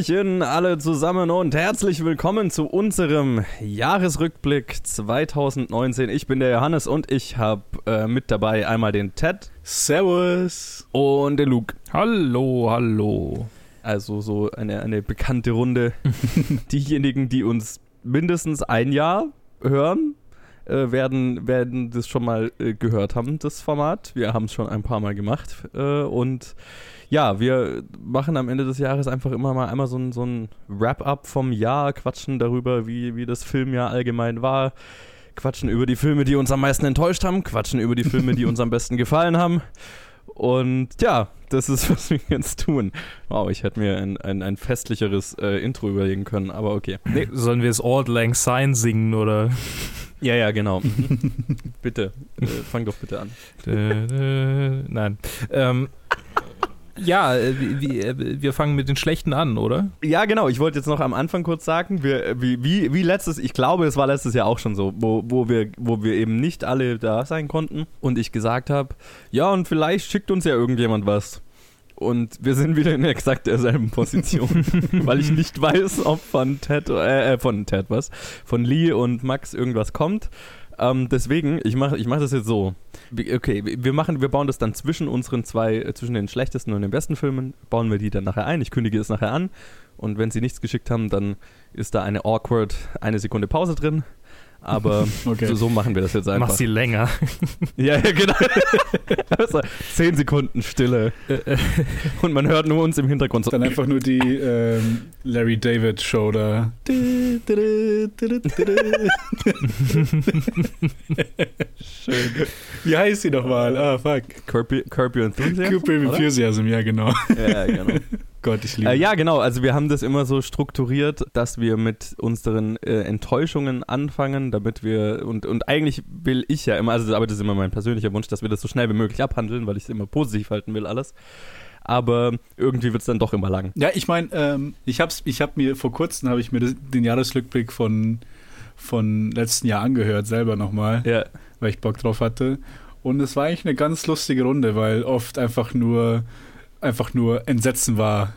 Hallöchen alle zusammen und herzlich willkommen zu unserem Jahresrückblick 2019. Ich bin der Johannes und ich habe äh, mit dabei einmal den Ted. Servus. Und den Luke. Hallo, hallo. Also so eine, eine bekannte Runde. Diejenigen, die uns mindestens ein Jahr hören, äh, werden, werden das schon mal äh, gehört haben, das Format. Wir haben es schon ein paar Mal gemacht. Äh, und ja, wir machen am Ende des Jahres einfach immer mal einmal so ein, so ein Wrap-up vom Jahr, quatschen darüber, wie, wie das Filmjahr allgemein war, quatschen über die Filme, die uns am meisten enttäuscht haben, quatschen über die Filme, die uns am besten gefallen haben. Und ja, das ist, was wir jetzt tun. Wow, ich hätte mir ein, ein, ein festlicheres äh, Intro überlegen können, aber okay. Nee, sollen wir es Old Lang Syne singen oder? Ja, ja, genau. bitte, äh, fang doch bitte an. Nein. Ähm, ja, äh, wir fangen mit den schlechten an, oder? Ja, genau. Ich wollte jetzt noch am Anfang kurz sagen, wir, wie, wie, wie letztes, ich glaube, es war letztes Jahr auch schon so, wo, wo, wir, wo wir eben nicht alle da sein konnten und ich gesagt habe, ja, und vielleicht schickt uns ja irgendjemand was. Und wir sind wieder in exakt derselben Position, weil ich nicht weiß, ob von Ted, äh, von Ted was, von Lee und Max irgendwas kommt. Ähm, deswegen, ich mache ich mach das jetzt so. Okay, wir machen, wir bauen das dann zwischen unseren zwei, äh, zwischen den schlechtesten und den besten Filmen, bauen wir die dann nachher ein. Ich kündige es nachher an. Und wenn sie nichts geschickt haben, dann ist da eine awkward eine Sekunde Pause drin. Aber okay. so, so, machen wir das jetzt einfach. Mach sie länger. ja, ja, genau. also, zehn Sekunden Stille. Und man hört nur uns im Hintergrund so. Dann einfach nur die ähm, Larry David Show da. Schön. Wie heißt sie nochmal? Ah, fuck. Curb, Curb Your Enthusiasm? Curb Your Enthusiasm, ja, genau. Ja, genau. Gott, ich liebe. Äh, ja, genau. Also wir haben das immer so strukturiert, dass wir mit unseren äh, Enttäuschungen anfangen, damit wir und und eigentlich will ich ja immer, also aber das ist immer mein persönlicher Wunsch, dass wir das so schnell wie möglich abhandeln, weil ich es immer positiv halten will alles. Aber irgendwie wird es dann doch immer lang. Ja, ich meine, ähm, ich habe ich hab mir vor kurzem habe ich mir das, den Jahresrückblick von von letzten Jahr angehört selber nochmal, ja. weil ich Bock drauf hatte. Und es war eigentlich eine ganz lustige Runde, weil oft einfach nur einfach nur Entsetzen war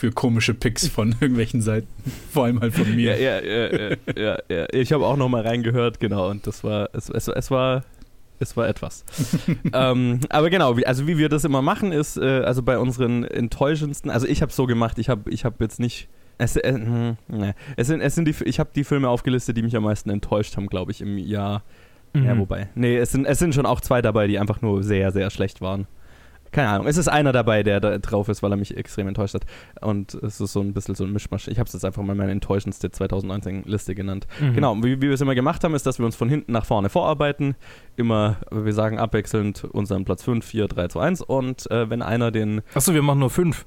für komische Picks von irgendwelchen Seiten. Vor allem halt von mir. Ja, ja, ja, ja, ja. Ich habe auch noch mal reingehört, genau, und das war, es, es, es war, es war etwas. ähm, aber genau, wie, also wie wir das immer machen, ist, äh, also bei unseren enttäuschendsten, also ich habe so gemacht, ich habe ich hab jetzt nicht, es, äh, hm, ne. es sind, es sind die, ich habe die Filme aufgelistet, die mich am meisten enttäuscht haben, glaube ich, im Jahr. Mhm. Ja, wobei. Nee, es sind, es sind schon auch zwei dabei, die einfach nur sehr, sehr schlecht waren keine Ahnung, es ist einer dabei, der da drauf ist, weil er mich extrem enttäuscht hat. Und es ist so ein bisschen so ein Mischmasch. Ich habe es jetzt einfach mal meine enttäuschendste 2019-Liste genannt. Mhm. Genau, wie, wie wir es immer gemacht haben, ist, dass wir uns von hinten nach vorne vorarbeiten. Immer, wir sagen abwechselnd unseren Platz 5, 4, 3, 2, 1. Und äh, wenn einer den. Achso, wir machen nur 5.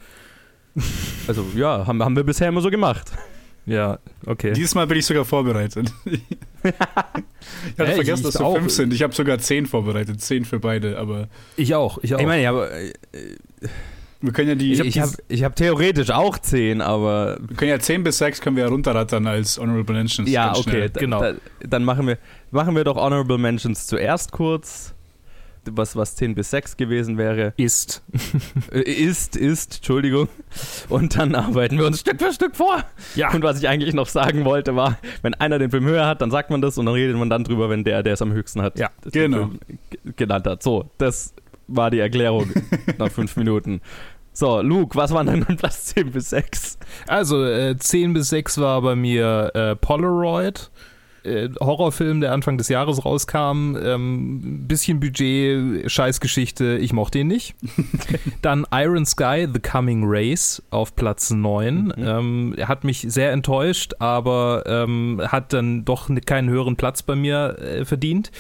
Also ja, haben, haben wir bisher immer so gemacht. Ja, okay. Diesmal bin ich sogar vorbereitet. ich hatte hey, vergessen, dass wir fünf sind. Ich habe sogar zehn vorbereitet. Zehn für beide, aber. Ich auch, ich auch. Ich meine, ja, aber. Äh, wir können ja die. Ich, ich habe hab theoretisch auch zehn, aber. Wir können ja zehn bis sechs können wir ja runterrattern als Honorable Mentions. Ja, okay, genau. Da, dann machen wir, machen wir doch Honorable Mentions zuerst kurz was, was 10 bis 6 gewesen wäre. Ist. Äh, ist, ist, Entschuldigung. Und dann arbeiten wir uns Stück für Stück vor. Ja. Und was ich eigentlich noch sagen wollte, war, wenn einer den Film höher hat, dann sagt man das und dann redet man dann drüber, wenn der, der es am höchsten hat, ja, genau. genannt hat. So, das war die Erklärung nach fünf Minuten. So, Luke, was waren denn Platz 10 bis 6? Also, äh, 10 bis 6 war bei mir äh, Polaroid äh, Horrorfilm, der Anfang des Jahres rauskam. Ähm, bisschen Budget, Scheißgeschichte, ich mochte ihn nicht. Dann Iron Sky, The Coming Race auf Platz 9. Mhm. Ähm, er hat mich sehr enttäuscht, aber ähm, hat dann doch keinen höheren Platz bei mir äh, verdient.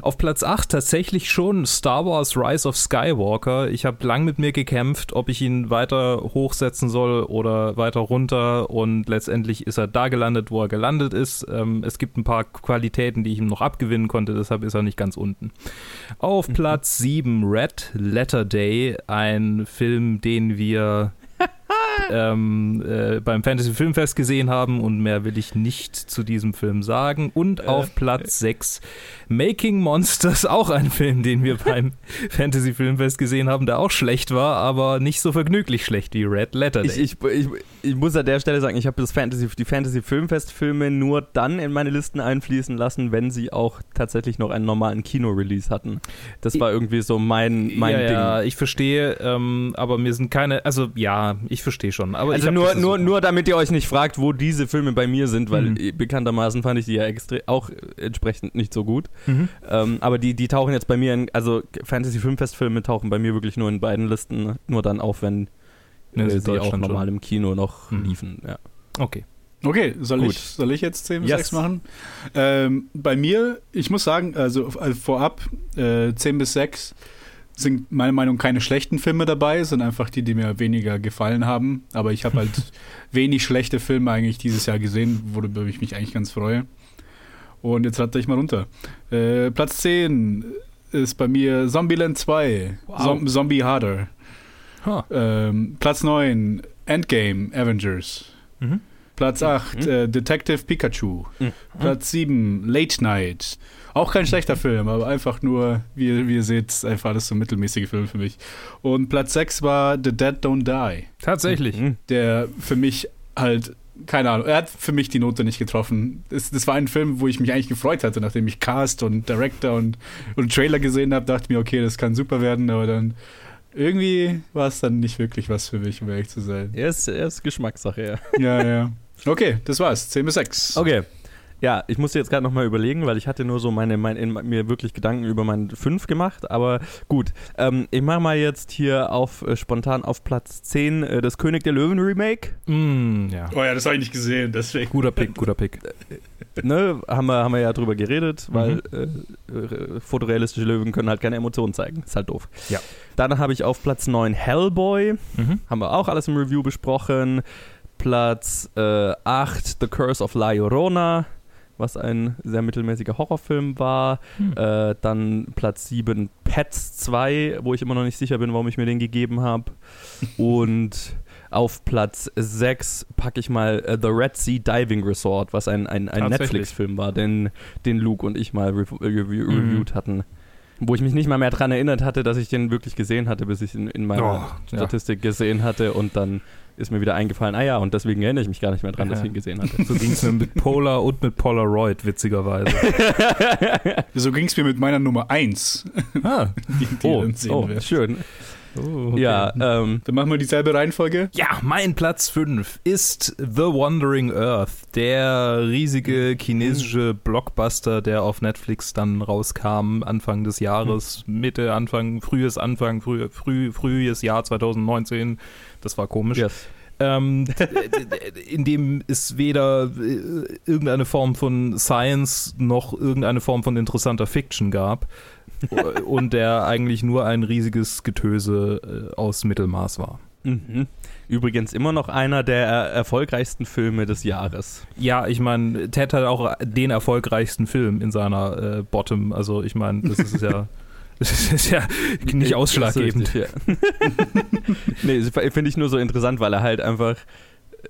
Auf Platz 8 tatsächlich schon Star Wars Rise of Skywalker. Ich habe lang mit mir gekämpft, ob ich ihn weiter hochsetzen soll oder weiter runter und letztendlich ist er da gelandet, wo er gelandet ist. Ähm, es gibt ein paar paar Qualitäten, die ich ihm noch abgewinnen konnte, deshalb ist er nicht ganz unten. Auf mhm. Platz 7 Red Letter Day, ein Film, den wir ähm, äh, beim Fantasy Filmfest gesehen haben und mehr will ich nicht zu diesem Film sagen. Und Äh, auf Platz 6 Making Monsters, auch ein Film, den wir beim Fantasy Filmfest gesehen haben, der auch schlecht war, aber nicht so vergnüglich schlecht wie Red Letter Day. Ich, ich, ich, ich muss an der Stelle sagen, ich habe Fantasy, die Fantasy-Filmfest-Filme nur dann in meine Listen einfließen lassen, wenn sie auch tatsächlich noch einen normalen Kino-Release hatten. Das war irgendwie so mein, mein ja, Ding. ja, ich verstehe, ähm, aber mir sind keine, also ja, ich verstehe schon. Aber Also nur, nur, nur damit ihr euch nicht fragt, wo diese Filme bei mir sind, weil Mhm. äh, bekanntermaßen fand ich die ja auch entsprechend nicht so gut. Mhm. Ähm, aber die, die tauchen jetzt bei mir in, also Fantasy-Filmfest-Filme tauchen bei mir wirklich nur in beiden Listen, nur dann auf, wenn Wenn äh, sie sie auch normal im Kino noch Mhm. liefen. Ja. Okay. Okay, soll Gut. ich, soll ich jetzt 10 bis Yes. 6 machen? Ähm, bei mir, ich muss sagen, also, also vorab, äh, 10 bis 6 sind meiner Meinung nach keine schlechten Filme dabei, sind einfach die, die mir weniger gefallen haben. Aber ich habe halt wenig schlechte Filme eigentlich dieses Jahr gesehen, worüber ich mich eigentlich ganz freue. Und jetzt rate ich mal runter. Äh, Platz 10 ist bei mir Zombieland 2, Wow. Zom Zombie Harder. Ha. Ähm, Platz 9, Endgame, Avengers. Mhm. Platz 8, Mhm. äh, Detective Pikachu. Mhm. Platz 7, Late Night. Auch kein schlechter Film, aber einfach nur, wie, wie ihr seht, einfach alles so mittelmäßige Filme für mich. Und Platz 6 war The Dead Don't Die, Tatsächlich. Mhm. der für mich halt, keine Ahnung, er hat für mich die Note nicht getroffen. Das, das war ein Film, wo ich mich eigentlich gefreut hatte, nachdem ich Cast und Director und, und Trailer gesehen habe, dachte ich mir, okay, das kann super werden, aber dann irgendwie war es dann nicht wirklich was für mich, um ehrlich zu sein. Er ist, er ist Geschmackssache, ja. Ja, ja. Okay, das war's. 10 bis 6. Okay. Ja, ich musste jetzt gerade nochmal überlegen, weil ich hatte nur so meine, mein, in, mir wirklich Gedanken über meinen 5 gemacht, aber gut. Ähm, ich mache mal jetzt hier auf äh, spontan auf Platz 10 äh, das König der Löwen Remake. Mm, ja. Oh ja, das habe ich nicht gesehen, deswegen. Guter Pick, guter Pick. ne, haben wir, haben wir ja drüber geredet, weil äh, äh, fotorealistische Löwen können halt keine Emotionen zeigen. Ist halt doof. Ja. Dann habe ich auf Platz 9 Hellboy. Mhm. Haben wir auch alles im Review besprochen. Platz äh, 8 The Curse of La Llorona, was ein sehr mittelmäßiger Horrorfilm war. Hm. Äh, dann Platz 7 Pets 2, wo ich immer noch nicht sicher bin, warum ich mir den gegeben habe. Und auf Platz 6 packe ich mal äh, The Red Sea Diving Resort, was ein, ein, ein. Netflix-Film war, den, den Luke und ich mal rev äh, review Mhm. reviewed hatten. Wo ich mich nicht mal mehr daran erinnert hatte, dass ich den wirklich gesehen hatte, bis ich ihn in meiner Oh, ja. Statistik gesehen hatte und dann ist mir wieder eingefallen, ah ja, und deswegen erinnere ich mich gar nicht mehr dran, dass ich Ja. ihn gesehen hatte. So ging es mir mit Polar und mit Polaroid, witzigerweise. So ging es mir mit meiner Nummer 1, ah. die, die oh, ihr dann sehen oh schön. Oh, okay. Ja, ähm, Dann machen wir dieselbe Reihenfolge. Ja, mein Platz 5 ist The Wandering Earth, der riesige chinesische Blockbuster, der auf Netflix dann rauskam Anfang des Jahres, Mitte, Anfang, frühes Anfang, früh, früh, frühes Jahr 2019. Das war komisch. yes. ähm, in dem es weder äh, irgendeine Form von Science noch irgendeine Form von interessanter Fiction gab und der eigentlich nur ein riesiges Getöse äh, aus Mittelmaß war. Mhm. Übrigens immer noch einer der erfolgreichsten Filme des Jahres. Ja, ich meine, Ted hat auch den erfolgreichsten Film in seiner äh, Bottom. Also ich meine, das ist ja, das ist ja nicht ausschlaggebend. Ja. nee, finde ich nur so interessant, weil er halt einfach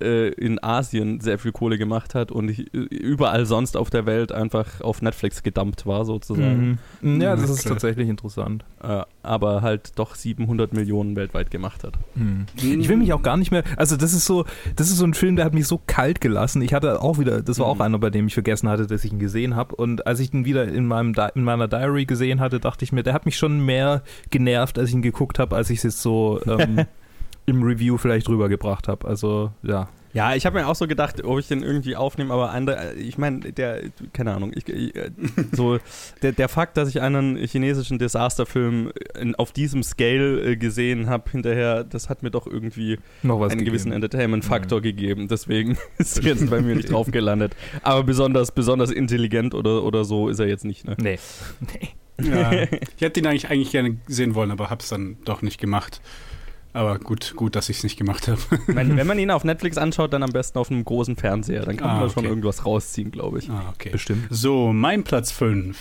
äh, in Asien sehr viel Kohle gemacht hat und ich, überall sonst auf der Welt einfach auf Netflix gedumpt war sozusagen. Mhm. Ja, das Ja, ist tatsächlich interessant. Äh, aber halt doch 700 Millionen weltweit gemacht hat. Mhm. Ich will mich auch gar nicht mehr, also das ist so, das ist so ein Film, der hat mich so kalt gelassen. Ich hatte auch wieder, das war auch Mhm. einer, bei dem ich vergessen hatte, dass ich ihn gesehen habe. Und als ich ihn wieder in meinem Di in meiner Diary gesehen hatte, dachte ich mir, der hat mich schon mehr genervt, als ich ihn geguckt habe, als ich es jetzt so ähm, im Review vielleicht rübergebracht habe. Also ja. Ja, ich habe mir auch so gedacht, ob ich den irgendwie aufnehme, aber andere, ich meine, der, keine Ahnung, ich, ich, äh, so, der, der Fakt, dass ich einen chinesischen Disasterfilm in, auf diesem Scale äh, gesehen habe, hinterher, das hat mir doch irgendwie Noch was einen gegeben. gewissen Entertainment-Faktor gegeben. Deswegen ist er jetzt bei mir nicht drauf gelandet. Aber besonders, besonders intelligent oder, oder so ist er jetzt nicht, ne? Nee. Ja. Ich hätte ihn eigentlich, eigentlich gerne sehen wollen, aber hab's dann doch nicht gemacht. Aber gut, gut, dass ich es nicht gemacht habe. Meine, wenn man ihn auf Netflix anschaut, dann am besten auf einem großen Fernseher. Dann kann Ah, man da schon okay. irgendwas rausziehen, glaube ich. Ah, okay. Bestimmt. So, mein Platz 5.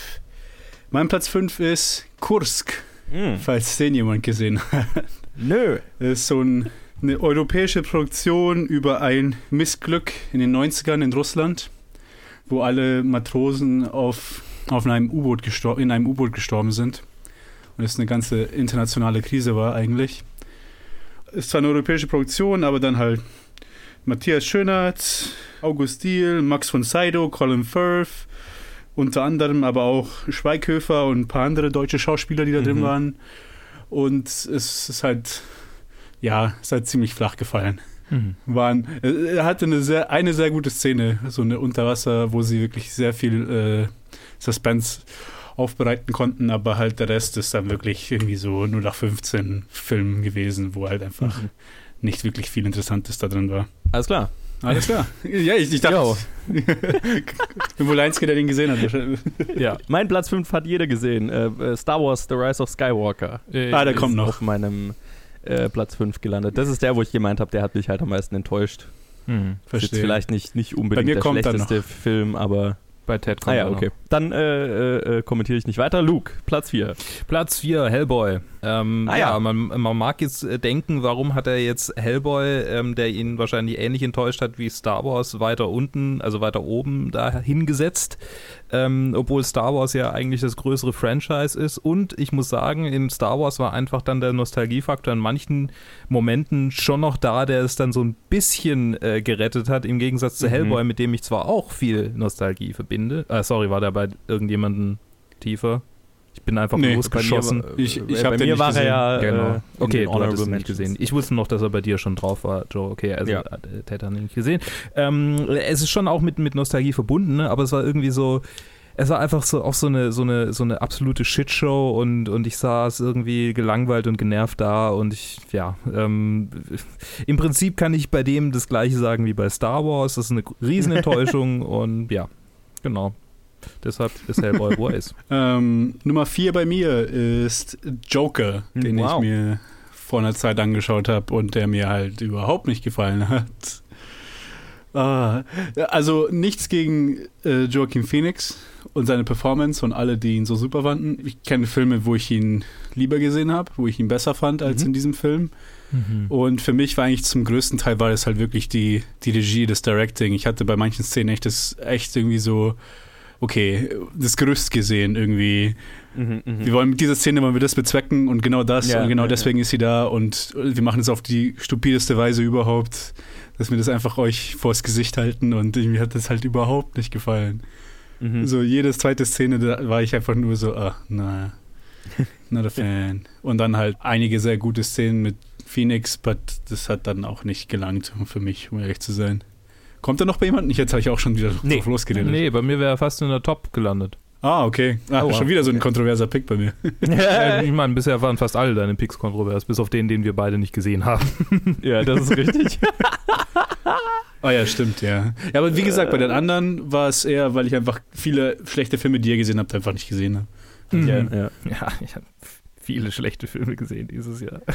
Mein Platz 5 ist Kursk, Hm. falls den jemand gesehen hat. Nö. Das ist so ein eine europäische Produktion über ein Missglück in den 90ern in Russland, wo alle Matrosen auf, auf einem U-Boot in einem U-Boot gestorben sind. Und es eine ganze internationale Krise war eigentlich. Ist zwar eine europäische Produktion, aber dann halt Matthias Schönert, August Diehl, Max von Sydow, Colin Firth, unter anderem aber auch Schweighöfer und ein paar andere deutsche Schauspieler, die da drin Mhm. waren. Und es ist halt, ja, es ist halt ziemlich flach gefallen. Mhm. Waren, äh, er hatte eine sehr, eine sehr gute Szene, so eine Unterwasser, wo sie wirklich sehr viel äh, Suspense aufbereiten konnten, aber halt der Rest ist dann wirklich irgendwie so 0 nach 15 Film gewesen, wo halt einfach Mhm. nicht wirklich viel Interessantes da drin war. Alles klar. Alles klar. Ja, ich, ich dachte, bin wohl Einzige, der den gesehen hat. Ja. Mein Platz 5 hat jeder gesehen. Äh, äh, Star Wars The Rise of Skywalker. Äh, Ah, der kommt noch. auf meinem äh, Platz 5 gelandet. Das ist der, wo ich gemeint habe, der hat mich halt am meisten enttäuscht. Mhm. Ist jetzt vielleicht nicht, nicht unbedingt mir der kommt er schlechteste Film, aber. Bei Ted Ah kommt ja, er noch. okay. Dann äh, äh, äh, kommentiere ich nicht weiter. Luke, Platz 4. Platz 4, Hellboy. Ähm, Ah, ja, ja. man, man mag jetzt äh, denken, warum hat er jetzt Hellboy, ähm, der ihn wahrscheinlich ähnlich enttäuscht hat wie Star Wars, weiter unten, also weiter oben da hingesetzt, ähm, obwohl Star Wars ja eigentlich das größere Franchise ist. Und ich muss sagen, in Star Wars war einfach dann der Nostalgiefaktor in manchen Momenten schon noch da, der es dann so ein bisschen äh, gerettet hat, im Gegensatz zu Mhm. Hellboy, mit dem ich zwar auch viel Nostalgie verbinde. Äh, sorry, war der bei irgendjemandem tiefer? Ich bin einfach Nee, losgeschossen. Bei mir, Ich- äh, ich bei hab den mir war gesehen. er ja. Genau. Äh, in okay, du hattest nicht gesehen. Ich wusste noch, dass er bei dir schon drauf war, Joe. Okay, also Ja. äh, Ted hat ihn nicht gesehen. Ähm, es ist schon auch mit, mit Nostalgie verbunden, ne? aber es war irgendwie so. Es war einfach so auch so eine, so eine, so eine absolute Shitshow und, und ich saß irgendwie gelangweilt und genervt da und ich, ja, ähm, im Prinzip kann ich bei dem das gleiche sagen wie bei Star Wars. Das ist eine Riesenenttäuschung und ja, genau. Deshalb ist Hellboy, wo er ist. Ähm, Nummer 4 bei mir ist Joker, den Wow. ich mir vor einer Zeit angeschaut habe und der mir halt überhaupt nicht gefallen hat. Ah, also nichts gegen äh, Joaquin Phoenix und seine Performance und alle, die ihn so super fanden. Ich kenne Filme, wo ich ihn lieber gesehen habe, wo ich ihn besser fand als Mhm. in diesem Film. Und für mich war eigentlich zum größten Teil war das halt wirklich die, die Regie, das Directing. Ich hatte bei manchen Szenen echt das echt irgendwie so, okay, das Gerüst gesehen irgendwie. Mhm, mhm. Wir wollen mit dieser Szene wollen wir das bezwecken und genau das Ja, und genau ja, deswegen ist sie da und wir machen es auf die stupideste Weise überhaupt, dass wir das einfach euch vors Gesicht halten und mir hat das halt überhaupt nicht gefallen. Mhm. So jede zweite Szene, da war ich einfach nur so, ah, na, not a fan. Und dann halt einige sehr gute Szenen mit Phoenix, but das hat dann auch nicht gelangt für mich, um ehrlich zu sein. Kommt er noch bei jemandem? Jetzt habe ich auch schon wieder Nee. drauf losgeredet. Nee, bei mir wäre er fast in der Top gelandet. Ah, okay. Ah, Oh, schon wieder so ein kontroverser Pick bei mir. Ich meine, bisher waren fast alle deine Picks kontrovers, bis auf den, den wir beide nicht gesehen haben. ja, das ist richtig. Ah ja, stimmt, ja. Ja, aber wie gesagt, bei den anderen war es eher, weil ich einfach viele schlechte Filme, die ihr gesehen habt, einfach nicht gesehen habe. Mhm. ja, ja. Ja, ich habe viele schlechte Filme gesehen dieses Jahr.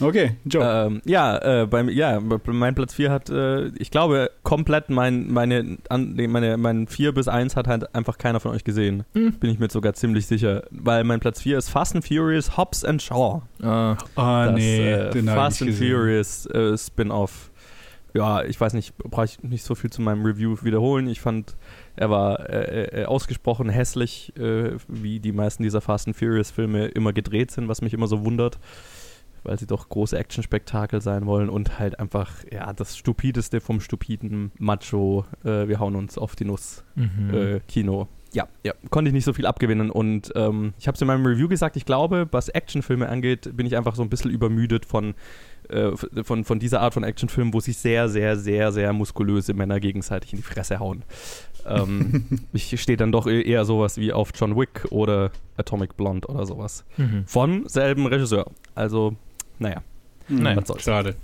Okay, Joe. Ähm, ja, äh, beim, ja, mein Platz 4 hat, äh, ich glaube, komplett mein, meine, an, meine, mein 4 bis 1 hat halt einfach keiner von euch gesehen. Hm. Bin ich mir sogar ziemlich sicher. Weil mein Platz 4 ist Fast and Furious Hobbs and Shaw. Ah, Ah, das nee, äh, Fast ich and nicht gesehen. Furious äh, Spin-off. Ja, ich weiß nicht, brauche ich nicht so viel zu meinem Review wiederholen. Ich fand, er war äh, äh, ausgesprochen hässlich, äh, wie die meisten dieser Fast and Furious Filme immer gedreht sind, was mich immer so wundert, weil sie doch große Action-Spektakel sein wollen und halt einfach, ja, das Stupideste vom stupiden Macho, äh, wir hauen uns auf die Nuss mhm. äh, Kino. Ja, ja, konnte ich nicht so viel abgewinnen und ähm, ich habe es in meinem Review gesagt, ich glaube, was Actionfilme angeht, bin ich einfach so ein bisschen übermüdet von, äh, von, von dieser Art von Actionfilmen, wo sich sehr, sehr, sehr, sehr muskulöse Männer gegenseitig in die Fresse hauen. ähm, ich stehe dann doch e- eher sowas wie auf John Wick oder Atomic Blonde oder sowas. Mhm. Von selben Regisseur. Also, naja. Nein, was soll's. Schade.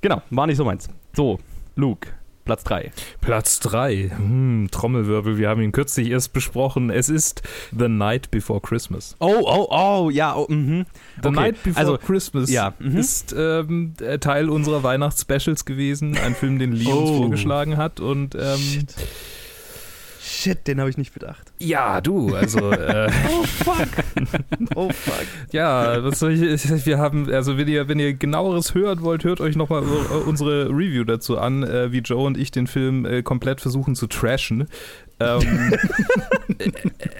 Genau, war nicht so meins. So, Luke, Platz 3. Platz 3. Hm, Trommelwirbel, wir haben ihn kürzlich erst besprochen. Es ist The Night Before Christmas. Oh, oh, oh, ja, oh, mhm. The Okay, Night Before also, Christmas ja, mhm. ist ähm, äh, Teil unserer Weihnachtsspecials gewesen. Ein Film, den Lee uns Oh. vorgeschlagen hat. Und ähm, Shit, den habe ich nicht bedacht. Ja, du, also. Äh, Oh fuck. oh fuck. ja, was soll ich, wir haben, also wenn ihr, wenn ihr genaueres hören wollt, hört euch nochmal unsere Review dazu an, äh, wie Joe und ich den Film äh, komplett versuchen zu trashen. Ähm,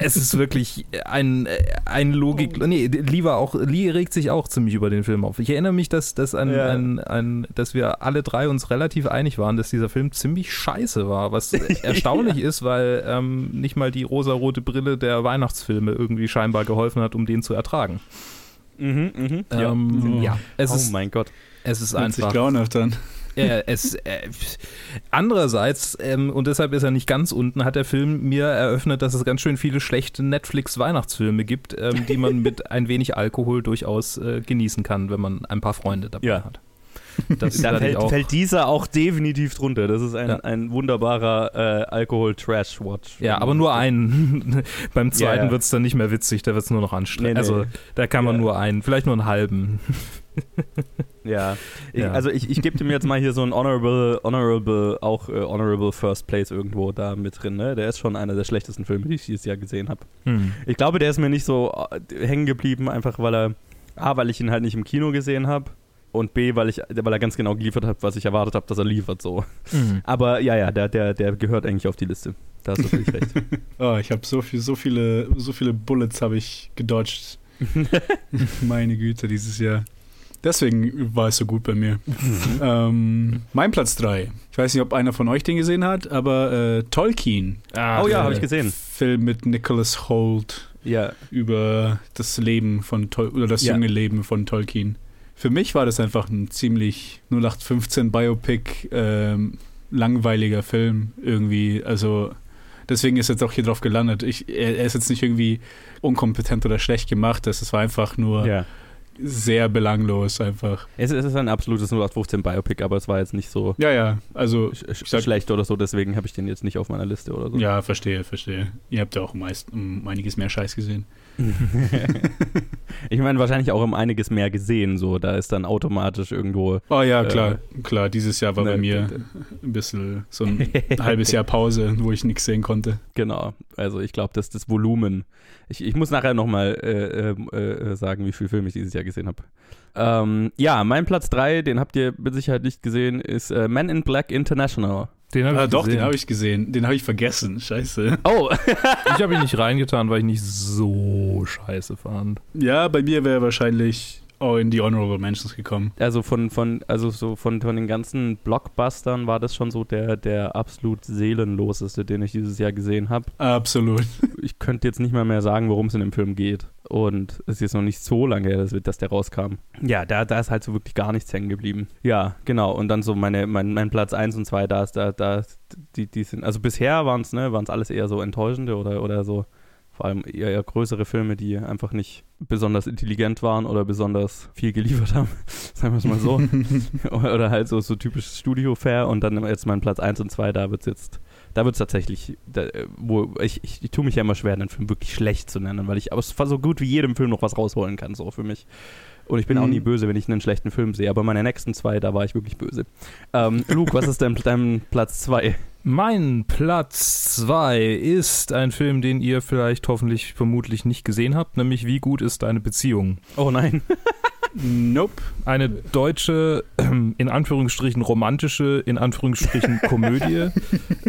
es ist wirklich ein, ein Logik. Nee, lieber auch, Lee regt sich auch ziemlich über den Film auf. Ich erinnere mich, dass, dass, an, Ja. an, an, dass wir alle drei uns relativ einig waren, dass dieser Film ziemlich scheiße war, was erstaunlich ist, weil ähm, nicht mal die rosarote Brille der Weihnachtsfilme irgendwie scheinbar geholfen hat, um den zu ertragen. Mhm, mhm. Ähm, ja, es oh ist, mein Gott. es ist Hört sich einfach. grauenhaft an. Äh, es, äh, andererseits, ähm, und deshalb ist er nicht ganz unten, hat der Film mir eröffnet, dass es ganz schön viele schlechte Netflix-Weihnachtsfilme gibt, ähm, die man mit ein wenig Alkohol durchaus äh, genießen kann, wenn man ein paar Freunde dabei Ja. hat. Das Da fällt, fällt dieser auch definitiv drunter. Das ist ein, Ja. ein wunderbarer äh, Alkohol-Trash-Watch. ja, aber nur einen. Beim zweiten Ja, ja. wird es dann nicht mehr witzig, da wird es nur noch anstrengend. Nee, nee. Also da kann man nur einen, vielleicht nur einen halben. Ja. Ich, Ja. Also ich, ich gebe dem jetzt mal hier so ein Honorable, Honorable, auch äh, Honorable First Place irgendwo da mit drin. Ne? Der ist schon einer der schlechtesten Filme, die ich dieses Jahr gesehen habe. Hm. Ich glaube, der ist mir nicht so äh, hängen geblieben, einfach weil er, A, weil ich ihn halt nicht im Kino gesehen habe und B, weil, ich, weil er ganz genau geliefert hat, was ich erwartet habe, dass er liefert so. Hm. Aber ja, ja, der, der, der gehört eigentlich auf die Liste. Da hast du völlig recht. Oh, ich habe so, viel, so, viele, so viele Bullets habe ich gedodged. Meine Güte, dieses Jahr. Deswegen war es so gut bei mir. ähm, mein Platz 3. Ich weiß nicht, ob einer von euch den gesehen hat, aber äh, Tolkien. Ach, oh ja, habe ich gesehen. Film mit Nicholas Holt Ja, über das Leben von Tol oder das Ja. junge Leben von Tolkien. Für mich war das einfach ein ziemlich 0815 Biopic, ähm, langweiliger Film irgendwie. Also deswegen ist er jetzt auch hier drauf gelandet. Ich, er, er ist jetzt nicht irgendwie unkompetent oder schlecht gemacht. Das, das war einfach nur ja. Sehr belanglos einfach. Es, ist ein absolutes 0815 Biopic, aber es war jetzt nicht so Ja, ja. Also sch sag- schlecht oder so, deswegen habe ich den jetzt nicht auf meiner Liste oder so. ja, verstehe, verstehe. Ihr habt ja auch meist um einiges mehr Scheiß gesehen. ich meine, wahrscheinlich auch um einiges mehr gesehen, so. Da ist dann automatisch irgendwo. Oh ja, Äh, klar, klar. Dieses Jahr war bei ne, mir d- ein bisschen so ein halbes Jahr Pause, wo ich nichts sehen konnte. Genau. Also ich glaube, dass das Volumen. Ich, ich muss nachher nochmal äh, ähm, äh, sagen, wie viel Filme ich dieses Jahr gesehen habe. Ähm, ja, mein Platz 3, den habt ihr mit Sicherheit nicht gesehen, ist äh, Men in Black International. Den habe Ah, ich doch, gesehen. den habe ich gesehen. Den habe ich vergessen. Scheiße. Oh, Ich habe ihn nicht reingetan, weil ich nicht so scheiße fand. Ja, bei mir wäre wahrscheinlich auch in die Honorable Mentions gekommen. also von, von, also so von, von den ganzen Blockbustern war das schon so der, der absolut seelenloseste, den ich dieses Jahr gesehen habe. Absolut. Ich könnte jetzt nicht mal mehr sagen, worum es in dem Film geht. Und es ist jetzt noch nicht so lange her, dass, dass der rauskam. Ja, da, da ist halt so wirklich gar nichts hängen geblieben. Ja, genau. Und dann so meine, mein, mein Platz 1 und 2, da ist, da, da, die, die sind, also bisher waren es, ne, waren es alles eher so enttäuschende oder, oder so, vor allem eher, größere Filme, die einfach nicht besonders intelligent waren oder besonders viel geliefert haben, sagen wir es mal so. oder halt so, so typisches Studio-Fair und dann jetzt mein Platz 1 und 2, da wird es jetzt da wird es tatsächlich, da, äh, wo ich, ich, ich tue mich ja immer schwer, einen Film wirklich schlecht zu nennen, weil ich aus so gut wie jedem Film noch was rausholen kann, so für mich. Und ich bin auch Mhm. nie böse, wenn ich einen schlechten Film sehe, aber meine nächsten zwei, da war ich wirklich böse. Ähm, Luke, was ist denn dein Platz zwei? Mein Platz 2 ist ein Film, den ihr vielleicht hoffentlich vermutlich nicht gesehen habt, nämlich Wie gut ist deine Beziehung? Oh nein. Nope. Eine deutsche, in Anführungsstrichen romantische, in Anführungsstrichen Komödie,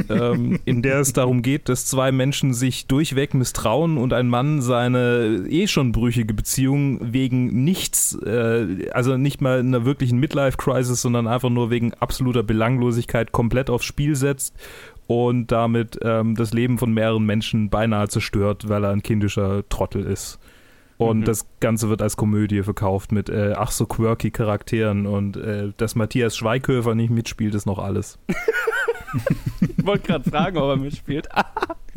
ähm, in der es darum geht, dass zwei Menschen sich durchweg misstrauen und ein Mann seine eh schon brüchige Beziehung wegen nichts, äh, also nicht mal einer wirklichen Midlife-Crisis, sondern einfach nur wegen absoluter Belanglosigkeit komplett aufs Spiel setzt und damit ähm, das Leben von mehreren Menschen beinahe zerstört, weil er ein kindischer Trottel ist. Und Mhm. das Ganze wird als Komödie verkauft mit äh, ach so quirky Charakteren und äh, dass Matthias Schweighöfer nicht mitspielt, ist noch alles. Ich wollte gerade fragen, ob er mitspielt.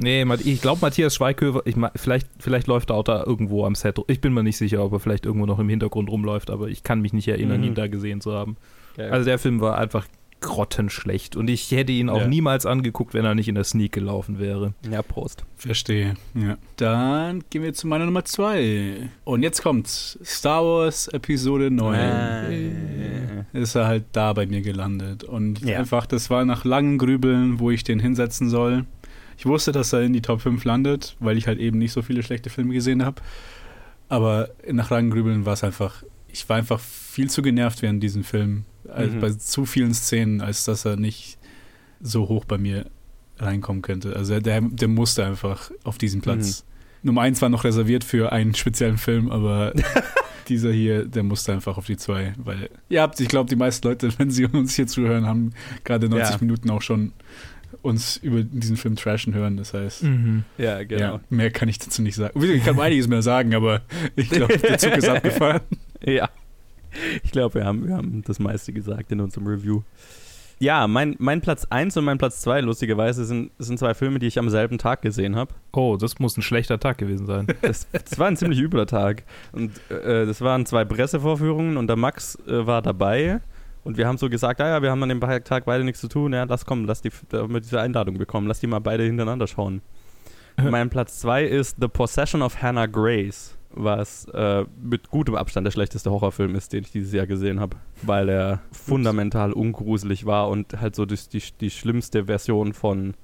Nee, ich glaube Matthias Schweighöfer, ich, vielleicht, vielleicht läuft er auch da irgendwo am Set. Ich bin mir nicht sicher, ob er vielleicht irgendwo noch im Hintergrund rumläuft, aber ich kann mich nicht erinnern, Mhm. ihn da gesehen zu haben. Also, Also der Film war einfach grottenschlecht und ich hätte ihn auch Ja. niemals angeguckt, wenn er nicht in der Sneak gelaufen wäre. ja, Prost. Verstehe. Ja. Dann gehen wir zu meiner Nummer zwei. Und jetzt kommt's. Star Wars Episode 9. Äh. Ist er halt da bei mir gelandet. Und Ja. einfach, das war nach langem Grübeln, wo ich den hinsetzen soll. Ich wusste, dass er in die Top 5 landet, weil ich halt eben nicht so viele schlechte Filme gesehen habe. Aber nach Rangengrübeln war es einfach, ich war einfach viel zu genervt während diesem Film. Also Mhm. Bei zu vielen Szenen, als dass er nicht so hoch bei mir reinkommen könnte. Also der, der musste einfach auf diesen Platz. Nummer eins war noch reserviert für einen speziellen Film, aber dieser hier, der musste einfach auf die zwei, weil ihr habt, ich glaube, die meisten Leute, wenn sie uns hier zuhören, haben gerade 90 Ja. Minuten auch schon uns über diesen Film trashen hören. Das heißt, Mhm. Ja, genau. ja, mehr kann ich dazu nicht sagen. Ich kann einiges mehr sagen, aber ich glaube, der Zug ist abgefahren. Ja. Ich glaube, wir haben, wir haben das meiste gesagt in unserem Review. Ja, mein, mein Platz 1 und mein Platz 2, lustigerweise, sind, sind zwei Filme, die ich am selben Tag gesehen habe. Oh, das muss ein schlechter Tag gewesen sein. Das, das war ein ziemlich übler Tag. Und äh, das waren zwei Pressevorführungen und der Max äh, war dabei. Und wir haben so gesagt, ah ja, wir haben an dem Tag beide nichts zu tun. Ja, lass kommen, lass die, damit wir diese Einladung bekommen. Lass die mal beide hintereinander schauen. mein Platz 2 ist The Possession of Hannah Grace, was äh, mit gutem Abstand der schlechteste Horrorfilm ist, den ich dieses Jahr gesehen habe, weil er fundamental ungruselig war und halt so die, die, die schlimmste Version von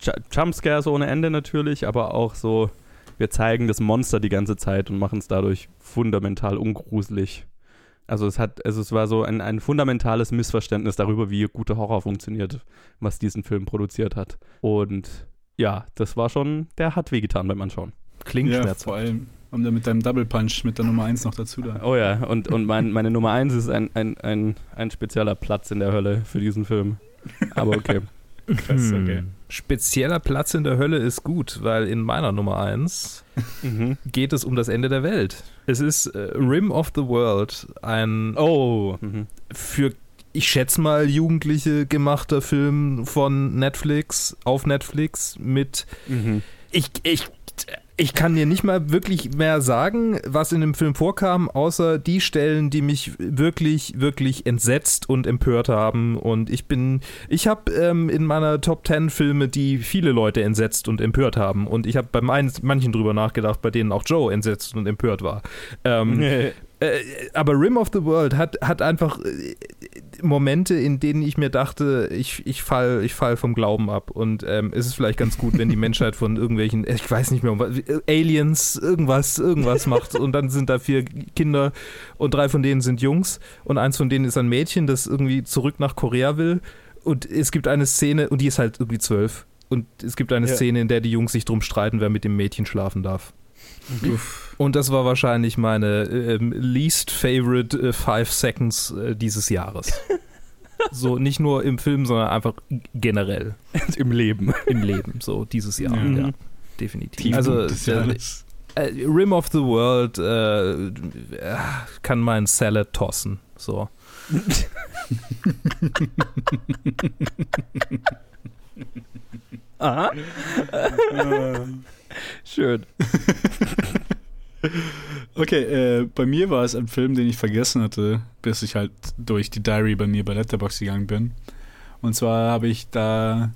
Ju- Jumpscares ohne Ende natürlich, aber auch so, wir zeigen das Monster die ganze Zeit und machen es dadurch fundamental ungruselig. Also es hat, also es war so ein, ein fundamentales Missverständnis darüber, wie guter Horror funktioniert, was diesen Film produziert hat. Und ja, das war schon, der hat wehgetan beim Anschauen. Klingt ja, schmerzhaft. vor allem und dann mit deinem Double Punch mit der Nummer 1 noch dazu da. Oh ja, und, und mein, meine Nummer eins ist ein, ein, ein, ein spezieller Platz in der Hölle für diesen Film. Aber okay. Krass, okay. Hm. Spezieller Platz in der Hölle ist gut, weil in meiner Nummer 1 mhm. geht es um das Ende der Welt. Es ist äh, Rim of the World, ein Oh. Mhm. für, ich schätze mal, Jugendliche gemachter Film von Netflix auf Netflix mit Mhm. ich, ich, ich kann dir nicht mal wirklich mehr sagen, was in dem Film vorkam, außer die Stellen, die mich wirklich, wirklich entsetzt und empört haben. Und ich bin, ich habe ähm, in meiner Top 10 Filme, die viele Leute entsetzt und empört haben. Und ich habe bei manchen drüber nachgedacht, bei denen auch Joe entsetzt und empört war. Ähm, äh, aber Rim of the World hat, hat einfach äh, Momente, in denen ich mir dachte, ich, ich fall, ich fall vom Glauben ab. Und ähm, es ist vielleicht ganz gut, wenn die Menschheit von irgendwelchen, ich weiß nicht mehr, um was, äh, Aliens, irgendwas, irgendwas macht. Und dann sind da vier Kinder und drei von denen sind Jungs. Und eins von denen ist ein Mädchen, das irgendwie zurück nach Korea will. Und es gibt eine Szene, und die ist halt irgendwie zwölf. Und es gibt eine Ja. Szene, in der die Jungs sich drum streiten, wer mit dem Mädchen schlafen darf. Und das war wahrscheinlich meine ähm, least favorite äh, five seconds äh, dieses Jahres. so nicht nur im Film, sondern einfach generell Im Leben. im Leben. So dieses Jahr, Ja. ja, definitiv. Tiefpunkt also äh, äh, Rim of the World äh, äh, kann meinen Salad tossen. So. Aha. Schön. Okay, äh, bei mir war es ein Film, den ich vergessen hatte, bis ich halt durch die Diary bei mir bei Letterboxd gegangen bin. Und zwar habe ich da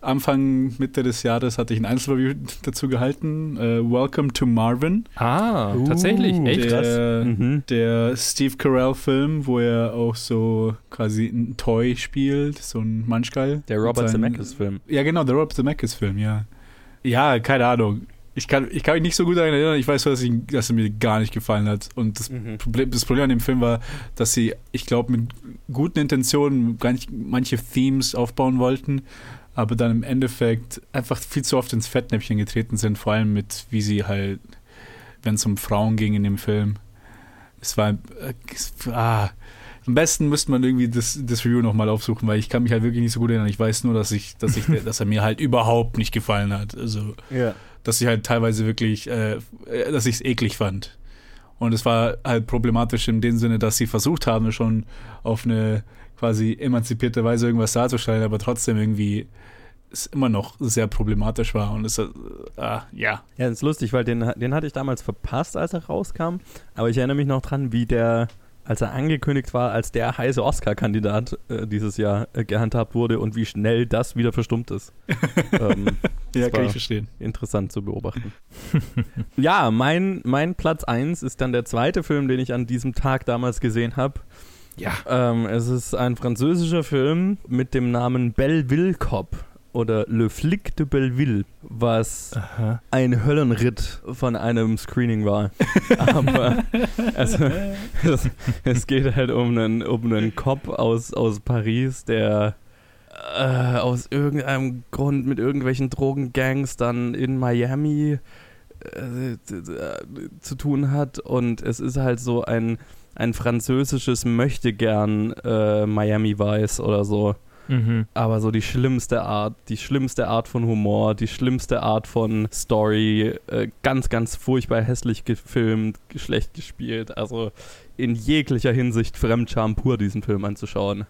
Anfang, Mitte des Jahres hatte ich ein Einzelreview dazu gehalten. Äh, Welcome to Marvin. Ah, Uh, tatsächlich, echt? Der, Mhm. der Steve Carell-Film, wo er auch so quasi ein Toy spielt, so ein Manchgal. Der Robert Zemeckis-Film. Ja, genau, der Robert Zemeckis-Film, ja. Ja, keine Ahnung. Ich kann, ich kann mich nicht so gut daran erinnern. Ich weiß nur, dass, ich, dass er mir gar nicht gefallen hat. Und das Mhm. Problem, das Problem an dem Film war, dass sie, ich glaube, mit guten Intentionen nicht manche Themes aufbauen wollten, aber dann im Endeffekt einfach viel zu oft ins Fettnäpfchen getreten sind, vor allem mit, wie sie halt, wenn es um Frauen ging in dem Film. Es war, äh, ah, am besten müsste man irgendwie das, das Review nochmal aufsuchen, weil ich kann mich halt wirklich nicht so gut erinnern. Ich weiß nur, dass ich, dass ich, dass er mir halt überhaupt nicht gefallen hat. Also, Ja. Dass ich halt teilweise wirklich, äh, dass ich es eklig fand. Und es war halt problematisch in dem Sinne, dass sie versucht haben, schon auf eine quasi emanzipierte Weise irgendwas darzustellen, aber trotzdem irgendwie es immer noch sehr problematisch war. Und es, äh, ah, ja. Ja, das ist lustig, weil den, den hatte ich damals verpasst, als er rauskam. Aber ich erinnere mich noch dran, wie der, als er angekündigt war, als der heiße Oscar-Kandidat äh, dieses Jahr äh, gehandhabt wurde und wie schnell das wieder verstummt ist. ähm, Ja, kann ich verstehen. interessant zu beobachten. ja, mein, mein Platz 1 ist dann der zweite Film, den ich an diesem Tag damals gesehen habe. Ja. Ähm, es ist ein französischer Film mit dem Namen Belleville Cop. Oder Le Flic de Belleville, was Aha. ein Höllenritt von einem Screening war. Aber also, es, es geht halt um einen, um einen Cop aus, aus Paris, der äh, aus irgendeinem Grund mit irgendwelchen Drogengangs dann in Miami äh, zu tun hat und es ist halt so ein, ein französisches Möchtegern äh, Miami Vice oder so. Mhm. Aber so die schlimmste Art, die schlimmste Art von Humor, die schlimmste Art von Story, äh, ganz, ganz furchtbar hässlich gefilmt, schlecht gespielt. Also in jeglicher Hinsicht Fremdscham pur, diesen Film anzuschauen.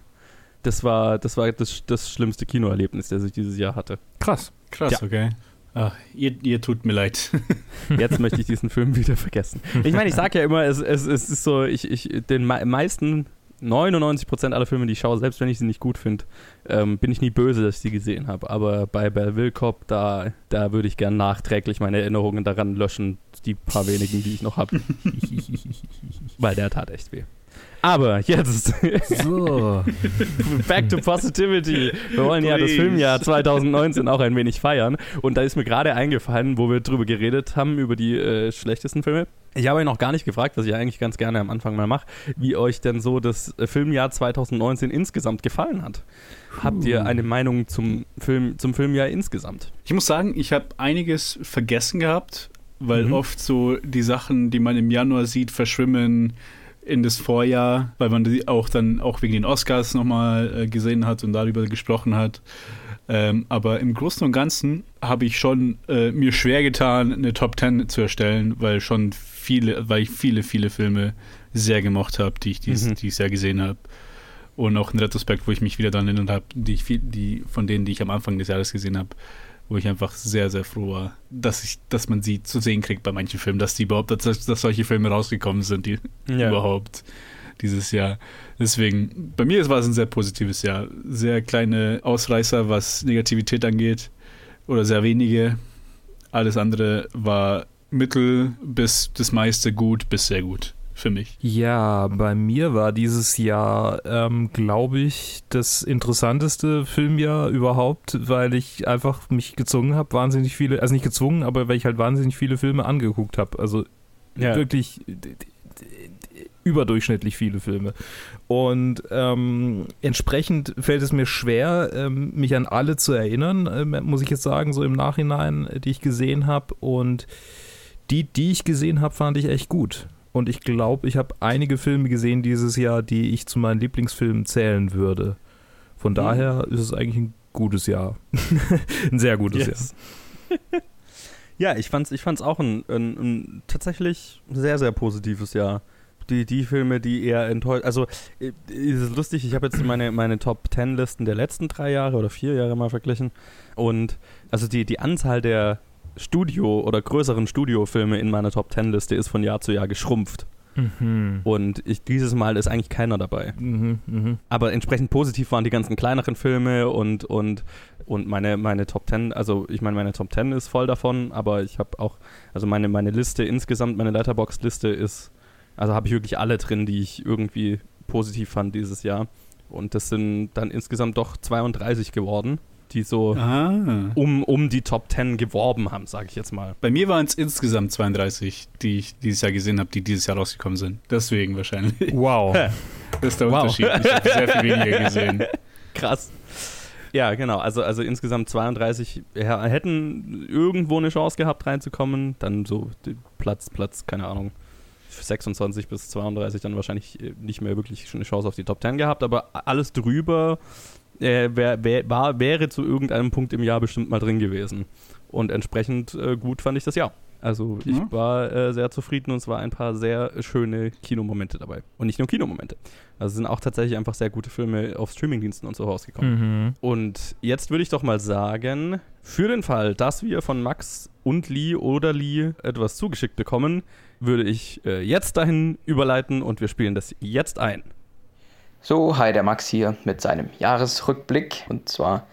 Das war, das war das, das schlimmste Kinoerlebnis, das ich dieses Jahr hatte. Krass. Krass, Ja. okay. Ach, ihr, ihr tut mir leid. Jetzt möchte ich diesen Film wieder vergessen. Ich meine, ich sage ja immer, es, es, es ist so, ich, ich, den mei- meisten, 99% aller Filme, die ich schaue, selbst wenn ich sie nicht gut finde, ähm, bin ich nie böse, dass ich sie gesehen habe. Aber bei Belleville Cop, da, da würde ich gern nachträglich meine Erinnerungen daran löschen, die paar wenigen, die ich noch habe. Weil der tat echt weh. Aber jetzt So. Back to Positivity. Wir wollen ja das Please. Filmjahr 2019 auch ein wenig feiern. Und da ist mir gerade eingefallen, wo wir drüber geredet haben, über die äh, schlechtesten Filme. Ich habe euch noch gar nicht gefragt, was ich eigentlich ganz gerne am Anfang mal mache, wie euch denn so das äh, Filmjahr 2019 insgesamt gefallen hat. Habt ihr eine Meinung zum, Film, zum Filmjahr insgesamt? Ich muss sagen, ich habe einiges vergessen gehabt, weil Mhm. oft so die Sachen, die man im Januar sieht, verschwimmen in das Vorjahr, weil man die auch dann auch wegen den Oscars nochmal äh, gesehen hat und darüber gesprochen hat. Ähm, aber im Großen und Ganzen habe ich schon äh, mir schwer getan, eine Top 10 zu erstellen, weil schon viele, weil ich viele, viele Filme sehr gemocht habe, die ich dies, Mhm. dieses Jahr gesehen habe. Und auch in Retrospekt, wo ich mich wieder daran erinnert habe, die, ich viel- die von denen, die ich am Anfang des Jahres gesehen habe, wo ich einfach sehr, sehr froh war, dass ich, dass man sie zu sehen kriegt bei manchen Filmen, dass die überhaupt, dass, dass solche Filme rausgekommen sind, die überhaupt dieses Jahr. Deswegen, bei mir war es ein sehr positives Jahr. Sehr kleine Ausreißer, was Negativität angeht. Oder sehr wenige. Alles andere war mittel bis das meiste gut bis sehr gut für mich. Ja, bei mir war dieses Jahr, ähm, glaube ich, das interessanteste Filmjahr überhaupt, weil ich einfach mich gezwungen habe, wahnsinnig viele, also nicht gezwungen, aber weil ich halt wahnsinnig viele Filme angeguckt habe. Also Ja. wirklich überdurchschnittlich viele Filme. Und ähm, entsprechend fällt es mir schwer, ähm, mich an alle zu erinnern, ähm, muss ich jetzt sagen, so im Nachhinein, äh, die ich gesehen habe. Und die, die ich gesehen habe, fand ich echt gut. Und ich glaube, ich habe einige Filme gesehen dieses Jahr, die ich zu meinen Lieblingsfilmen zählen würde. Von daher ist es eigentlich ein gutes Jahr. ein sehr gutes Yes. ja, ich fand's, ich fand's auch ein, ein, ein tatsächlich sehr, sehr positives Jahr. Die, die Filme, die eher enttäuscht. Also, äh, ist es lustig, ich habe jetzt meine, meine Top 10 Listen der letzten drei Jahre oder vier Jahre mal verglichen. Und also die, die Anzahl der Studio- oder größeren Studiofilme in meiner Top 10 Liste ist von Jahr zu Jahr geschrumpft. Mhm. Und ich, dieses Mal ist eigentlich keiner dabei. Mhm, mhm. Aber entsprechend positiv waren die ganzen kleineren Filme und, und, und meine, meine Top 10, also ich meine, meine Top 10 ist voll davon, aber ich habe auch, also meine, meine Liste insgesamt, meine Letterbox-Liste ist, also habe ich wirklich alle drin, die ich irgendwie positiv fand dieses Jahr. Und das sind dann insgesamt doch 32 geworden, die so Ah. um, um die Top 10 geworben haben, sage ich jetzt mal. Bei mir waren es insgesamt 32, die ich dieses Jahr gesehen habe, die dieses Jahr rausgekommen sind. Deswegen wahrscheinlich. Wow. Das ist der Wow. Unterschied. Ich habe sehr viel weniger gesehen. Krass. Ja, genau. Also, also insgesamt 32 ja, hätten irgendwo eine Chance gehabt, reinzukommen. Dann so Platz, Platz, keine Ahnung, 26 bis 32 dann wahrscheinlich äh, nicht mehr wirklich eine Chance auf die Top 10 gehabt. Aber alles drüber äh, wär, wär, war, wäre zu irgendeinem Punkt im Jahr bestimmt mal drin gewesen. Und entsprechend äh, gut fand ich das Jahr. Also ich Ja. war äh, sehr zufrieden und es waren ein paar sehr schöne Kinomomente dabei. Und nicht nur Kinomomente. Also es sind auch tatsächlich einfach sehr gute Filme auf Streamingdiensten und so rausgekommen. Mhm. Und jetzt würde ich doch mal sagen, für den Fall, dass wir von Max und Lee oder Lee etwas zugeschickt bekommen, würde ich äh, jetzt dahin überleiten und wir spielen das jetzt ein. So, hi, der Max hier mit seinem Jahresrückblick. Und zwar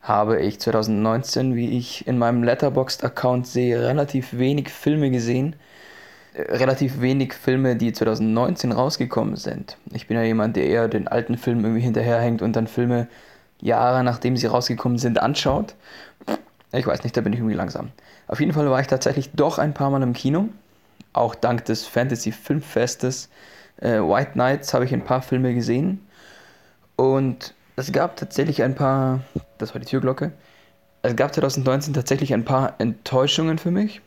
habe ich 2019, wie ich in meinem Letterboxd-Account sehe, relativ wenig Filme gesehen. Äh, Relativ wenig Filme, die 2019 rausgekommen sind. Ich bin ja jemand, der eher den alten Filmen irgendwie hinterherhängt und dann Filme Jahre nachdem sie rausgekommen sind, anschaut. Ich weiß nicht, da bin ich irgendwie langsam. Auf jeden Fall war ich tatsächlich doch ein paar Mal im Kino. Auch dank des Fantasy Filmfestes äh, White Nights habe ich ein paar Filme gesehen. Und es gab tatsächlich ein paar, das war die Türglocke, es gab 2019 tatsächlich ein paar Enttäuschungen für mich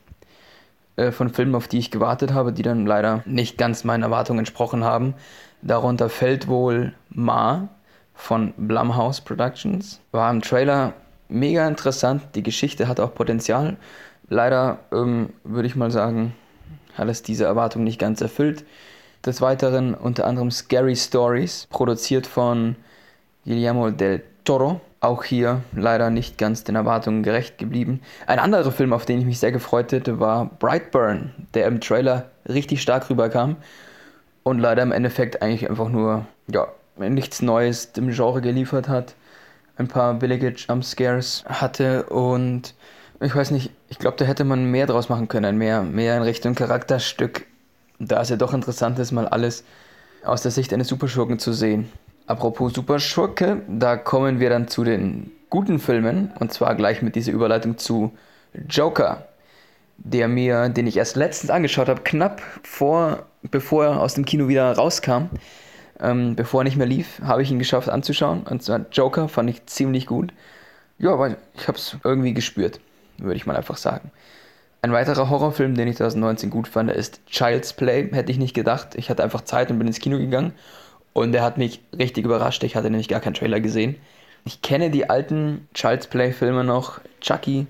äh, von Filmen, auf die ich gewartet habe, die dann leider nicht ganz meinen Erwartungen entsprochen haben. Darunter fällt wohl Ma von Blumhouse Productions. War im Trailer mega interessant, die Geschichte hat auch Potenzial. Leider ähm, würde ich mal sagen, hat es diese Erwartung nicht ganz erfüllt. Des Weiteren unter anderem Scary Stories, produziert von Guillermo del Toro. Auch hier leider nicht ganz den Erwartungen gerecht geblieben. Ein anderer Film, auf den ich mich sehr gefreut hätte, war Brightburn, der im Trailer richtig stark rüberkam und leider im Endeffekt eigentlich einfach nur ja, nichts Neues dem Genre geliefert hat. Ein paar billige Jumpscares hatte und ich weiß nicht, ich glaube, da hätte man mehr draus machen können, mehr, mehr in Richtung Charakterstück da es ja doch interessant ist, mal alles aus der Sicht eines Superschurken zu sehen. Apropos Superschurke, da kommen wir dann zu den guten Filmen und zwar gleich mit dieser Überleitung zu Joker, der mir, den ich erst letztens angeschaut habe, knapp vor, bevor er aus dem Kino wieder rauskam, ähm, bevor er nicht mehr lief, habe ich ihn geschafft anzuschauen. Und zwar Joker fand ich ziemlich gut. Ja, aber ich habe es irgendwie gespürt, würde ich mal einfach sagen. Ein weiterer Horrorfilm, den ich 2019 gut fand, ist Child's Play. Hätte ich nicht gedacht. Ich hatte einfach Zeit und bin ins Kino gegangen. Und der hat mich richtig überrascht. Ich hatte nämlich gar keinen Trailer gesehen. Ich kenne die alten Child's Play-Filme noch. Chucky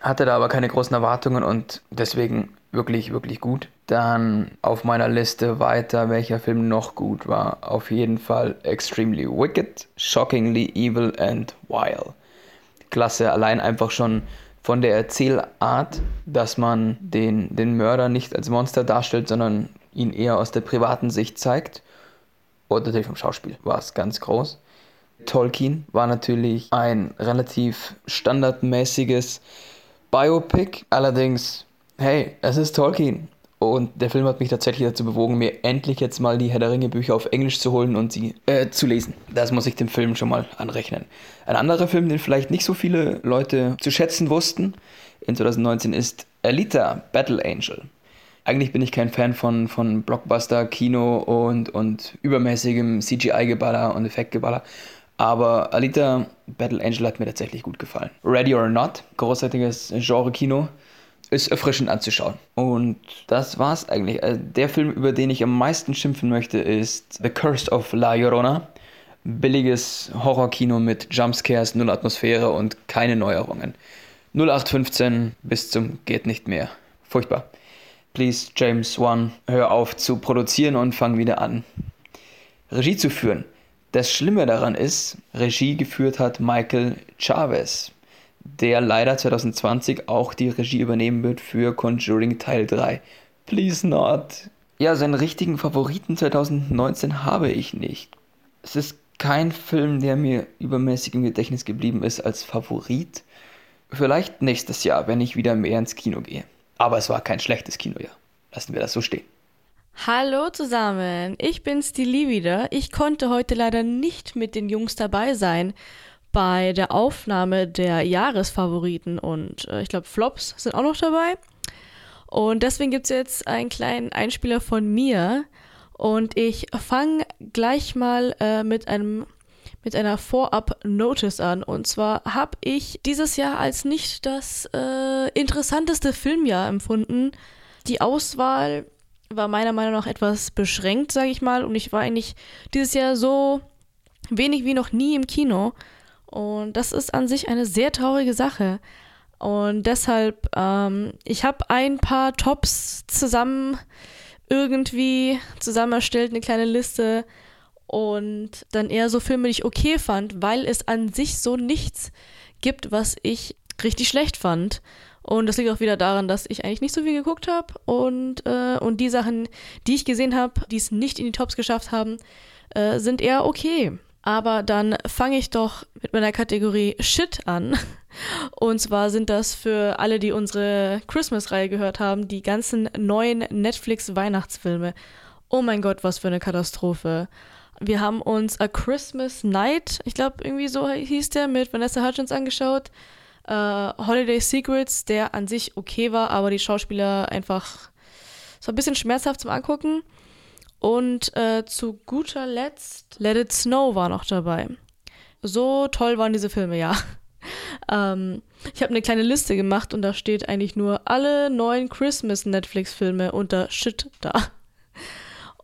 hatte da aber keine großen Erwartungen und deswegen wirklich, wirklich gut. Dann auf meiner Liste weiter, welcher Film noch gut war. Auf jeden Fall Extremely Wicked, Shockingly Evil and Wild. Klasse, allein einfach schon von der Erzählart, dass man den, den Mörder nicht als Monster darstellt, sondern ihn eher aus der privaten Sicht zeigt. Und natürlich vom Schauspiel war es ganz groß. Tolkien war natürlich ein relativ standardmäßiges Biopic. Allerdings, hey, es ist Tolkien. Und der Film hat mich tatsächlich dazu bewogen, mir endlich jetzt mal die Herr der Ringe Bücher auf Englisch zu holen und sie äh, zu lesen. Das muss ich dem Film schon mal anrechnen. Ein anderer Film, den vielleicht nicht so viele Leute zu schätzen wussten, in 2019 ist Alita Battle Angel. Eigentlich bin ich kein Fan von, von Blockbuster, Kino und, und übermäßigem CGI-Geballer und Effektgeballer. Aber Alita Battle Angel hat mir tatsächlich gut gefallen. Ready or Not, großartiges Genre-Kino ist erfrischend anzuschauen. Und das war's eigentlich. Äh, der Film, über den ich am meisten schimpfen möchte, ist The Curse of La Llorona. Billiges Horrorkino mit Jumpscares, null Atmosphäre und keine Neuerungen. 0815 bis zum geht nicht mehr. Furchtbar. Please, James Wan, hör auf zu produzieren und fang wieder an. Regie zu führen. Das Schlimme daran ist, Regie geführt hat Michael Chavez der leider 2020 auch die Regie übernehmen wird für Conjuring Teil 3. Please not. Ja, seinen richtigen Favoriten 2019 habe ich nicht. Es ist kein Film, der mir übermäßig im Gedächtnis geblieben ist als Favorit. Vielleicht nächstes Jahr, wenn ich wieder mehr ins Kino gehe. Aber es war kein schlechtes Kinojahr. Lassen wir das so stehen. Hallo zusammen, ich bin's die Lee wieder. Ich konnte heute leider nicht mit den Jungs dabei sein bei der Aufnahme der Jahresfavoriten und äh, ich glaube Flops sind auch noch dabei. Und deswegen gibt es jetzt einen kleinen Einspieler von mir und ich fange gleich mal äh, mit einem mit einer Vorab-Notice an. Und zwar habe ich dieses Jahr als nicht das äh, interessanteste Filmjahr empfunden. Die Auswahl war meiner Meinung nach etwas beschränkt, sage ich mal. Und ich war eigentlich dieses Jahr so wenig wie noch nie im Kino. Und das ist an sich eine sehr traurige Sache. Und deshalb, ähm, ich habe ein paar Tops zusammen irgendwie zusammen erstellt, eine kleine Liste. Und dann eher so Filme, die ich okay fand, weil es an sich so nichts gibt, was ich richtig schlecht fand. Und das liegt auch wieder daran, dass ich eigentlich nicht so viel geguckt habe. Und, äh, und die Sachen, die ich gesehen habe, die es nicht in die Tops geschafft haben, äh, sind eher okay. Aber dann fange ich doch mit meiner Kategorie Shit an. Und zwar sind das für alle, die unsere Christmas-Reihe gehört haben, die ganzen neuen Netflix-Weihnachtsfilme. Oh mein Gott, was für eine Katastrophe. wir haben uns A Christmas Night, ich glaube irgendwie so hieß der, mit Vanessa Hudgens angeschaut. Äh, Holiday Secrets, der an sich okay war, aber die Schauspieler einfach so ein bisschen schmerzhaft zum Angucken. Und äh, zu guter Letzt Let It Snow war noch dabei. So toll waren diese Filme, ja. ähm, ich habe eine kleine Liste gemacht und da steht eigentlich nur alle neuen Christmas Netflix-Filme unter Shit da.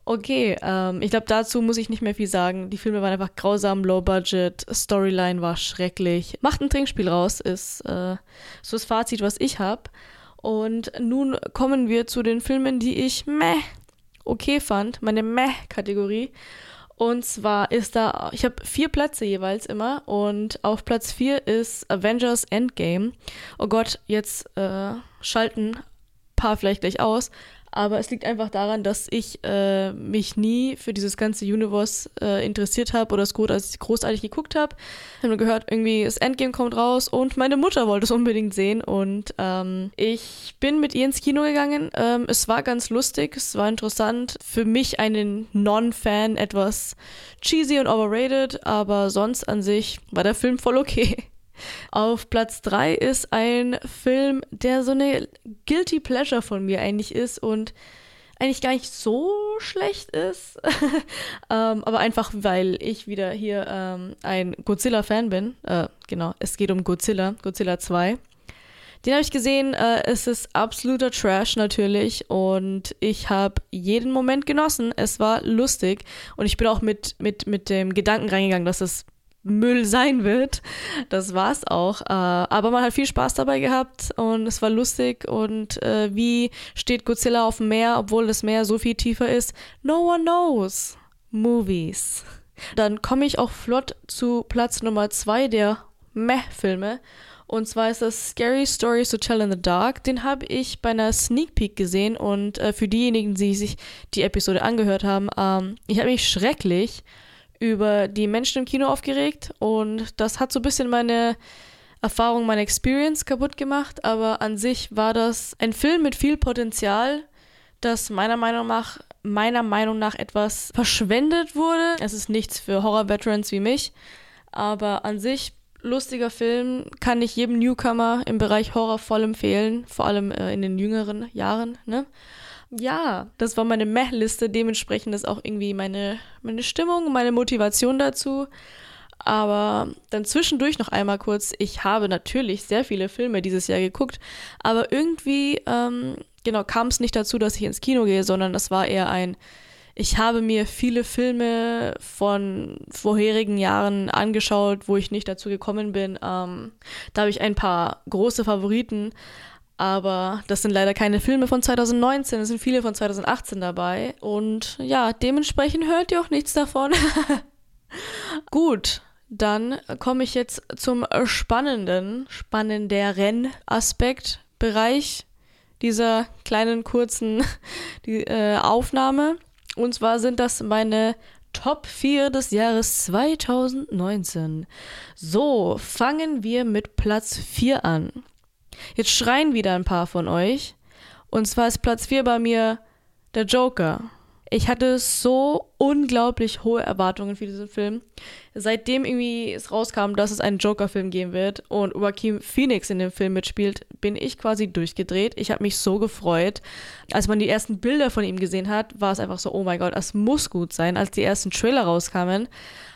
Okay, ähm, ich glaube, dazu muss ich nicht mehr viel sagen. Die Filme waren einfach grausam, low budget, Storyline war schrecklich. Macht ein Trinkspiel raus, ist äh, so das Fazit, was ich habe. Und nun kommen wir zu den Filmen, die ich meh okay fand, meine meh-Kategorie. Und zwar ist da, ich habe vier Plätze jeweils immer und auf Platz vier ist Avengers Endgame. Oh Gott, jetzt äh, schalten paar vielleicht gleich aus. Aber es liegt einfach daran, dass ich äh, mich nie für dieses ganze Universe äh, interessiert habe oder es großartig, großartig geguckt habe. Ich habe nur gehört, irgendwie das Endgame kommt raus und meine Mutter wollte es unbedingt sehen. Und ähm, ich bin mit ihr ins Kino gegangen. Ähm, es war ganz lustig, es war interessant. Für mich einen Non-Fan etwas cheesy und overrated, aber sonst an sich war der Film voll okay. Auf Platz 3 ist ein Film, der so eine Guilty Pleasure von mir eigentlich ist und eigentlich gar nicht so schlecht ist. ähm, aber einfach, weil ich wieder hier ähm, ein Godzilla-Fan bin. Äh, genau, es geht um Godzilla, Godzilla 2. Den habe ich gesehen. Äh, es ist absoluter Trash natürlich und ich habe jeden Moment genossen. Es war lustig und ich bin auch mit, mit, mit dem Gedanken reingegangen, dass es Müll sein wird. Das war's auch. Äh, aber man hat viel Spaß dabei gehabt und es war lustig. Und äh, wie steht Godzilla auf dem Meer, obwohl das Meer so viel tiefer ist? No one knows. Movies. Dann komme ich auch flott zu Platz Nummer zwei der Meh-Filme. Und zwar ist das Scary Stories to Tell in the Dark. Den habe ich bei einer Sneak Peek gesehen. Und äh, für diejenigen, die sich die Episode angehört haben, ähm, ich habe mich schrecklich über die Menschen im Kino aufgeregt und das hat so ein bisschen meine Erfahrung, meine Experience kaputt gemacht, aber an sich war das ein Film mit viel Potenzial, das meiner Meinung nach meiner Meinung nach etwas verschwendet wurde. Es ist nichts für Horror-Veterans wie mich, aber an sich lustiger Film, kann ich jedem Newcomer im Bereich Horror voll empfehlen, vor allem äh, in den jüngeren Jahren. Ne? Ja, das war meine Meh-Liste. Dementsprechend ist auch irgendwie meine, meine Stimmung, meine Motivation dazu. Aber dann zwischendurch noch einmal kurz, ich habe natürlich sehr viele Filme dieses Jahr geguckt, aber irgendwie, ähm, genau, kam es nicht dazu, dass ich ins Kino gehe, sondern es war eher ein, ich habe mir viele Filme von vorherigen Jahren angeschaut, wo ich nicht dazu gekommen bin. Ähm, da habe ich ein paar große Favoriten, aber das sind leider keine Filme von 2019, es sind viele von 2018 dabei. Und ja, dementsprechend hört ihr auch nichts davon. Gut, dann komme ich jetzt zum spannenden, spannenderen Aspekt, Bereich dieser kleinen kurzen die, äh, Aufnahme. Und zwar sind das meine Top 4 des Jahres 2019. So, fangen wir mit Platz 4 an. Jetzt schreien wieder ein paar von euch. Und zwar ist Platz 4 bei mir der Joker. Ich hatte so unglaublich hohe Erwartungen für diesen Film. Seitdem irgendwie es rauskam, dass es einen Joker-Film geben wird und Joaquin Phoenix in dem Film mitspielt, bin ich quasi durchgedreht. Ich habe mich so gefreut. Als man die ersten Bilder von ihm gesehen hat, war es einfach so, oh mein Gott, das muss gut sein. Als die ersten Trailer rauskamen,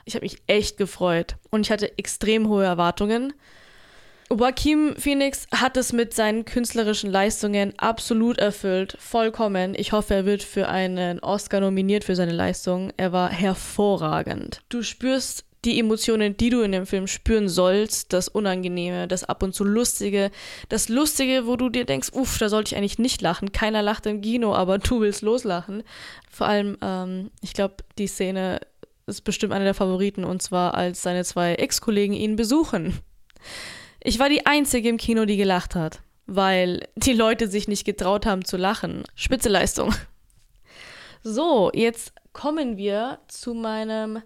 ich habe mich echt gefreut. Und ich hatte extrem hohe Erwartungen. Joaquin Phoenix hat es mit seinen künstlerischen Leistungen absolut erfüllt, vollkommen. Ich hoffe, er wird für einen Oscar nominiert für seine Leistung. Er war hervorragend. Du spürst die Emotionen, die du in dem Film spüren sollst, das Unangenehme, das ab und zu Lustige, das Lustige, wo du dir denkst, uff, da sollte ich eigentlich nicht lachen. Keiner lacht im Kino, aber du willst loslachen. Vor allem, ähm, ich glaube, die Szene ist bestimmt eine der Favoriten, und zwar als seine zwei Ex-Kollegen ihn besuchen. Ich war die Einzige im Kino, die gelacht hat, weil die Leute sich nicht getraut haben zu lachen. Spitze Leistung. So, jetzt kommen wir zu meinem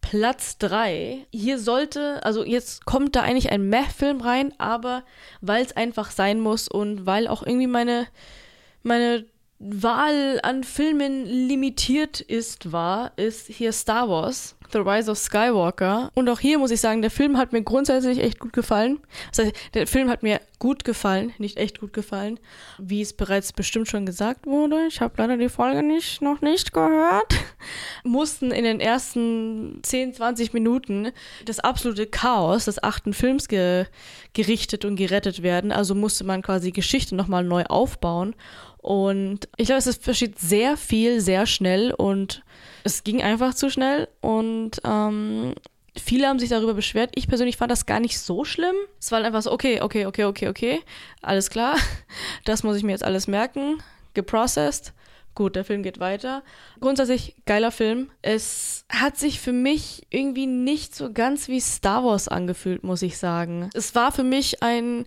Platz 3. Hier sollte, also jetzt kommt da eigentlich ein Meh-Film rein, aber weil es einfach sein muss und weil auch irgendwie meine, meine Wahl an Filmen limitiert ist, war, ist hier Star Wars, The Rise of Skywalker. Und auch hier muss ich sagen, der Film hat mir grundsätzlich echt gut gefallen. Das heißt, der Film hat mir gut gefallen, nicht echt gut gefallen, wie es bereits bestimmt schon gesagt wurde. Ich habe leider die Folge nicht, noch nicht gehört. Mussten in den ersten 10, 20 Minuten das absolute Chaos des achten Films ge gerichtet und gerettet werden. Also musste man quasi Geschichte nochmal neu aufbauen. Und ich glaube, es passiert sehr viel, sehr schnell und es ging einfach zu schnell. Und ähm, viele haben sich darüber beschwert. Ich persönlich fand das gar nicht so schlimm. Es war einfach so, okay, okay, okay, okay, okay, alles klar. Das muss ich mir jetzt alles merken. Geprocessed. Gut, der Film geht weiter. Grundsätzlich geiler Film. Es hat sich für mich irgendwie nicht so ganz wie Star Wars angefühlt, muss ich sagen. Es war für mich ein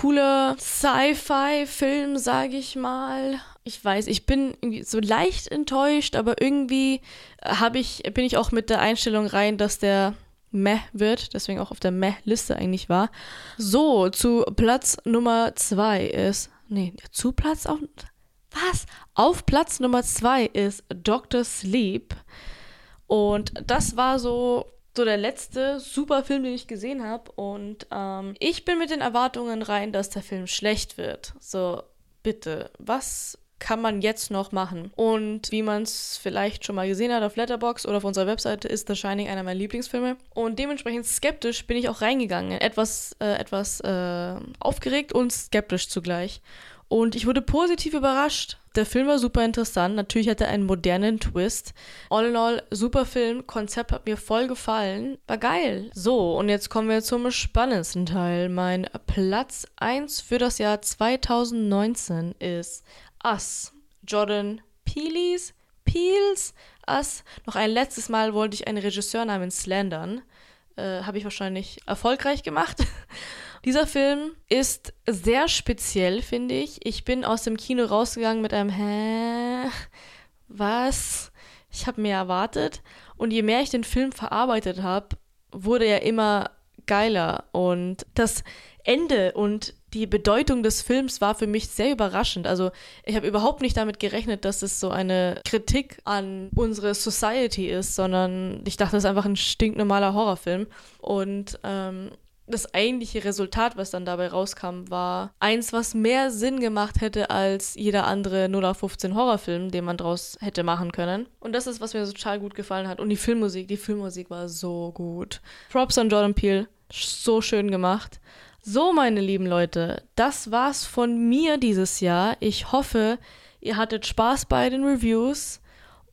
cooler Sci-Fi-Film, sage ich mal. Ich weiß, ich bin so leicht enttäuscht, aber irgendwie habe ich, bin ich auch mit der Einstellung rein, dass der Meh wird, deswegen auch auf der Meh-Liste eigentlich war. So, zu Platz Nummer zwei ist. Nee, zu Platz auf. Was? Auf Platz Nummer zwei ist Dr. Sleep. Und das war so so der letzte super Film, den ich gesehen habe. Und ähm, ich bin mit den Erwartungen rein, dass der Film schlecht wird. So, bitte, was kann man jetzt noch machen? Und wie man es vielleicht schon mal gesehen hat auf Letterbox oder auf unserer Webseite, ist The Shining einer meiner Lieblingsfilme. Und dementsprechend skeptisch bin ich auch reingegangen. Etwas, äh, etwas äh, aufgeregt und skeptisch zugleich. Und ich wurde positiv überrascht. Der Film war super interessant. Natürlich hat er einen modernen Twist. All in all, super Film. Konzept hat mir voll gefallen. War geil. So, und jetzt kommen wir zum spannendsten Teil. Mein Platz 1 für das Jahr 2019 ist Us. Jordan Peele's. Peels. Us. Noch ein letztes Mal wollte ich einen Regisseur namens Slandern. Äh, Habe ich wahrscheinlich erfolgreich gemacht. Dieser Film ist sehr speziell, finde ich. Ich bin aus dem Kino rausgegangen mit einem Hä? Was? Ich habe mehr erwartet. Und je mehr ich den Film verarbeitet habe, wurde er immer geiler. Und das Ende und die Bedeutung des Films war für mich sehr überraschend. Also ich habe überhaupt nicht damit gerechnet, dass es so eine Kritik an unsere Society ist, sondern ich dachte, es ist einfach ein stinknormaler Horrorfilm. Und ähm, das eigentliche Resultat, was dann dabei rauskam, war eins, was mehr Sinn gemacht hätte als jeder andere 0815 Horrorfilm, den man draus hätte machen können. Und das ist, was mir total gut gefallen hat. Und die Filmmusik, die Filmmusik war so gut. Props an Jordan Peele, so schön gemacht. So, meine lieben Leute, das war's von mir dieses Jahr. Ich hoffe, ihr hattet Spaß bei den Reviews.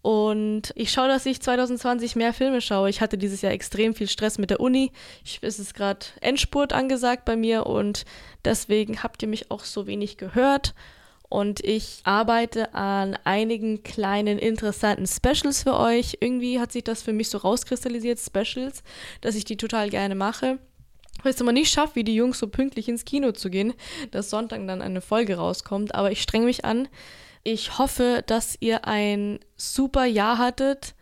Und ich schaue, dass ich 2020 mehr Filme schaue. Ich hatte dieses Jahr extrem viel Stress mit der Uni. Ich, es ist gerade Endspurt angesagt bei mir und deswegen habt ihr mich auch so wenig gehört. Und ich arbeite an einigen kleinen interessanten Specials für euch. Irgendwie hat sich das für mich so rauskristallisiert, Specials, dass ich die total gerne mache. Weil es immer nicht schafft, wie die Jungs so pünktlich ins Kino zu gehen, dass Sonntag dann eine Folge rauskommt. Aber ich strenge mich an, ich hoffe, dass ihr ein super Jahr hattet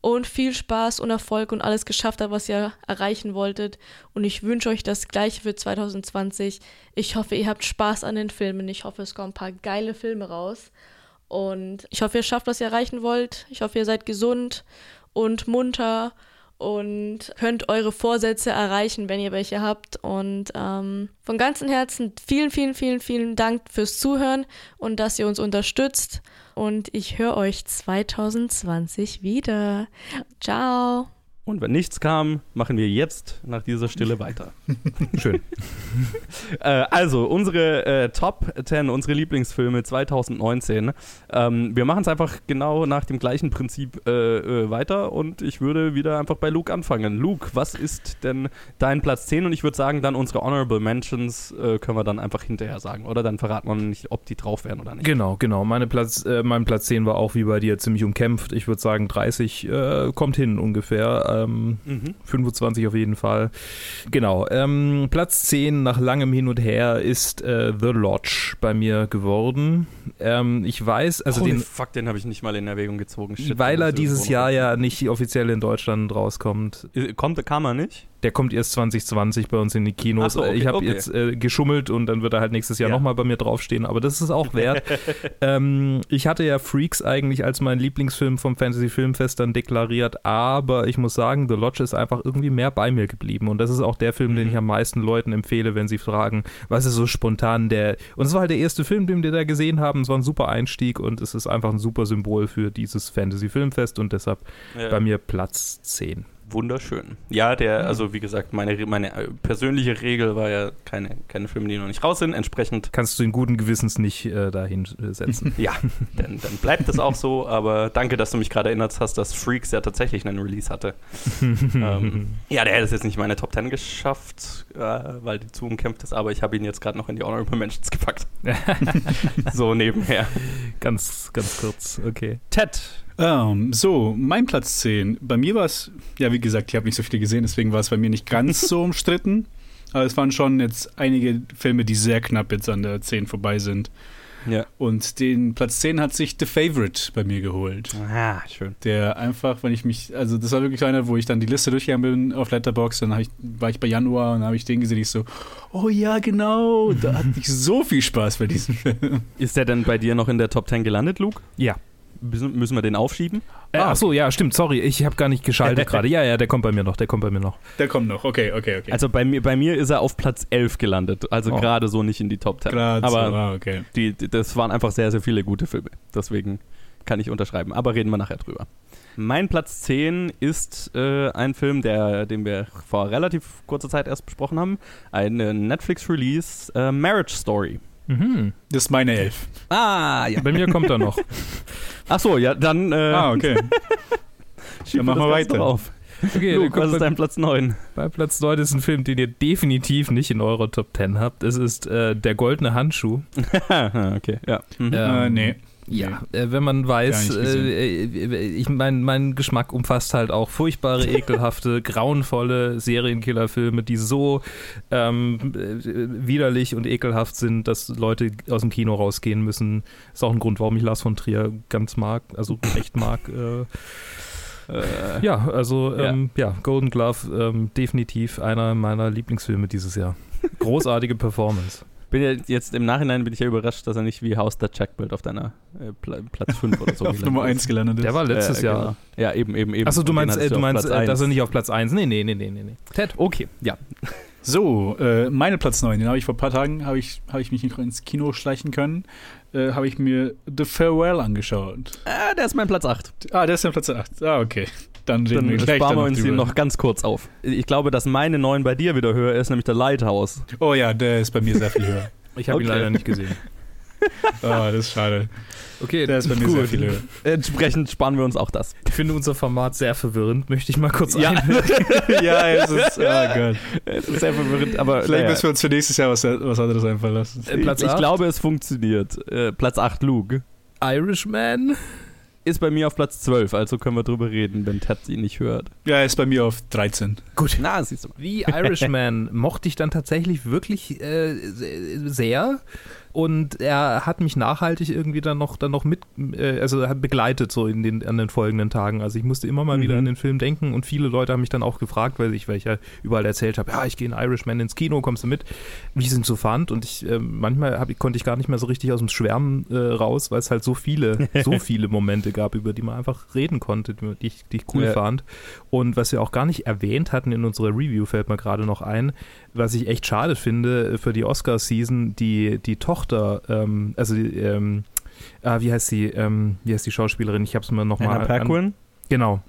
und viel Spaß und Erfolg und alles geschafft habt, was ihr erreichen wolltet. Und ich wünsche euch das gleiche für 2020. Ich hoffe, ihr habt Spaß an den Filmen. Ich hoffe, es kommen ein paar geile Filme raus. Und ich hoffe, ihr schafft, was ihr erreichen wollt. Ich hoffe, ihr seid gesund und munter und könnt eure Vorsätze erreichen, wenn ihr welche habt. Und ähm, von ganzem Herzen vielen, vielen, vielen, vielen Dank fürs Zuhören und dass ihr uns unterstützt. Und ich höre euch 2020 wieder. Ciao. Und wenn nichts kam, machen wir jetzt nach dieser Stille weiter. Schön. äh, also, unsere äh, Top 10, unsere Lieblingsfilme 2019. Ähm, wir machen es einfach genau nach dem gleichen Prinzip äh, äh, weiter und ich würde wieder einfach bei Luke anfangen. Luke, was ist denn dein Platz 10? Und ich würde sagen, dann unsere Honorable Mentions äh, können wir dann einfach hinterher sagen, oder? Dann verraten wir nicht, ob die drauf wären oder nicht. Genau, genau. Meine Platz, äh, mein Platz 10 war auch wie bei dir ziemlich umkämpft. Ich würde sagen, 30 kommt hin ungefähr ähm, mhm. 25 auf jeden Fall. Genau. Ähm, Platz 10 nach langem Hin und Her ist äh, The Lodge bei mir geworden. Ähm, ich weiß, also Holy den. Fuck, den habe ich nicht mal in Erwägung gezogen. Shit, weil er dieses Jahr ja nicht offiziell in Deutschland rauskommt. Kommt, kam er nicht? Der kommt erst 2020 bei uns in die Kinos. So, okay, ich habe okay. jetzt äh, geschummelt und dann wird er halt nächstes Jahr Ja. nochmal bei mir draufstehen, aber das ist auch wert. ähm, ich hatte ja Freaks eigentlich als mein Lieblingsfilm vom Fantasy Filmfest dann deklariert, aber ich muss sagen, The Lodge ist einfach irgendwie mehr bei mir geblieben und das ist auch der Film, den Mhm. ich am meisten Leuten empfehle, wenn sie fragen, was ist so spontan der. Und es war halt der erste Film, den wir da gesehen haben. Es war ein super Einstieg und es ist einfach ein super Symbol für dieses Fantasy Filmfest und deshalb Ja. bei mir Platz 10. Wunderschön. Ja, der, also wie gesagt, meine, meine äh, persönliche Regel war ja keine, keine Filme, die noch nicht raus sind. Entsprechend, Kannst du in guten Gewissens nicht äh, dahin äh, setzen. ja, dann, dann bleibt es auch so. Aber danke, dass du mich gerade erinnert hast, dass Freaks ja tatsächlich einen Release hatte. ähm, ja, der hätte es jetzt nicht in meine Top 10 geschafft, äh, weil die zu umkämpft ist, aber ich habe ihn jetzt gerade noch in die Honorable Mentions gepackt. so nebenher. ganz, ganz kurz, okay. Ted. Ähm, so, mein Platz 10. Bei mir war es, ja, wie gesagt, ich habe nicht so viele gesehen, deswegen war es bei mir nicht ganz so umstritten. Aber es waren schon jetzt einige Filme, die sehr knapp jetzt an der 10 vorbei sind. Ja. Und den Platz 10 hat sich The Favorite bei mir geholt. Ah, schön. Der einfach, wenn ich mich, also das war wirklich einer, wo ich dann die Liste durchgegangen bin auf Letterboxd, dann ich, war ich bei Januar und dann habe ich den gesehen, ich so, oh ja, genau, da hatte ich so viel Spaß bei diesem Film. Ist der denn bei dir noch in der Top 10 gelandet, Luke? Ja. Müssen, wir den aufschieben? Äh, Ah, ach so, ja, stimmt, sorry, ich habe gar nicht geschaltet gerade. Ja, ja, der kommt bei mir noch, der kommt bei mir noch. Der kommt noch, okay, okay, okay. Also bei mir, bei mir ist er auf Platz 11 gelandet. Also Oh. gerade so nicht in die Top 10. Gerade Aber so, ah, okay. die, die, das waren einfach sehr, sehr viele gute Filme. Deswegen kann ich unterschreiben. Aber reden wir nachher drüber. Mein Platz 10 ist äh, ein Film, der, den wir vor relativ kurzer Zeit erst besprochen haben. Ein Netflix-Release, äh, Marriage Story. Mhm. Das ist meine Elf. Ah, ja. Bei mir kommt er noch. Ach so, ja, dann äh, Ah, okay. dann machen wir weiter. Auf. Okay, Luke, was ist dein Platz 9? bei Platz 9 ist ein Film, den ihr definitiv nicht in eurer Top 10 habt. Es ist äh, Der goldene Handschuh. okay, ja. Mhm. äh, nee. Ja, äh, wenn man weiß, äh, äh, ich mein, mein Geschmack umfasst halt auch furchtbare, ekelhafte, grauenvolle Serienkillerfilme, die so ähm, äh, widerlich und ekelhaft sind, dass Leute aus dem Kino rausgehen müssen. Ist auch ein Grund, warum ich Lars von Trier ganz mag, also echt mag. Äh, Äh, ja, also Ja. ähm, ja, Golden Glove ähm, definitiv einer meiner Lieblingsfilme dieses Jahr. Großartige Performance. Bin ja jetzt im Nachhinein bin ich ja überrascht, dass er nicht wie House the Checkbild auf deiner äh, Pla Platz 5 oder so Auf gelandet Nummer ist. 1 gelandet ist. Der war letztes Äh, Jahr. genau. Ja, eben, eben, eben. Achso, du meinst, äh, du meinst äh, dass er nicht auf Platz 1. Nee, nee, nee, nee, nee. nee. Ted. Okay, ja. So, äh, meine Platz 9, den habe ich vor ein paar Tagen, habe ich, hab ich mich noch ins Kino schleichen können, äh, habe ich mir The Farewell angeschaut. Ah, der ist mein Platz 8. Ah, der ist ja Platz 8. Ah, okay. Dann reden Dann wir gleich sparen wir uns den drüber. noch ganz kurz auf. Ich glaube, dass meine 9 bei dir wieder höher ist, nämlich der Lighthouse. Oh ja, der ist bei mir sehr viel höher. Ich habe ihn Okay. leider nicht gesehen. Ah, das ist schade. Okay, Der ist bei mir sehr viel höher. Entsprechend sparen wir uns auch das. Ich finde unser Format sehr verwirrend, möchte ich mal kurz Ja. ja, es ist, oh Gott. Es ist sehr verwirrend, aber Vielleicht naja. müssen wir uns für nächstes Jahr was, was anderes einfallen lassen. Äh, Platz ich, ich acht? glaube, es funktioniert. Äh, Platz 8, Luke. Irishman. Ist bei mir auf Platz 12, also können wir drüber reden, wenn Ted ihn nicht hört. Ja, er ist bei mir auf 13. Gut. Na, siehst du mal. Wie Irishman mochte ich dann tatsächlich wirklich äh, sehr. Und er hat mich nachhaltig irgendwie dann noch, dann noch mit, äh, also hat begleitet so in den, an den folgenden Tagen. Also ich musste immer mal Mhm. wieder an den Film denken und viele Leute haben mich dann auch gefragt, weil ich, weil ich ja überall erzählt habe, ja, ich gehe in Irishman ins Kino, kommst du mit? Wie ihn so fand und ich, äh, manchmal hab, konnte ich gar nicht mehr so richtig aus dem Schwärmen äh, raus, weil es halt so viele, so viele Momente gab, über die man einfach reden konnte, die ich, die ich cool Ja. fand. Und was wir auch gar nicht erwähnt hatten in unserer Review, fällt mir gerade noch ein, was ich echt schade finde für die Oscar-Season, die, die Tochter, ähm, also die, ähm, ah, wie heißt sie, ähm, wie heißt die Schauspielerin? Ich habe es mir nochmal. Anna Paquin? Genau.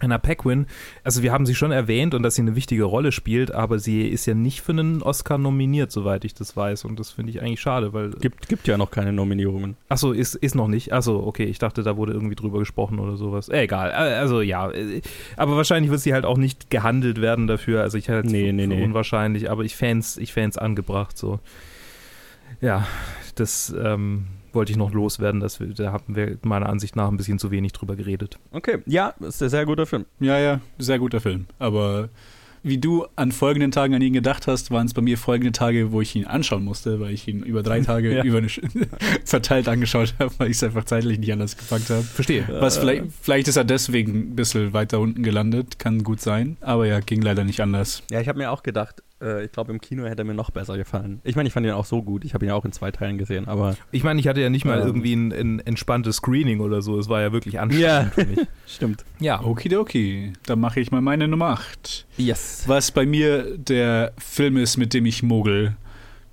Anna Paquin, also wir haben sie schon erwähnt und dass sie eine wichtige Rolle spielt, aber sie ist ja nicht für einen Oscar nominiert, soweit ich das weiß. Und das finde ich eigentlich schade, weil. Gibt, gibt ja noch keine Nominierungen. Achso, ist, ist noch nicht. Achso, okay, ich dachte, da wurde irgendwie drüber gesprochen oder sowas. Äh, egal. Äh, Also ja. äh, Aber wahrscheinlich wird sie halt auch nicht gehandelt werden dafür. Also ich halte es Nee, für, nee, für nee. unwahrscheinlich, aber ich fän's, ich fän's angebracht so. Ja, das ähm, wollte ich noch loswerden. Dass wir, da haben wir meiner Ansicht nach ein bisschen zu wenig drüber geredet. Okay, ja, ist ein sehr guter Film. Ja, ja, sehr guter Film. Aber wie du an folgenden Tagen an ihn gedacht hast, waren es bei mir folgende Tage, wo ich ihn anschauen musste, weil ich ihn über drei Tage Ja. über eine, verteilt angeschaut habe, weil ich es einfach zeitlich nicht anders gepackt habe. Verstehe. Was vielleicht, vielleicht ist er deswegen ein bisschen weiter unten gelandet, kann gut sein. Aber ja, ging leider nicht anders. Ja, ich habe mir auch gedacht, äh, ich glaube, im Kino hätte er mir noch besser gefallen. Ich meine, ich fand ihn auch so gut. Ich habe ihn ja auch in zwei Teilen gesehen, aber. Ich meine, ich hatte ja nicht mal Ähm. irgendwie ein, ein entspanntes Screening oder so. Es war ja wirklich anstrengend für mich. Stimmt. Ja. Okidoki, dann mache ich mal meine Nummer 8. Yes. Was bei mir der Film ist, mit dem ich mogel,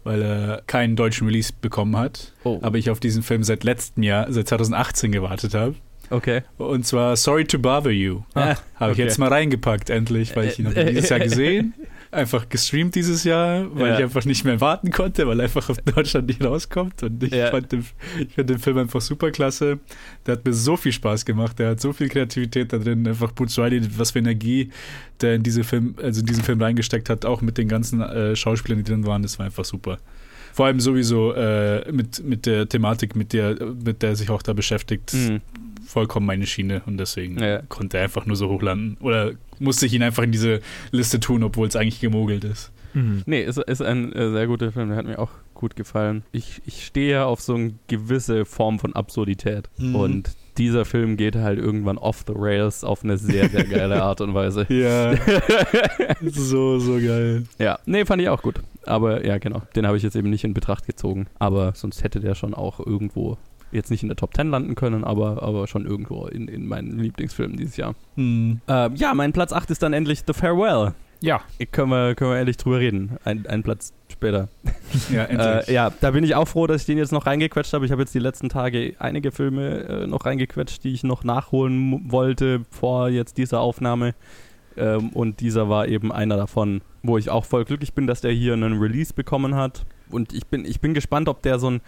weil er keinen deutschen Release bekommen hat. Oh. Aber ich auf diesen Film seit letztem Jahr, seit 2018 gewartet habe. Okay. Und zwar Sorry to Bother You. Ah, Habe ich okay. jetzt mal reingepackt, endlich, weil ich ihn Äh, äh, dieses Jahr gesehen. Einfach gestreamt dieses Jahr, weil Ja. ich einfach nicht mehr warten konnte, weil einfach auf Deutschland nicht rauskommt. Und ich Ja. fand den, ich fand den Film einfach super klasse. Der hat mir so viel Spaß gemacht. Der hat so viel Kreativität da drin. Einfach Boots Riley, was für Energie der in diese Film, also in diesen Film reingesteckt hat, auch mit den ganzen äh, Schauspielern, die drin waren. Das war einfach super. Vor allem sowieso äh, mit, mit der Thematik, mit der, mit der er sich auch da beschäftigt Mhm. Vollkommen meine Schiene und deswegen Ja. konnte er einfach nur so hochlanden. Oder musste ich ihn einfach in diese Liste tun, obwohl es eigentlich gemogelt ist. Mhm. Nee, ist, ist ein äh, sehr guter Film, der hat mir auch gut gefallen. Ich, ich stehe ja auf so eine gewisse Form von Absurdität. Mhm. Und dieser Film geht halt irgendwann off the rails auf eine sehr, sehr geile Art und Weise. Ja, so, so geil. Ja, nee, fand ich auch gut. Aber ja, genau, den habe ich jetzt eben nicht in Betracht gezogen. Aber sonst hätte der schon auch irgendwo, jetzt nicht in der Top 10 landen können, aber, aber schon irgendwo in, in meinen Lieblingsfilmen dieses Jahr. Hm. Ähm, ja, mein Platz 8 ist dann endlich The Farewell. Ja. Können wir, können wir ehrlich drüber reden. Ein, ein Platz später. Ja, endlich. Äh, ja, da bin ich auch froh, dass ich den jetzt noch reingequetscht habe. Ich habe jetzt die letzten Tage einige Filme äh, noch reingequetscht, die ich noch nachholen wollte vor jetzt dieser Aufnahme. Ähm, und dieser war eben einer davon, wo ich auch voll glücklich bin, dass der hier einen Release bekommen hat. Und ich bin, ich bin gespannt, ob der so ein,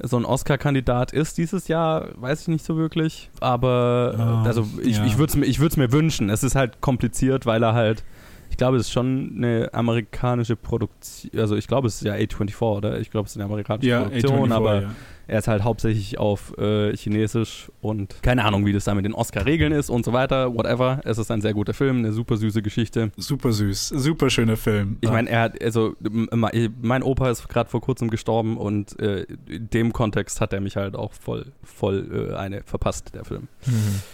so ein Oscar-Kandidat ist dieses Jahr, weiß ich nicht so wirklich. Aber äh, Ah, also ich, ja. ich würde es mir, ich mir wünschen. Es ist halt kompliziert, weil er halt, ich glaube, es ist schon eine amerikanische Produktion, also ich glaube, es ist ja A24, oder? Ich glaube, es ist eine amerikanische ja, Produktion, A24, aber ja. Er ist halt hauptsächlich auf äh, Chinesisch und keine Ahnung, wie das da mit den Oscar-Regeln ist und so weiter, whatever. Es ist ein sehr guter Film, eine super süße Geschichte. Super süß, super schöner Film. Ich meine, er hat, also, mein Opa ist gerade vor kurzem gestorben und äh, in dem Kontext hat er mich halt auch voll, voll äh, eine verpasst, der Film.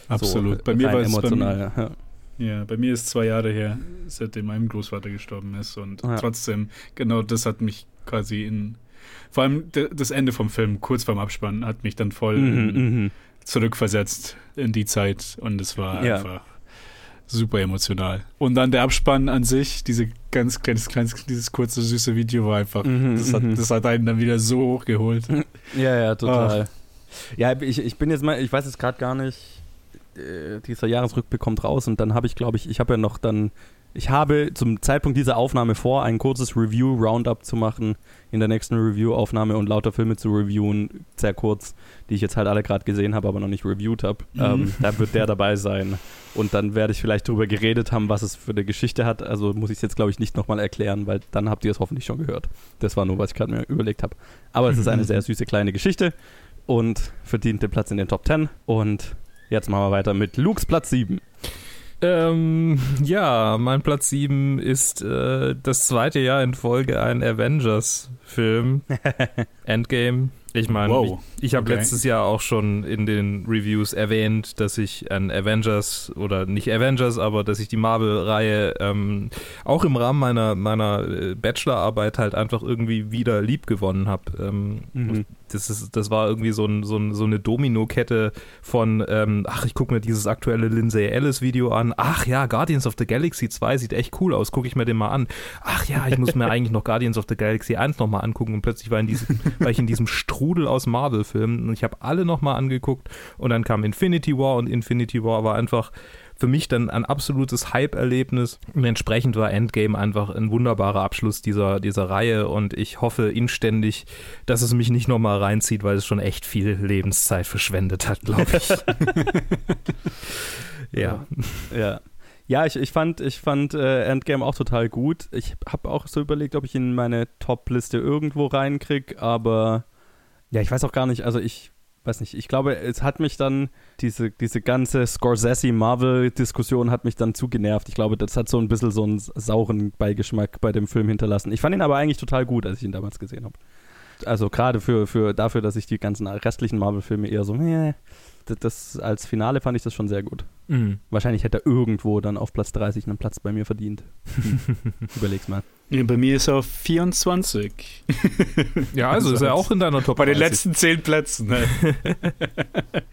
absolut. So, bei mir war es emotional, ja. ja, bei mir ist zwei Jahre her, seitdem mein Großvater gestorben ist und Ja. trotzdem, genau das hat mich quasi in, vor allem das Ende vom Film, kurz vorm Abspann, hat mich dann voll in, Mhm, mhm. zurückversetzt in die Zeit und es war Ja. einfach super emotional. Und dann der Abspann an sich, diese ganz kleines, kleines dieses kurze süße Video war einfach, Mhm, das, hat, mhm. das hat einen dann wieder so hochgeholt. Ja, ja, total. Ja, ich, ich bin jetzt mal, ich weiß jetzt gerade gar nicht, äh, dieser Jahresrückblick kommt raus und dann habe ich, glaube ich, ich habe ja noch dann, ich habe zum Zeitpunkt dieser Aufnahme vor, ein kurzes Review-Roundup zu machen in der nächsten Review-Aufnahme und lauter Filme zu reviewen, sehr kurz, die ich jetzt halt alle gerade gesehen habe, aber noch nicht reviewed habe. Mhm. Ähm, da wird der dabei sein. Und dann werde ich vielleicht darüber geredet haben, was es für eine Geschichte hat. Also muss ich es jetzt, glaube ich, nicht nochmal erklären, weil dann habt ihr es hoffentlich schon gehört. Das war nur, was ich gerade mir überlegt habe. Aber es ist eine sehr süße kleine Geschichte und verdient den Platz in den Top 10. Und jetzt machen wir weiter mit Lukes Platz 7. Ähm, ja, mein Platz 7 ist äh, das zweite Jahr in Folge ein Avengers-Film. Endgame. Ich meine, Wow. ich, ich habe Okay. letztes Jahr auch schon in den Reviews erwähnt, dass ich an Avengers oder nicht Avengers, aber dass ich die Marvel-Reihe ähm, auch im Rahmen meiner, meiner äh, Bachelorarbeit halt einfach irgendwie wieder lieb gewonnen habe. Ähm, Mhm. Das, ist, das war irgendwie so, ein, so, ein, so eine Domino-Kette von, ähm, ach, ich gucke mir dieses aktuelle Lindsay Ellis-Video an. Ach ja, Guardians of the Galaxy 2 sieht echt cool aus, gucke ich mir den mal an. Ach ja, ich muss mir eigentlich noch Guardians of the Galaxy 1 nochmal angucken und plötzlich war, in diesem, war ich in diesem Strudel aus Marvel-Filmen und ich habe alle nochmal angeguckt und dann kam Infinity War und Infinity War war einfach für mich dann ein absolutes Hype-Erlebnis und entsprechend war Endgame einfach ein wunderbarer Abschluss dieser, dieser Reihe und ich hoffe inständig, dass es mich nicht nochmal reinzieht, weil es schon echt viel Lebenszeit verschwendet hat, glaube ich. ja. Ja. Ja, ich, ich fand, ich fand äh, Endgame auch total gut. Ich habe auch so überlegt, ob ich ihn in meine Top-Liste irgendwo reinkrieg, aber ja, ich weiß auch gar nicht, also ich weiß nicht, ich glaube, es hat mich dann, diese, diese ganze Scorsese-Marvel-Diskussion hat mich dann zu genervt. Ich glaube, das hat so ein bisschen so einen sauren Beigeschmack bei dem Film hinterlassen. Ich fand ihn aber eigentlich total gut, als ich ihn damals gesehen habe. Also gerade für, für dafür, dass ich die ganzen restlichen Marvel-Filme eher so, äh, das, als Finale fand ich das schon sehr gut. Mhm. Wahrscheinlich hätte er irgendwo dann auf Platz 30 einen Platz bei mir verdient. Überleg's mal. Ja, bei mir ist er auf 24. Ja, also ist er auch in deiner Top Bei den 30. letzten 10 Plätzen. Ne?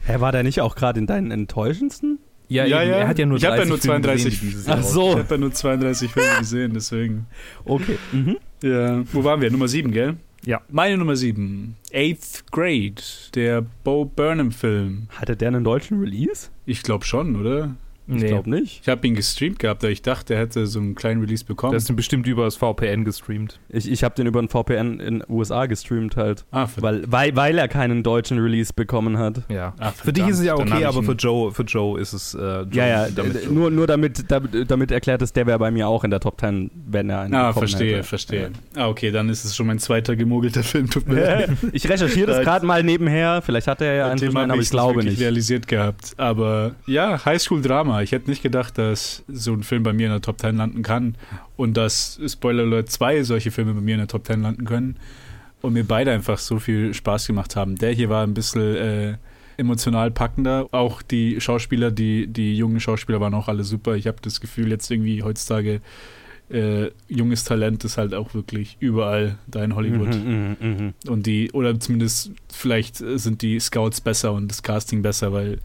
Hä, war der nicht auch gerade in deinen enttäuschendsten? Ja, Ja, ja. er hat ja nur Ich hab ja 30 nur Filme 32 gesehen, die dieses Jahr Ach so. Ich habe ja nur 32 Filme gesehen, deswegen. Okay. Mhm. Ja, wo waren wir? Nummer 7, gell? Ja. Meine Nummer 7. Eighth Grade, der Bo Burnham-Film. Hatte der einen deutschen Release? Ich glaube schon, oder? Ich Nee, glaube nicht. Ich habe ihn gestreamt gehabt, aber ich dachte, er hätte so einen kleinen Release bekommen. das ist bestimmt über das VPN gestreamt. Ich, ich habe den über ein VPN in USA gestreamt halt. ah. Weil, weil, weil er keinen deutschen Release bekommen hat. Ja. Ah, für dich ist es ja okay, ich aber für ihn- Joe, für Joe ist es. Äh, Joe, Ja, ja, damit d- nur, nur damit, damit, damit erklärt ist, der wäre bei mir auch in der Top 10, wenn er einen Ah, bekommen verstehe, hätte. verstehe. Ah, okay, dann ist es schon mein zweiter gemogelter Film. Tut mir leid. Ich recherchiere das Äh, gerade mal nebenher. Vielleicht hat er ja einen einen, aber ich glaube nicht. realisiert gehabt. Aber ja, Highschool-Drama. Ich hätte nicht gedacht, dass so ein Film bei mir in der Top 10 landen kann. Und dass, Spoiler Alert, zwei solche Filme bei mir in der Top 10 landen können. Und mir beide einfach so viel Spaß gemacht haben. Der hier war ein bisschen äh, emotional packender. Auch die Schauspieler, die, die jungen Schauspieler waren auch alle super. Ich habe das Gefühl, jetzt irgendwie heutzutage äh, junges Talent ist halt auch wirklich überall da in Hollywood. Mhm, mhm, mhm. Und die, oder zumindest vielleicht sind die Scouts besser und das Casting besser, weil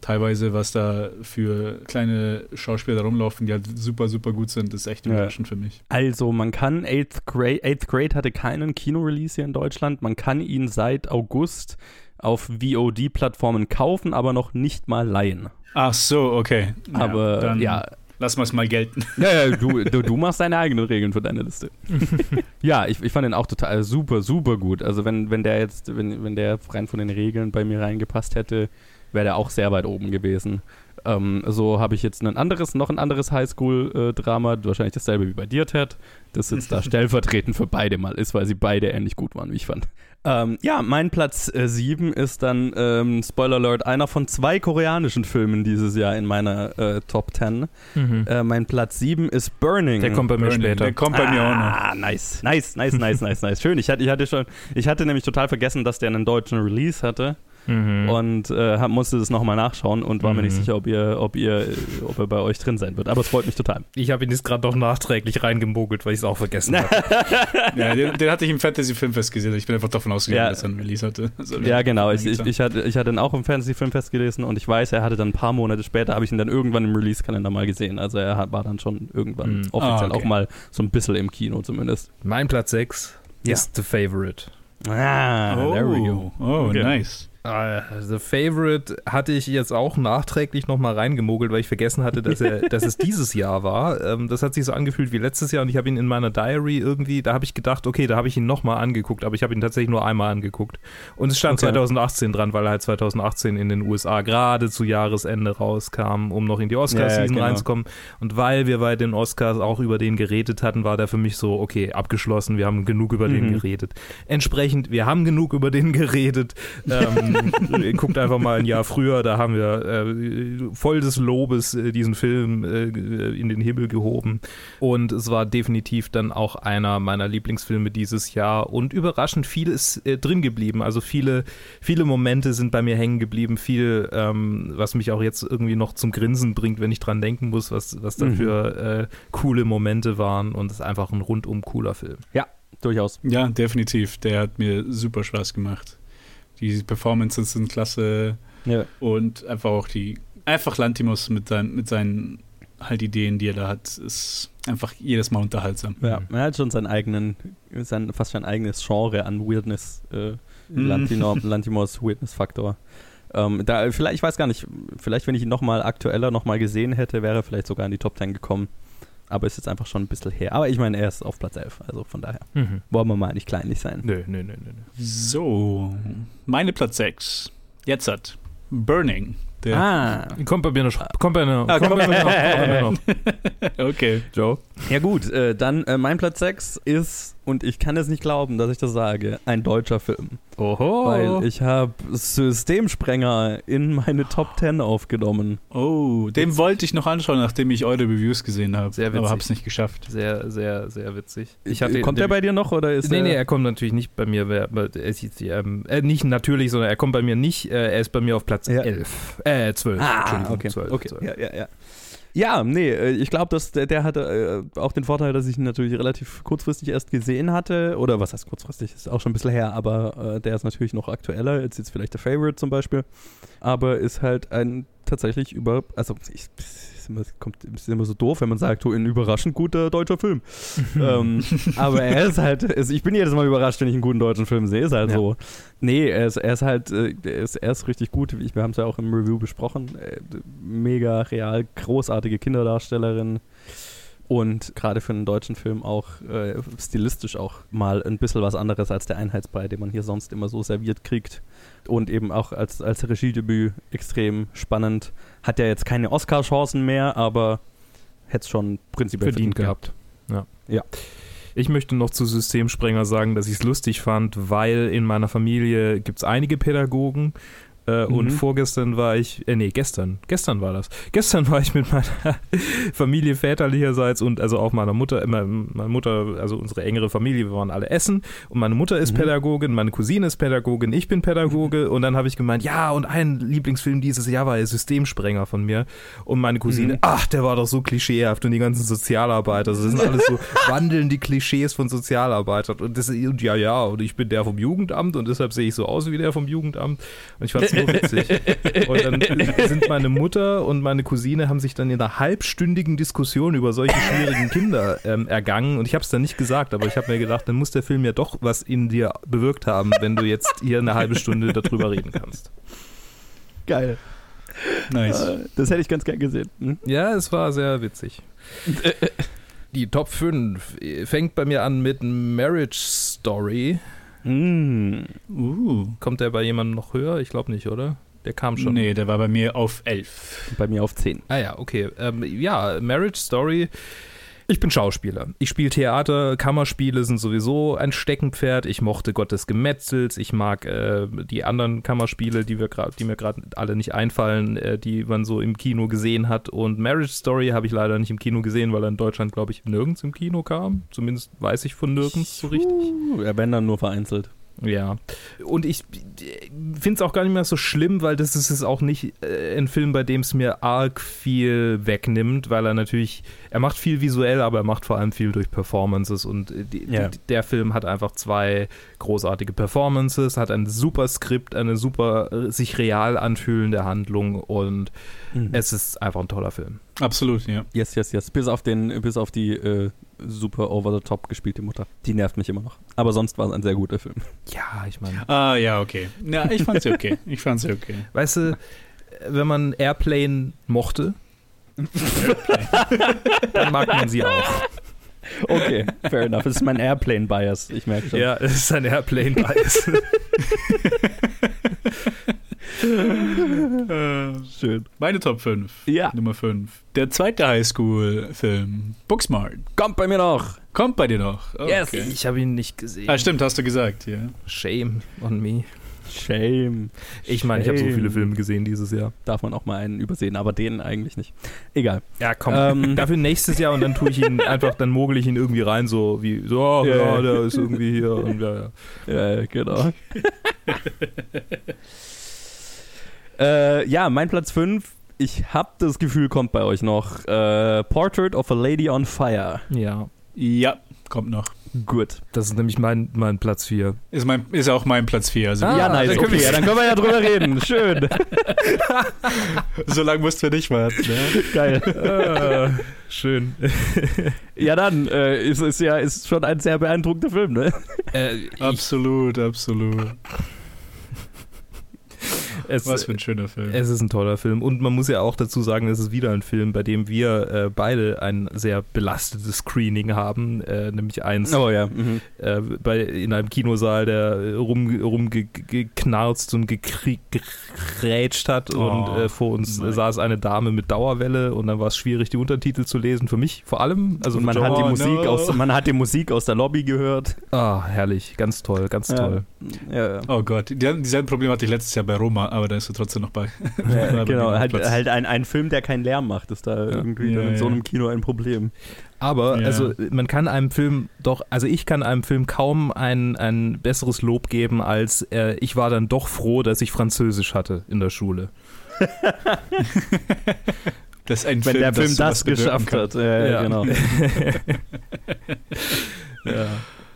teilweise, was da für kleine Schauspieler da rumlaufen, die halt super, super gut sind, ist echt Ja. überraschend für mich. Also, man kann Eighth Grade, Eighth Grade hatte keinen Kinorelease hier in Deutschland. Man kann ihn seit August auf VOD-Plattformen kaufen, aber noch nicht mal leihen. Ach so, okay. Ja, aber dann ja, lassen wir es mal gelten. Ja, ja du, du, du machst deine eigenen Regeln für deine Liste. ja, ich, ich fand den auch total super, super gut. Also wenn, wenn der jetzt, wenn, wenn der rein von den Regeln bei mir reingepasst hätte, wäre der auch sehr weit oben gewesen. Ähm, so habe ich jetzt ein anderes, noch ein anderes Highschool-Drama, wahrscheinlich dasselbe wie bei dir, Ted, das jetzt da stellvertretend für beide mal ist, weil sie beide ähnlich gut waren, wie ich fand. Ähm, ja, mein Platz 7 ist dann, ähm, Spoiler Alert, einer von zwei koreanischen Filmen dieses Jahr in meiner äh, Top 10. Mhm. Äh, mein Platz 7 ist Burning. Der kommt bei mir Burning, später. Der kommt bei mir auch noch. Ah, nice. Nice, nice, nice, nice, nice. Schön. Ich hatte, ich hatte schon, ich hatte nämlich total vergessen, dass der einen deutschen Release hatte Mhm. und äh, hab, musste das nochmal nachschauen und war mir nicht Mhm. sicher, ob ihr, ob ihr, ob er bei euch drin sein wird. Aber es freut mich total. Ich habe ihn jetzt gerade noch nachträglich reingemogelt, weil ich es auch vergessen habe. Ja, den, den hatte ich im Fantasy-Filmfest gesehen. Ich bin einfach davon ausgegangen, Ja. dass er einen Release hatte. Also, Ja, genau. Ich, ich, ich, hatte, ich hatte ihn auch im Fantasy-Film festgelesen und ich weiß, er hatte dann ein paar Monate später, habe ich ihn dann irgendwann im Release-Kalender mal gesehen. Also er hat, war dann schon irgendwann Mhm. offiziell Ah, okay. auch mal so ein bisschen im Kino zumindest. Mein Platz 6 Ja. ist The Favorite. Ah, oh, there we go. oh Okay. nice. Äh, The Favorite hatte ich jetzt auch nachträglich nochmal reingemogelt, weil ich vergessen hatte, dass, er, dass es dieses Jahr war. Ähm, das hat sich so angefühlt wie letztes Jahr und ich habe ihn in meiner Diary irgendwie, da habe ich gedacht, okay, da habe ich ihn nochmal angeguckt, aber ich habe ihn tatsächlich nur einmal angeguckt. Und es stand Okay. 2018 dran, weil er halt 2018 in den USA gerade zu Jahresende rauskam, um noch in die Ja, ja, Oscar-Season genau. reinzukommen. Und weil wir bei den Oscars auch über den geredet hatten, war der für mich so, okay, abgeschlossen, wir haben genug über den Mhm. geredet. Entsprechend, wir haben genug über den geredet. Ähm, guckt einfach mal ein Jahr früher, da haben wir äh, voll des Lobes äh, diesen Film äh, in den Himmel gehoben. Und es war definitiv dann auch einer meiner Lieblingsfilme dieses Jahr. Und überraschend viel ist äh, drin geblieben. Also viele, viele Momente sind bei mir hängen geblieben. Viel, ähm, was mich auch jetzt irgendwie noch zum Grinsen bringt, wenn ich dran denken muss, was, was da Mhm. für äh, coole Momente waren. Und es ist einfach ein rundum cooler Film. Durchaus. Ja, definitiv. Der hat mir super Spaß gemacht. Die Performances sind klasse Ja. und einfach auch die, einfach Lantimos mit, sein, mit seinen halt Ideen, die er da hat, ist einfach jedes Mal unterhaltsam. Ja, er hat schon seinen eigenen, sein, fast schon ein eigenes Genre an Weirdness, äh, Mhm. Lantino, Lantimos Weirdness-Faktor. Ähm, da, vielleicht, ich weiß gar nicht, vielleicht, wenn ich ihn nochmal aktueller nochmal gesehen hätte, wäre er vielleicht sogar in die Top 10 gekommen. Aber ist jetzt einfach schon ein bisschen her. Aber ich meine, er ist auf Platz 11, also von daher Mhm. wollen wir mal nicht kleinlich sein. Nö, nö, nö, nö. So, meine Platz 6. Jetzt hat Burning. Der, Ah, Kommt bei mir noch. Kommt bei mir noch. Ah, kommt kommt bei mir bei- noch. Kommt bei mir noch. Okay. Joe? ja gut, äh, dann äh, mein Platz 6 ist und ich kann es nicht glauben, dass ich das sage, ein deutscher Film. Oho. Weil ich habe Systemsprenger in meine Top 10 aufgenommen. Oh, den wollte ich noch anschauen, nachdem ich eure Reviews gesehen habe. Sehr witzig. Aber hab's nicht geschafft. sehr, sehr, sehr witzig. kommt der bei dir noch oder ist Nee, er- nee, er kommt natürlich nicht bei mir. Er ist, ähm, äh, nicht natürlich, sondern er kommt bei mir nicht. Äh, er ist bei mir auf Platz Ja. 11. Äh, 12. Ah, Entschuldigung, okay. 12, okay. 12. Ja, ja, ja. Ja, nee, äh, ich glaube, dass der, der hatte äh, auch den Vorteil, dass ich ihn natürlich relativ kurzfristig erst gesehen hatte. Oder was heißt kurzfristig? Ist auch schon ein bisschen her, aber äh, der ist natürlich noch aktueller als jetzt vielleicht der Favorite zum Beispiel. Aber ist halt ein tatsächlich über. Also, ich, ist immer, kommt, ist immer so doof, wenn man sagt, oh, ein überraschend guter deutscher Film. ähm, aber er ist halt, also ich bin jedes Mal überrascht, wenn ich einen guten deutschen Film sehe, ist halt Ja. so. Nee, er ist, er ist halt, äh, er ist, er ist richtig gut. Ich, wir haben es ja auch im Review besprochen. Äh, mega real, großartige Kinderdarstellerin. Und gerade für einen deutschen Film auch äh, stilistisch auch mal ein bisschen was anderes als der Einheitsbrei, den man hier sonst immer so serviert kriegt. Und eben auch als, als Regiedebüt extrem spannend. Hat ja jetzt keine Oscar-Chancen mehr, aber hätte es schon prinzipiell verdient gehabt. Ja. Ja. Ich möchte noch zu Systemsprenger sagen, dass ich es lustig fand, weil in meiner Familie gibt es einige Pädagogen. Äh, Mhm. Und vorgestern war ich, äh, nee, gestern, gestern war das. Gestern war ich mit meiner Familie väterlicherseits und also auch meiner Mutter, äh, meine meine Mutter, also unsere engere Familie, wir waren alle essen und meine Mutter ist Mhm. Pädagogin, meine Cousine ist Pädagogin, ich bin Pädagoge und dann habe ich gemeint, ja, und ein Lieblingsfilm dieses Jahr war Systemsprenger von mir und meine Cousine, Mhm. ach, der war doch so klischeehaft und die ganzen Sozialarbeiter, das sind alles so wandelnde Klischees von Sozialarbeitern und das und ja, ja, und ich bin der vom Jugendamt und deshalb sehe ich so aus wie der vom Jugendamt und ich fand es so witzig. Und dann sind meine Mutter und meine Cousine haben sich dann in einer halbstündigen Diskussion über solche schwierigen Kinder ähm, ergangen und ich habe es dann nicht gesagt, aber ich habe mir gedacht, dann muss der Film ja doch was in dir bewirkt haben, wenn du jetzt hier eine halbe Stunde darüber reden kannst. Geil. Nice. Äh, Das hätte ich ganz gern gesehen. Hm? Ja, es war sehr witzig. Die Top 5 fängt bei mir an mit Marriage Story. Mm. Uh. Kommt der bei jemandem noch höher? Ich glaube nicht, oder? Der kam schon. Nee, der war bei mir auf 11. Bei mir auf 10. Ah ja, okay. Ähm, ja, Marriage Story. Ich bin Schauspieler. Ich spiele Theater, Kammerspiele sind sowieso ein Steckenpferd. Ich mochte Gott des Gemetzels. Ich mag äh, die anderen Kammerspiele, die, wir die mir gerade alle nicht einfallen, äh, die man so im Kino gesehen hat. Und Marriage Story habe ich leider nicht im Kino gesehen, weil er in Deutschland, glaube ich, nirgends im Kino kam. Zumindest weiß ich von nirgends so richtig. Uh, wenn dann nur vereinzelt. Ja. Und ich finde es auch gar nicht mehr so schlimm, weil das ist es auch nicht äh, ein Film, bei dem es mir arg viel wegnimmt, weil er natürlich, er macht viel visuell, aber er macht vor allem viel durch Performances und äh, die, Ja. die, der Film hat einfach zwei großartige Performances, hat ein super Skript, eine super äh, sich real anfühlende Handlung und Mhm. es ist einfach ein toller Film. Absolut, ja. Yes, yes, yes. Bis auf, den, bis auf die äh, super over the top gespielte Mutter. Die nervt mich immer noch. Aber sonst war es ein sehr guter Film. Ja, ich meine, Ah, ja, okay. Ja, ich fand's okay. Ich fand's okay. weißt du, wenn man Airplane mochte, dann mag man sie auch. Okay, fair enough. Das ist mein Airplane-Bias. Ich merke schon. Ja, es ist ein Airplane-Bias. Äh, Schön. meine Top 5. Ja, Nummer 5. Der zweite Highschool-Film. Booksmart. kommt bei mir noch. Kommt bei dir noch. Oh, Yes. okay. Ich habe ihn nicht gesehen. Ah, stimmt, hast du gesagt, ja. Shame on me. Shame. Ich meine, ich habe so viele Filme gesehen dieses Jahr. Darf man auch mal einen übersehen, aber den eigentlich nicht. Egal. Ja, komm. Ähm. Dafür nächstes Jahr und dann tue ich ihn einfach, dann mogel ich ihn irgendwie rein, so wie, so, oh, Ja, ja, ja. der ist irgendwie hier und ja, ja. Ja, genau. äh, ja, mein Platz 5. Ich habe das Gefühl, kommt bei euch noch. Äh, Portrait of a Lady on Fire. Ja, Ja, kommt noch. Gut. das ist nämlich mein, mein Platz 4. Ist, mein, ist auch mein Platz 4. Also, Ah, ja, nice. dann können Okay, wir- ja, dann können wir ja drüber reden. Schön. so lange musst du nicht warten. Ne? Geil. äh, schön. Ja, dann äh, ist es ja ist schon ein sehr beeindruckender Film, ne? Äh, Absolut, absolut. Es, Was für ein schöner Film. es ist ein toller Film. Und man muss ja auch dazu sagen, es ist wieder ein Film, bei dem wir äh, beide ein sehr belastetes Screening haben, äh, nämlich eins Oh ja. Mhm. äh, bei, in einem Kinosaal, der rum, rumgeknarzt und gegrätscht hat Oh, und äh, vor uns nein. saß eine Dame mit Dauerwelle und dann war es schwierig, die Untertitel zu lesen. Für mich vor allem. Also man hat die Oh, Musik no. aus, man hat die Musik aus der Lobby gehört. Ah, herrlich, ganz toll, ganz toll. Ja, ja. Oh Gott, die, dieselben Probleme hatte ich letztes Jahr bei Roma, aber da ist er trotzdem noch bei. Ja, genau, halt, halt ein, ein Film, der keinen Lärm macht, ist da irgendwie Ja, dann in so einem Kino ein Problem. Aber Ja. also man kann einem Film doch, also ich kann einem Film kaum ein, ein besseres Lob geben, als äh, ich war dann doch froh, dass ich Französisch hatte in der Schule. Das ist ein Wenn Film, der Film das bewirken geschafft hat. Ja, Ja. genau. Ja.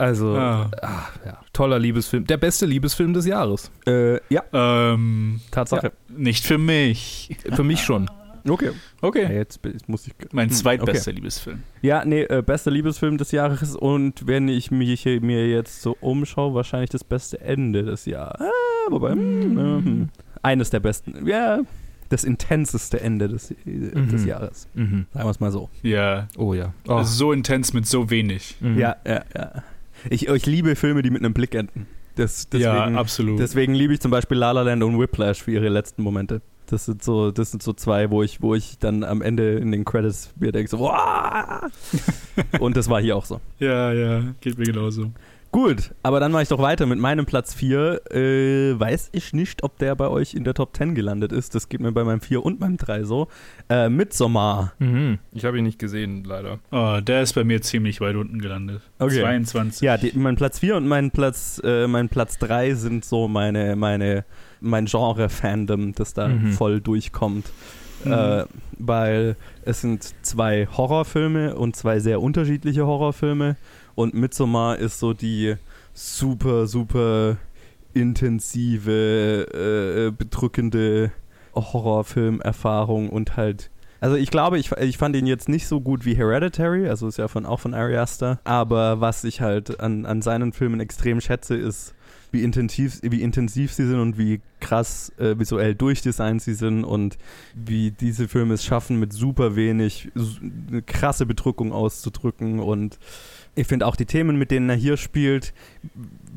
Also, Ah. ah, ja, toller Liebesfilm. Der beste Liebesfilm des Jahres. äh, ja, Ähm, Tatsache. nicht für mich. Für mich schon. Okay. Ja, Okay. jetzt bin- muss ich. Mein Hm, zweitbester Liebesfilm. Ja, nee, äh, bester Liebesfilm des Jahres und wenn ich mich hier, mir jetzt so umschaue, wahrscheinlich das beste Ende des Jahres. Ah, wobei, hm, hm, eines der besten, ja, das intenseste Ende des, äh, des Mhm. Jahres. Mhm. Sagen wir es mal so. Ja. Oh ja. Oh. Also so intens mit so wenig. Mhm. Ja, ja, ja. Ich, ich liebe Filme, die mit einem Blick enden. Das, deswegen, ja, absolut. deswegen liebe ich zum Beispiel La La Land und Whiplash für ihre letzten Momente. Das sind so, das sind so zwei, wo ich, wo ich dann am Ende in den Credits mir denke so, wow! und das war hier auch so. ja, ja, geht mir genauso. Gut, aber dann mache ich doch weiter mit meinem Platz 4. Äh, weiß ich nicht, ob der bei euch in der Top 10 gelandet ist. Das geht mir bei meinem 4 und meinem 3 so. Äh, Midsommar. Mhm. Ich habe ihn nicht gesehen, leider. Oh, der ist bei mir ziemlich weit unten gelandet. Okay. 22. Ja, die, mein Platz 4 und mein Platz, äh, mein Platz 3 sind so meine, meine, mein Genre-Fandom, das da Mhm. voll durchkommt. Mhm. Äh, weil es sind zwei Horrorfilme und zwei sehr unterschiedliche Horrorfilme. Und Midsommar ist so die super, super intensive, äh, bedrückende Horrorfilmerfahrung und halt. Also ich glaube, ich, ich fand ihn jetzt nicht so gut wie Hereditary, also ist ja von, auch von Ari. Aber was ich halt an, an seinen Filmen extrem schätze, ist, wie intensiv, wie intensiv sie sind und wie krass äh, visuell durchdesignt sie sind und wie diese Filme es schaffen, mit super wenig eine krasse Bedrückung auszudrücken. Und ich finde auch die Themen, mit denen er hier spielt,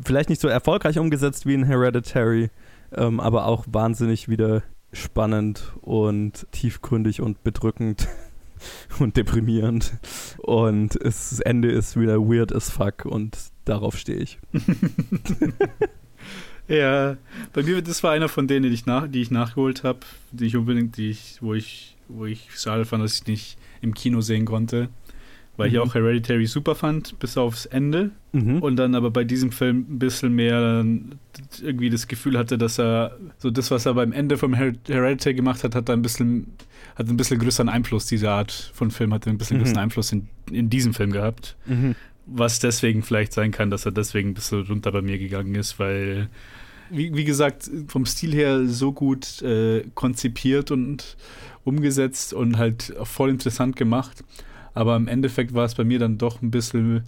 vielleicht nicht so erfolgreich umgesetzt wie in Hereditary, ähm, aber auch wahnsinnig wieder spannend und tiefgründig und bedrückend und deprimierend. Und das Ende ist wieder weird as fuck und darauf stehe ich. Ja, bei mir, das war einer von denen, die ich, nach, die ich nachgeholt habe, die ich unbedingt, die ich, wo ich, wo ich schade fand, dass ich nicht im Kino sehen konnte. Weil ich Mhm. auch Hereditary super fand, bis aufs Ende. Mhm. Und dann aber bei diesem Film ein bisschen mehr irgendwie das Gefühl hatte, dass er so das, was er beim Ende vom Her Hereditary gemacht hat, hat ein bisschen, hat ein bisschen größeren Einfluss, diese Art von Film hat ein bisschen Mhm. größeren Einfluss in, in diesem Film gehabt. Was deswegen vielleicht sein kann, dass er deswegen ein bisschen runter bei mir gegangen ist, weil, wie, wie gesagt, vom Stil her so gut äh, konzipiert und umgesetzt und halt voll interessant gemacht. Aber im Endeffekt war es bei mir dann doch ein bisschen,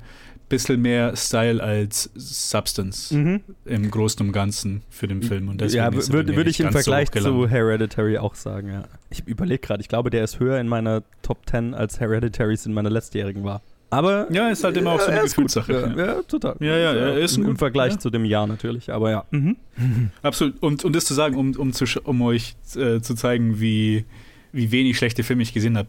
bisschen mehr Style als Substance Mhm. im Großen und Ganzen für den Film. Und deswegen Ja, würde würd ich im so Vergleich gelandet. zu Hereditary auch sagen, ja. Ich überlege gerade, ich glaube, der ist höher in meiner Top 10 als Hereditary's in meiner letztjährigen war. Aber Ja, ist halt immer auch so eine. Gefühlssache. Ja, ja, total. Ja, ja, er ist im, ein Im Vergleich ja. zu dem Jahr natürlich, aber ja. Mhm. Absolut. Und, und das zu sagen, um, um, zu, um euch äh, zu zeigen, wie, wie wenig schlechte Filme ich gesehen habe.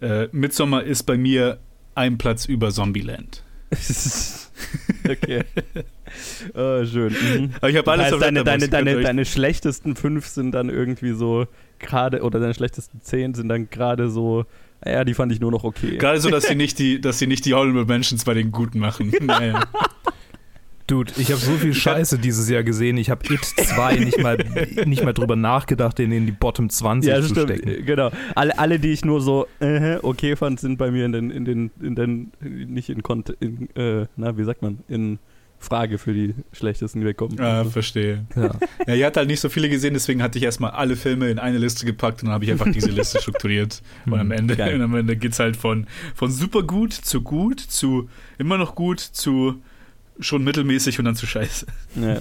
Äh, Midsommar ist bei mir ein Platz über Zombieland. okay. oh, schön. Mhm. Aber ich habe alles das heißt, auf deine, deine, deine, deine schlechtesten fünf sind dann irgendwie so gerade, oder deine schlechtesten zehn sind dann gerade so, ja, die fand ich nur noch okay. Gerade so, dass sie nicht die, dass sie nicht die Honorable Mentions bei den Guten machen. Naja. Dude, ich habe so viel Scheiße dieses Jahr gesehen. Ich habe It 2 nicht mal, nicht mal drüber nachgedacht, den in die Bottom 20 Ja, zu stimmt, stecken. genau. Alle, alle, die ich nur so äh, okay fand, sind bei mir in den, in den, in den, nicht in, Kont in äh, na, wie sagt man, in Frage für die schlechtesten gekommen. ah, verstehe. Ja. Ja, ihr habt halt nicht so viele gesehen, deswegen hatte ich erstmal alle Filme in eine Liste gepackt und dann habe ich einfach diese Liste strukturiert. Und am Ende, Geil. und am Ende geht es halt von, von super gut zu gut zu immer noch gut zu schon mittelmäßig und dann zu scheiße. Ja.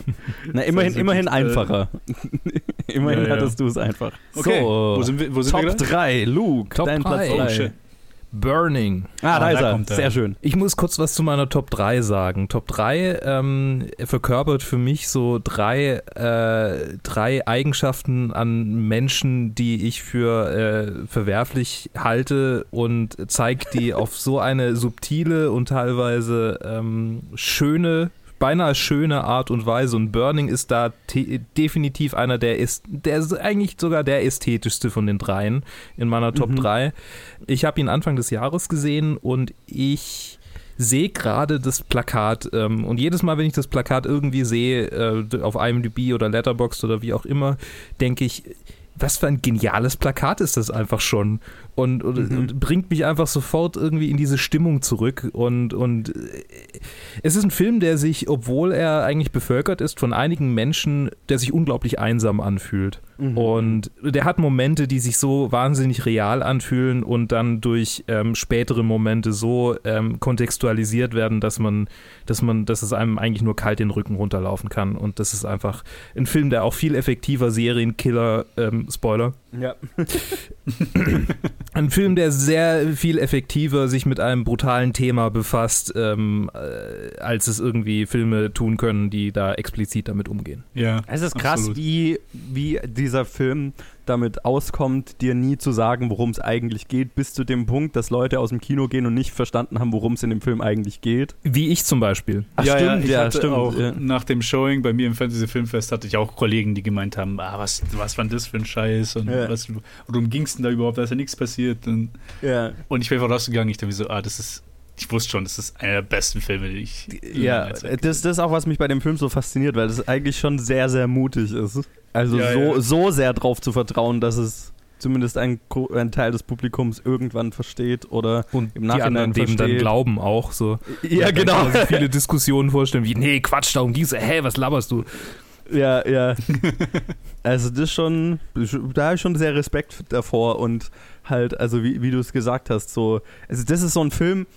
Na, immerhin, Also immerhin äh, einfacher. immerhin Ja, ja. hattest du es einfach. Okay, So, wo sind wir, wo sind Top wir gerade? 3, Luke, Top dein drei. Platz Oh, 3. shit. Burning. Ah, da Ah, ist er. kommt er. Sehr schön. Ich muss kurz was zu meiner Top 3 sagen. Top 3 ähm, verkörpert für mich so drei, äh, drei Eigenschaften an Menschen, die ich für äh, verwerflich halte und zeigt die auf so eine subtile und teilweise ähm, schöne beinahe schöne Art und Weise und Burning ist da definitiv einer der ist der ist eigentlich sogar der ästhetischste von den dreien in meiner Top Mhm. 3. Ich habe ihn Anfang des Jahres gesehen und ich sehe gerade das Plakat ähm, und jedes Mal, wenn ich das Plakat irgendwie sehe, äh, auf IMDb oder Letterboxd oder wie auch immer, denke ich, was für ein geniales Plakat ist das einfach schon und, und, Mhm. und bringt mich einfach sofort irgendwie in diese Stimmung zurück und, und äh, es ist ein Film, der sich, obwohl er eigentlich bevölkert ist von einigen Menschen, der sich unglaublich einsam anfühlt. Mhm. Und der hat Momente, die sich so wahnsinnig real anfühlen und dann durch ähm, spätere Momente so ähm, kontextualisiert werden, dass man, dass man, dass es einem eigentlich nur kalt den Rücken runterlaufen kann. Und das ist einfach ein Film, der auch viel effektiver Serienkiller, ähm, Spoiler, Ja. ein Film, der sehr viel effektiver sich mit einem brutalen Thema befasst, ähm, äh, als es irgendwie Filme tun können, die da explizit damit umgehen. Ja, Es ist krass, absolut. wie, wie dieser Film damit auskommt, dir nie zu sagen, worum es eigentlich geht, bis zu dem Punkt, dass Leute aus dem Kino gehen und nicht verstanden haben, worum es in dem Film eigentlich geht. Wie ich zum Beispiel. Ach, ja, stimmt, ja, ich ja, hatte stimmt, auch ja. nach dem Showing bei mir im Fantasy Filmfest hatte ich auch Kollegen, die gemeint haben, ah, was, was war denn das für ein Scheiß und Ja. was, worum ging es denn da überhaupt, da ist ja nichts passiert und, Ja, und ich bin einfach rausgegangen, ich dachte mir so, ah, das ist, ich wusste schon, das ist einer der besten Filme, die ich ja das, das ist auch, was mich bei dem Film so fasziniert, weil es eigentlich schon sehr, sehr mutig ist. Also Ja, so, ja. so sehr drauf zu vertrauen, dass es zumindest ein, ein Teil des Publikums irgendwann versteht oder Und Im die Nachhinein anderen dem dann glauben auch so. ja, Da genau. kann man sich viele Diskussionen vorstellen, wie, nee, Quatsch, darum ging's. Hä, was laberst du? Ja, ja. Also das schon, da habe ich schon sehr Respekt davor und halt, also wie, wie du es gesagt hast, so, also das ist so ein Film,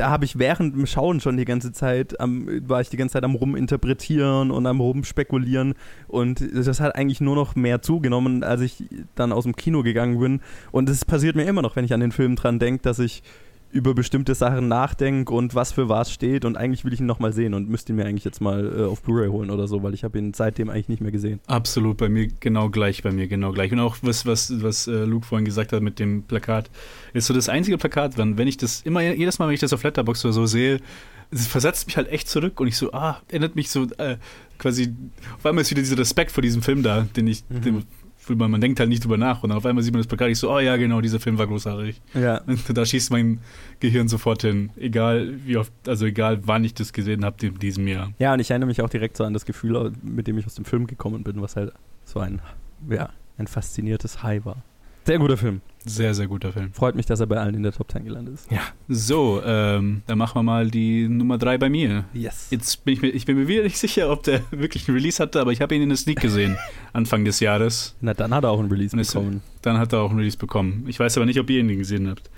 da habe ich während dem Schauen schon die ganze Zeit, am, war ich die ganze Zeit am ruminterpretieren und am rumspekulieren. Und das hat eigentlich nur noch mehr zugenommen, als ich dann aus dem Kino gegangen bin. Und es passiert mir immer noch, wenn ich an den Film dran denke, dass ich über bestimmte Sachen nachdenke und was für was steht und eigentlich will ich ihn nochmal sehen und müsste ihn mir eigentlich jetzt mal äh, auf Blu-ray holen oder so, weil ich habe ihn seitdem eigentlich nicht mehr gesehen. Absolut, bei mir genau gleich, bei mir genau gleich. Und auch was, was, was äh, Luke vorhin gesagt hat mit dem Plakat, ist so das einzige Plakat, wenn, wenn ich das immer, jedes Mal, wenn ich das auf Letterboxd oder so sehe, es versetzt mich halt echt zurück und ich so, ah, erinnert mich so äh, quasi, auf einmal ist wieder dieser Respekt vor diesem Film da, den ich, Mhm. den, man, man denkt halt nicht drüber nach und dann auf einmal sieht man das Plakat, ich so, oh ja, genau, dieser Film war großartig. Ja. Und da schießt mein Gehirn sofort hin, egal wie oft, also egal wann ich das gesehen habe in diesem Jahr. Ja, und ich erinnere mich auch direkt so an das Gefühl, mit dem ich aus dem Film gekommen bin, was halt so ein, ja, ein fasziniertes High war. Sehr guter Film. Sehr, sehr guter Film. Freut mich, dass er bei allen in der Top 10 gelandet ist. So, ähm, dann machen wir mal die Nummer 3 bei mir. Yes. Jetzt bin ich mir, ich bin mir wieder nicht sicher, ob der wirklich einen Release hatte, aber ich habe ihn in der Sneak gesehen, Anfang des Jahres. Na, dann hat er auch einen Release bekommen. Dann hat er auch einen Release bekommen. Ich weiß aber nicht, ob ihr ihn gesehen habt.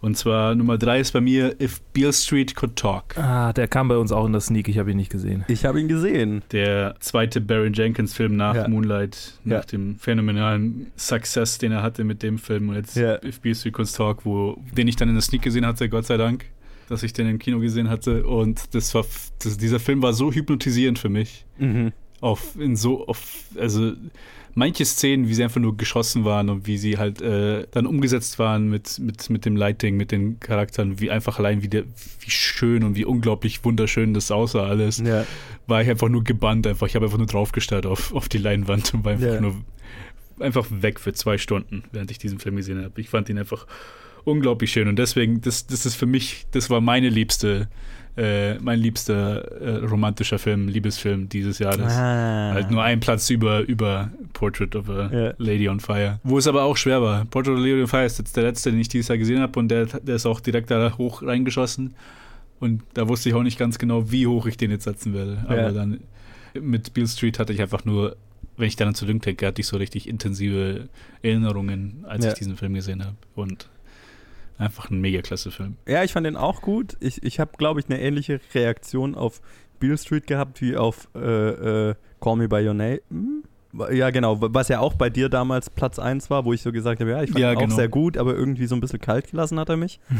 Und zwar Nummer 3 ist bei mir If Beale Street Could Talk. Ah, der kam bei uns auch in der Sneak, ich habe ihn nicht gesehen. Ich habe ihn gesehen. Der zweite Barry Jenkins Film nach Ja. Moonlight, nach Ja. dem phänomenalen Success, den er hatte mit dem Film. Und jetzt Ja. If Beale Street Could Talk, wo, den ich dann in der Sneak gesehen hatte, Gott sei Dank, dass ich den im Kino gesehen hatte. Und das war, das, dieser Film war so hypnotisierend für mich. Mhm. auf in so auf also manche Szenen, wie sie einfach nur geschossen waren und wie sie halt äh, dann umgesetzt waren mit, mit, mit dem Lighting, mit den Charakteren, wie einfach allein wie, der, wie schön und wie unglaublich wunderschön das aussah alles, Ja. war ich einfach nur gebannt, einfach. Ich habe einfach nur draufgestarrt auf, auf die Leinwand und war einfach Ja. nur einfach weg für zwei Stunden, während ich diesen Film gesehen habe. Ich fand ihn einfach unglaublich schön und deswegen, das, das ist für mich, das war meine liebste, äh, mein liebster äh, romantischer Film, Liebesfilm dieses Jahres. Ah. Halt nur ein Platz über, über Portrait of a Ja. Lady on Fire. Wo es aber auch schwer war. Portrait of a Lady on Fire ist jetzt der letzte, den ich dieses Jahr gesehen habe und der, der ist auch direkt da hoch reingeschossen. Und da wusste ich auch nicht ganz genau, wie hoch ich den jetzt setzen werde. Aber Ja. dann mit Beale Street hatte ich einfach nur, wenn ich daran zurückdenke, hatte ich so richtig intensive Erinnerungen, als Ja. ich diesen Film gesehen habe. Und einfach ein mega klasse Film. Ja, ich fand den auch gut. Ich, ich habe, glaube ich, eine ähnliche Reaktion auf Beale Street gehabt wie auf äh, äh, Call Me By Your Name. Ja, genau, was ja auch bei dir damals Platz 1 war, wo ich so gesagt habe, ja, ich fand Ja, ihn auch genau. sehr gut, aber irgendwie so ein bisschen kalt gelassen hat er mich.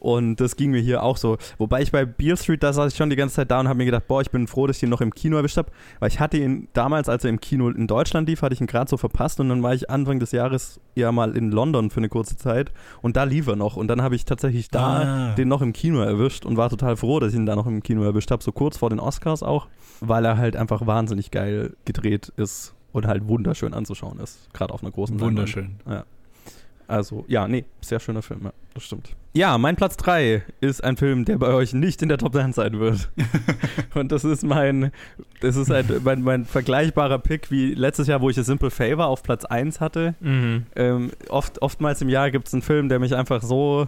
Und das ging mir hier auch so. Wobei ich bei Beale Street, da saß ich schon die ganze Zeit da und habe mir gedacht, boah, ich bin froh, dass ich ihn noch im Kino erwischt habe. Weil ich hatte ihn damals, als er im Kino in Deutschland lief, hatte ich ihn gerade so verpasst und dann war ich Anfang des Jahres ja mal in London für eine kurze Zeit und da lief er noch. Und dann habe ich tatsächlich da Ah. den noch im Kino erwischt und war total froh, dass ich ihn da noch im Kino erwischt habe, so kurz vor den Oscars auch, weil er halt einfach wahnsinnig geil gedreht ist und halt wunderschön anzuschauen ist, gerade auf einer großen Leinwand. Wunderschön. Also, ja, nee, sehr schöner Film, ja, das stimmt. Ja, mein Platz 3 ist ein Film, der bei euch nicht in der Top 10 sein wird. Und das ist mein, das ist ein, mein, mein vergleichbarer Pick wie letztes Jahr, wo ich A Simple Favor auf Platz 1 hatte. Mhm. Ähm, oft, oftmals im Jahr gibt es einen Film, der mich einfach so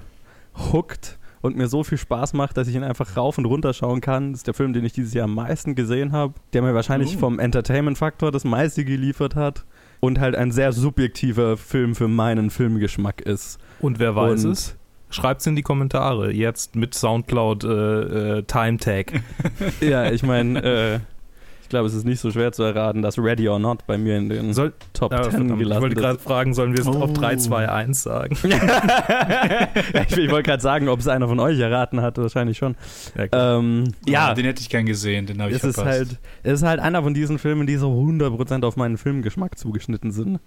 hookt und mir so viel Spaß macht, dass ich ihn einfach rauf und runter schauen kann. Das ist der Film, den ich dieses Jahr am meisten gesehen habe, der mir wahrscheinlich Oh. vom Entertainment-Faktor das meiste geliefert hat und halt ein sehr subjektiver Film für meinen Filmgeschmack ist. Und wer weiß Und- es? Schreibt's in die Kommentare. Jetzt mit Soundcloud äh, äh, Time Tag. Ja, ich meine, äh, glaube, es ist nicht so schwer zu erraten, dass Ready or Not bei mir in den Soll, Top Ah, 10 verdammt, ich gelassen wollte gerade ist. fragen, sollen wir es auf Oh. 3, 2, 1 sagen? Ich ich wollte gerade sagen, ob es einer von euch erraten hat, wahrscheinlich schon. Ja. Ähm, Ja, ja, den hätte ich gern gesehen, den habe ich es ist, verpasst. halt, es ist halt einer von diesen Filmen, die so 100% auf meinen Filmgeschmack zugeschnitten sind.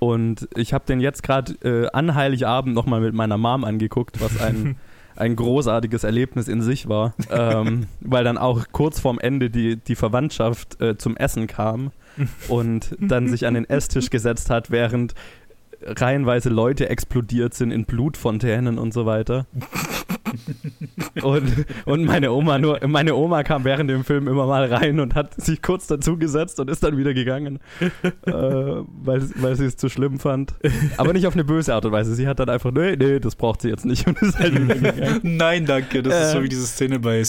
Und ich habe den jetzt gerade äh, an Heiligabend nochmal mit meiner Mom angeguckt, was ein, ein großartiges Erlebnis in sich war. Ähm, weil dann auch kurz vorm Ende die, die Verwandtschaft äh, zum Essen kam und dann sich an den Esstisch gesetzt hat, während reihenweise Leute explodiert sind in Blutfontänen und so weiter. und, und meine Oma nur, meine Oma kam während dem Film immer mal rein und hat sich kurz dazu gesetzt und ist dann wieder gegangen, äh, weil, weil sie es zu schlimm fand. Aber nicht auf eine böse Art und Weise. Sie hat dann einfach, nee, nee, das braucht sie jetzt nicht und ist halt wieder gegangen. Nein, danke. Das ist so Äh. wie diese Szene bei,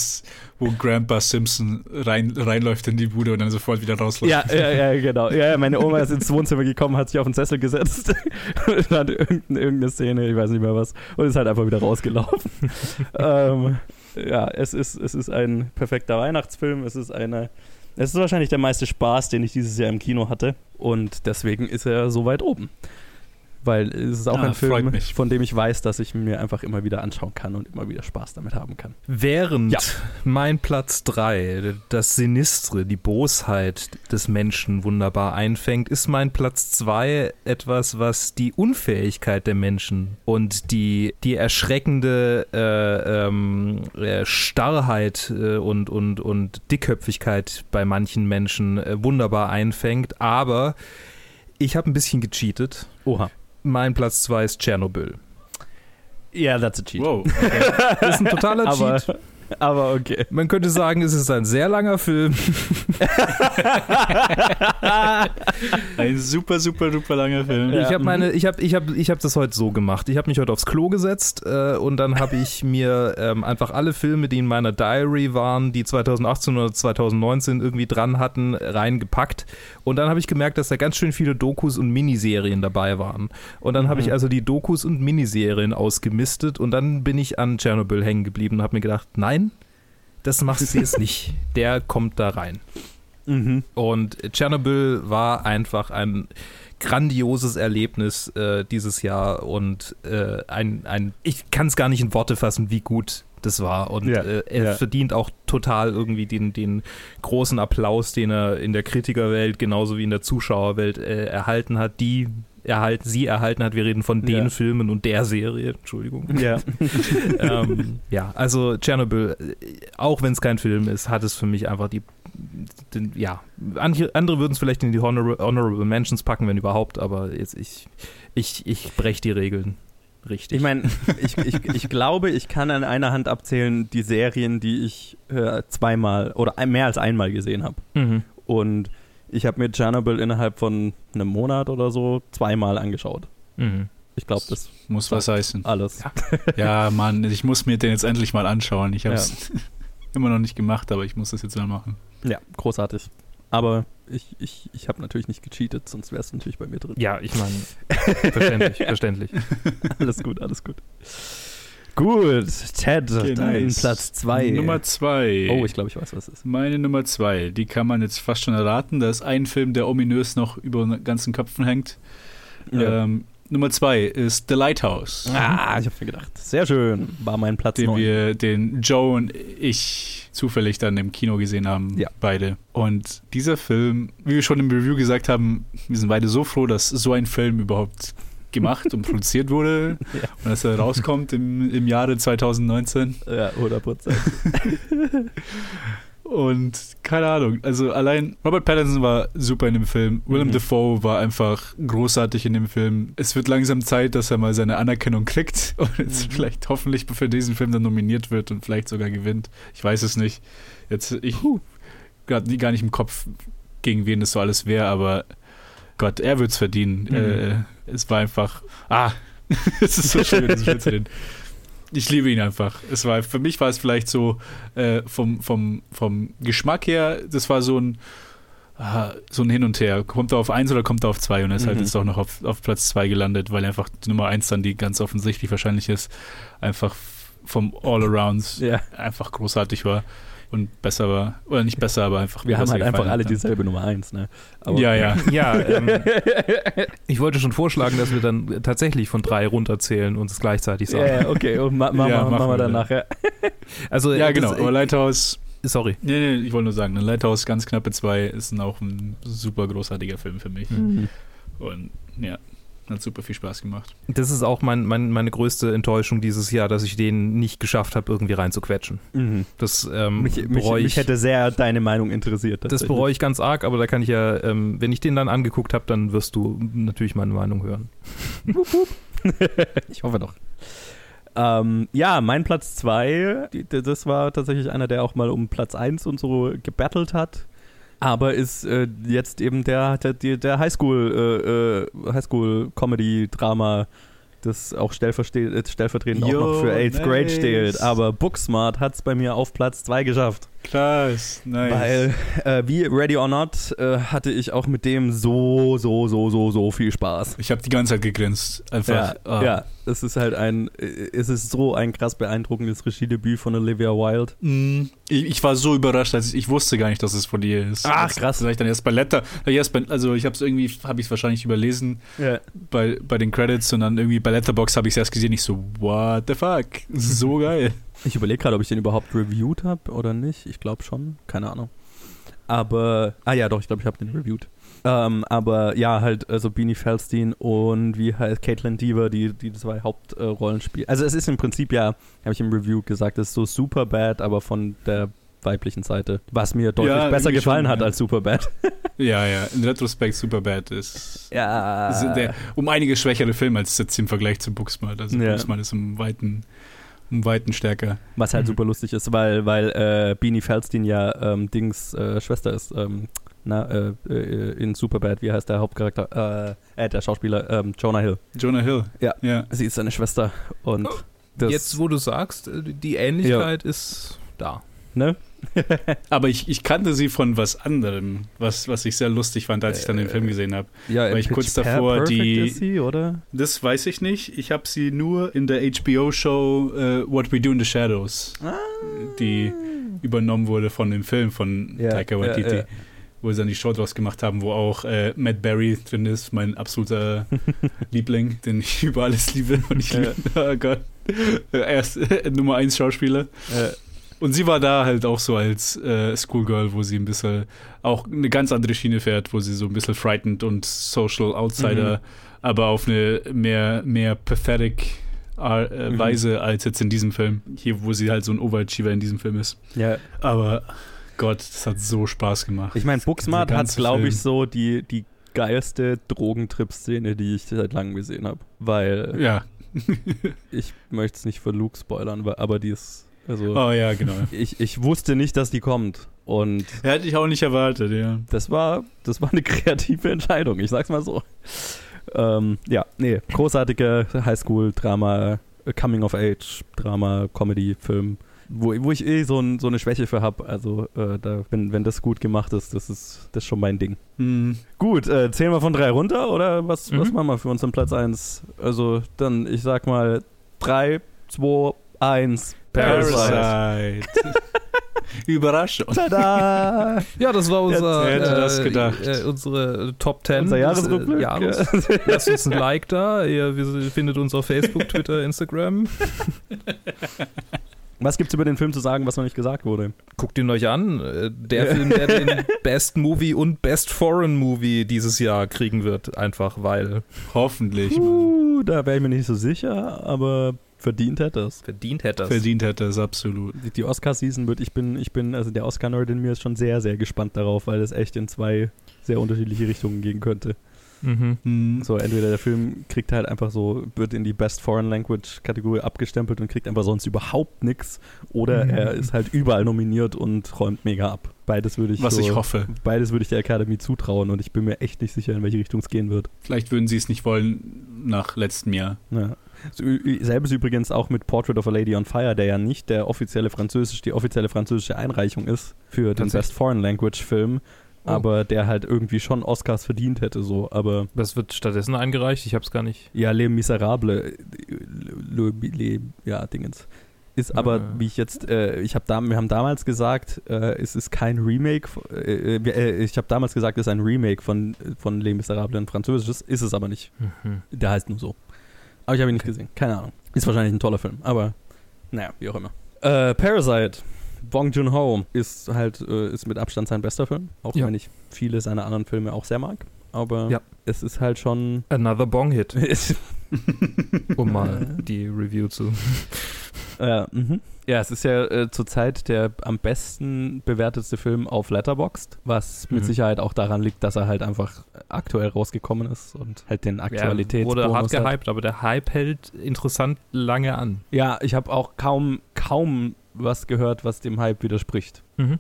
wo Grandpa Simpson rein, reinläuft in die Bude und dann sofort wieder rausläuft. Ja, ja, ja, genau. Ja, meine Oma ist ins Wohnzimmer gekommen, hat sich auf den Sessel gesetzt und hat irgendeine, irgendeine Szene, ich weiß nicht mehr was, und ist halt einfach wieder rausgelaufen. ähm, ja, es ist, es ist ein perfekter Weihnachtsfilm. Es ist eine. Es ist wahrscheinlich der meiste Spaß, den ich dieses Jahr im Kino hatte. Und deswegen ist er so weit oben. Weil es ist auch Ah, ein Film, mich. von dem ich weiß, dass ich mir einfach immer wieder anschauen kann und immer wieder Spaß damit haben kann. Während Ja. mein Platz 3 das Sinistre, die Bosheit des Menschen wunderbar einfängt, ist mein Platz 2 etwas, was die Unfähigkeit der Menschen und die, die erschreckende äh, ähm, äh, Starrheit äh, und, und, und Dickköpfigkeit bei manchen Menschen äh, wunderbar einfängt. Aber ich habe ein bisschen gecheatet. Oha. Mein Platz 2 ist Tschernobyl. Ja, that's a cheat. Wow. Das ist ein totaler Cheat. aber okay. Man könnte sagen, es ist ein sehr langer Film. Ein super, super, super langer Film. Ja. Ich habe meine, ich habe, ich habe, ich habe das heute so gemacht. Ich habe mich heute aufs Klo gesetzt äh, und dann habe ich mir ähm, einfach alle Filme, die in meiner Diary waren, die 2018 oder 2019 irgendwie dran hatten, reingepackt. Und dann habe ich gemerkt, dass da ganz schön viele Dokus und Miniserien dabei waren. Und dann habe ich Mhm. also die Dokus und Miniserien ausgemistet und dann bin ich an Tschernobyl hängen geblieben und habe mir gedacht, nein, das machst du jetzt nicht. Der kommt da rein. Mhm. Und Tschernobyl war einfach ein grandioses Erlebnis äh, dieses Jahr und äh, ein, ein ich kann es gar nicht in Worte fassen, wie gut das war. Und Ja, äh, er ja. verdient auch total irgendwie den, den großen Applaus, den er in der Kritikerwelt genauso wie in der Zuschauerwelt äh, erhalten hat, die erhalten, sie erhalten hat. Wir reden von den Ja. Filmen und der Serie, Entschuldigung. Ja. ähm, ja, also Tschernobyl, auch wenn es kein Film ist, hat es für mich einfach die, den, ja, andere, andere würden es vielleicht in die Honor Honorable Mentions packen, wenn überhaupt, aber jetzt ich, ich, ich breche die Regeln richtig. Ich meine, ich, ich, ich glaube, ich kann an einer Hand abzählen die Serien, die ich äh, zweimal oder ein- mehr als einmal gesehen habe. mhm. Und ich habe mir Chernobyl innerhalb von einem Monat oder so zweimal angeschaut. Mhm. Ich glaube, das Muss was heißen. alles. Ja. Ja, Mann, ich muss mir den jetzt endlich mal anschauen. Ich habe es immer noch nicht gemacht, aber ich muss das jetzt mal machen. Ja, großartig. Aber ich, ich, ich habe natürlich nicht gecheatet, sonst wäre es natürlich bei mir drin. Ja, ich meine, verständlich, verständlich. Alles gut, alles gut. Gut, Ted, Okay, dein nice. Platz 2. Nummer zwei. Oh, ich glaube, ich weiß, was es ist. Meine Nummer zwei, die kann man jetzt fast schon erraten. Da ist ein Film, der ominös noch über den ganzen Köpfen hängt. Ähm, Nummer zwei ist The Lighthouse. Ah, ich habe mir gedacht. Sehr schön. War mein Platz den 9. wir, den Joe und ich zufällig dann im Kino gesehen haben, Ja. beide. Und dieser Film, wie wir schon im Review gesagt haben, wir sind beide so froh, dass so ein Film überhaupt gemacht und produziert wurde Ja. und dass er rauskommt im, im Jahre 2019. Ja, 100 Prozent. Und keine Ahnung, also allein Robert Pattinson war super in dem Film. Willem Mhm. Dafoe war einfach großartig in dem Film. Es wird langsam Zeit, dass er mal seine Anerkennung kriegt und jetzt Mhm. vielleicht hoffentlich für diesen Film dann nominiert wird und vielleicht sogar gewinnt. Ich weiß es nicht. Jetzt ich gerade gar nicht im Kopf, gegen wen das so alles wäre, aber Gott, er wird es verdienen. Mhm. Äh, es war einfach, ah, es ist so schön, diesen Film zu sehen. Ich liebe ihn einfach. Es war, für mich war es vielleicht so äh, vom, vom, vom Geschmack her, das war so ein, ah, so ein Hin und Her. Kommt er auf eins oder kommt er auf zwei? Und er ist halt Mhm. jetzt auch noch auf, auf Platz zwei gelandet, weil einfach die Nummer eins dann, die ganz offensichtlich wahrscheinlich ist, einfach vom All-Around Ja. einfach großartig war und besser war. Oder nicht besser, aber einfach Wir haben halt einfach alle dieselbe Nummer 1, ne? Ja, ja. Ja, ähm, ich wollte schon vorschlagen, dass wir dann tatsächlich von drei runterzählen und es gleichzeitig sagen. Ja, ja, okay, und ma ma Ja, ma machen machen wir dann nachher. Also, Ja, äh, genau. das- Aber Lighthouse, sorry. nee, nee, ich wollte nur sagen, Lighthouse ganz knappe zwei ist auch ein super großartiger Film für mich. Mhm. Und ja, hat super viel Spaß gemacht. Das ist auch mein, mein, meine größte Enttäuschung dieses Jahr, dass ich den nicht geschafft habe, irgendwie reinzuquetschen. Mhm. Das ähm, Mich, bereue ich. mich hätte sehr deine Meinung interessiert. das bereue ich ganz arg, aber da kann ich ja, ähm, wenn ich den dann angeguckt habe, dann wirst du natürlich meine Meinung hören. Ich hoffe doch. Ähm, ja, mein Platz 2, das war tatsächlich einer, der auch mal um Platz 1 und so gebattelt hat. Aber ist äh, jetzt eben der, der, der Highschool, äh, äh, Highschool-Comedy-Drama, das auch äh, stellvertretend auch Yo, noch für 8th Grade nice. steht. Aber Booksmart hat es bei mir auf Platz 2 geschafft. Krass, nice. Weil, äh, wie Ready or Not, äh, hatte ich auch mit dem so, so, so, so, so viel Spaß. ich habe die ganze Zeit gegrinst. Einfach. Ja, ah. ja, es ist halt ein, äh, es ist so ein krass beeindruckendes Regiedebüt von Olivia Wilde. Mm, Ich, ich war so überrascht, als ich, ich wusste gar nicht, dass es von dir ist. Ach, Als- krass. Da ich dann erst bei Letter, ich erst bei, also ich habe es irgendwie, habe ich es wahrscheinlich überlesen Ja. bei, bei den Credits und dann irgendwie bei Letterbox habe ich es erst gesehen. Ich so, what the fuck, so geil. Ich überlege gerade, ob ich den überhaupt reviewed habe oder nicht. Ich glaube schon, keine Ahnung. Aber, ah ja, doch, ich glaube, ich habe den reviewed. Ähm, aber ja, halt, also Beanie Feldstein und wie heißt Caitlin Deaver, die die zwei Hauptrollen spielen. Also es ist im Prinzip ja, habe ich im Review gesagt, es ist so super bad, aber von der weiblichen Seite. Was mir deutlich Ja, besser gefallen schon, hat ja. als Superbad. Ja, ja, in Retrospekt Superbad ist, Ja. ist der um einige schwächere Film als jetzt im Vergleich zu Booksmart. Also Ja. Booksmart ist um weiten, um weiten stärker. Was halt Mhm. super lustig ist, weil, weil äh, Beanie Feldstein ja ähm, Dings äh, Schwester ist. Ähm, na, äh, äh, in Superbad, wie heißt der Hauptcharakter? Äh, äh der Schauspieler, ähm, Jonah Hill. Jonah Hill. Ja. ja. Sie ist seine Schwester und das, Jetzt, wo du sagst, äh, die Ähnlichkeit ist da. ne? Aber ich, ich kannte sie von was anderem, was, was ich sehr lustig fand, als ich dann den Äh, Film gesehen habe. Ja, Weil ich Pitch kurz davor die- sie, oder? Das weiß ich nicht. Ich habe sie nur in der HBO-Show äh, What We Do in the Shadows, die übernommen wurde von dem Film von Ja, Taika ja, Waititi, ja. wo sie dann die Show draus gemacht haben, wo auch äh, Matt Berry drin ist, mein absoluter Liebling, den ich über alles liebe. Und ich Ja. liebe, oh Gott, er ist äh, Nummer 1 Schauspieler. Äh, Und sie war da halt auch so als äh, Schoolgirl, wo sie ein bisschen auch eine ganz andere Schiene fährt, wo sie so ein bisschen frightened und social outsider, Mhm. aber auf eine mehr, mehr pathetic äh, Mhm. Weise als jetzt in diesem Film. Hier, wo sie halt so ein Overachiever in diesem Film ist. ja, Aber Gott, das hat so Spaß gemacht. ich meine, Booksmart hat, glaube ich, so die, die geilste Drogentrip-Szene, die ich seit langem gesehen habe. Weil Ja. ich möchte es nicht für Luke spoilern, aber die ist, also Oh ja, genau. ich, ich wusste nicht, dass die kommt. Und Hätte ich auch nicht erwartet, ja. das war, das war eine kreative Entscheidung, ich sag's mal so. Ähm, ja, nee, großartige Highschool-Drama, Coming-of-Age-Drama, Comedy-Film, wo, wo ich eh so, ein, so eine Schwäche für habe. Also, äh, da, wenn, wenn das gut gemacht ist, das ist das ist schon mein Ding. Hm. Gut, äh, zählen wir von drei runter oder was, was Mhm. machen wir für uns im Platz 1? Also, dann, ich sag mal, 3, 2, 1. Parasite. Überraschung. Tada! Ja, das war unser, hätte das äh, gedacht? Äh, unsere Top 10. Unser des, Jahresrückblick. Äh, Jahres. Lasst uns ein Like da. Ihr, findet uns auf Facebook, Twitter, Instagram. Was gibt's über den Film zu sagen, was noch nicht gesagt wurde? Guckt ihn euch an. Äh, Der Film, der den Best Movie und Best Foreign Movie dieses Jahr kriegen wird. Einfach weil Hoffentlich. Uh, da wäre ich mir nicht so sicher, aber verdient hätte es. verdient hätte es. Verdient hätte es absolut. Die, die Oscar-Season wird, ich bin, ich bin, also der Oscar-Nerd in mir ist schon sehr, sehr gespannt darauf, weil es echt in zwei sehr unterschiedliche Richtungen gehen könnte. Mhm. Hm. So, entweder der Film kriegt halt einfach so, wird in die Best Foreign Language Kategorie abgestempelt und kriegt einfach sonst überhaupt nichts, oder Mhm. er ist halt überall nominiert und räumt mega ab. Beides würde ich Was so, ich hoffe. Beides würde ich der Academy zutrauen und ich bin mir echt nicht sicher, in welche Richtung es gehen wird. Vielleicht würden sie es nicht wollen nach letztem Jahr. Ja. Selbes übrigens auch mit Portrait of a Lady on Fire, der ja nicht der offizielle französisch, die offizielle französische Einreichung ist für den? Best Foreign Language Film, Oh. aber der halt irgendwie schon Oscars verdient hätte, so. Aber Was wird stattdessen eingereicht? Ich hab's gar nicht. ja, Les Miserables, äh, Le, Le, ja, Dingens. Ist aber, Ah. wie ich jetzt, äh, ich habe da, wir haben damals gesagt, äh, es ist kein Remake, äh, äh, äh, ich habe damals gesagt, es ist ein Remake von, von Les Miserables in Französisches, ist es aber nicht. Mhm. Der heißt nur so. Aber ich habe ihn nicht gesehen. Keine Ahnung. Ist wahrscheinlich ein toller Film. Aber naja, wie auch immer. Äh, Parasite. Bong Joon-ho ist halt äh, ist mit Abstand sein bester Film. Auch Ja. wenn ich viele seiner anderen Filme auch sehr mag. Aber Ja. es ist halt schon. Another Bong-Hit, es- um mal die Review zu. Ja, mhm. ja, es ist ja äh, zurzeit der am besten bewertetste Film auf Letterboxd, was mit Mhm. Sicherheit auch daran liegt, dass er halt einfach aktuell rausgekommen ist und halt den Ja, Aktualitätsbonus wurde hart hat. gehypt, aber der Hype hält interessant lange an. Ja, ich habe auch kaum, kaum was gehört, was dem Hype widerspricht. Mhm.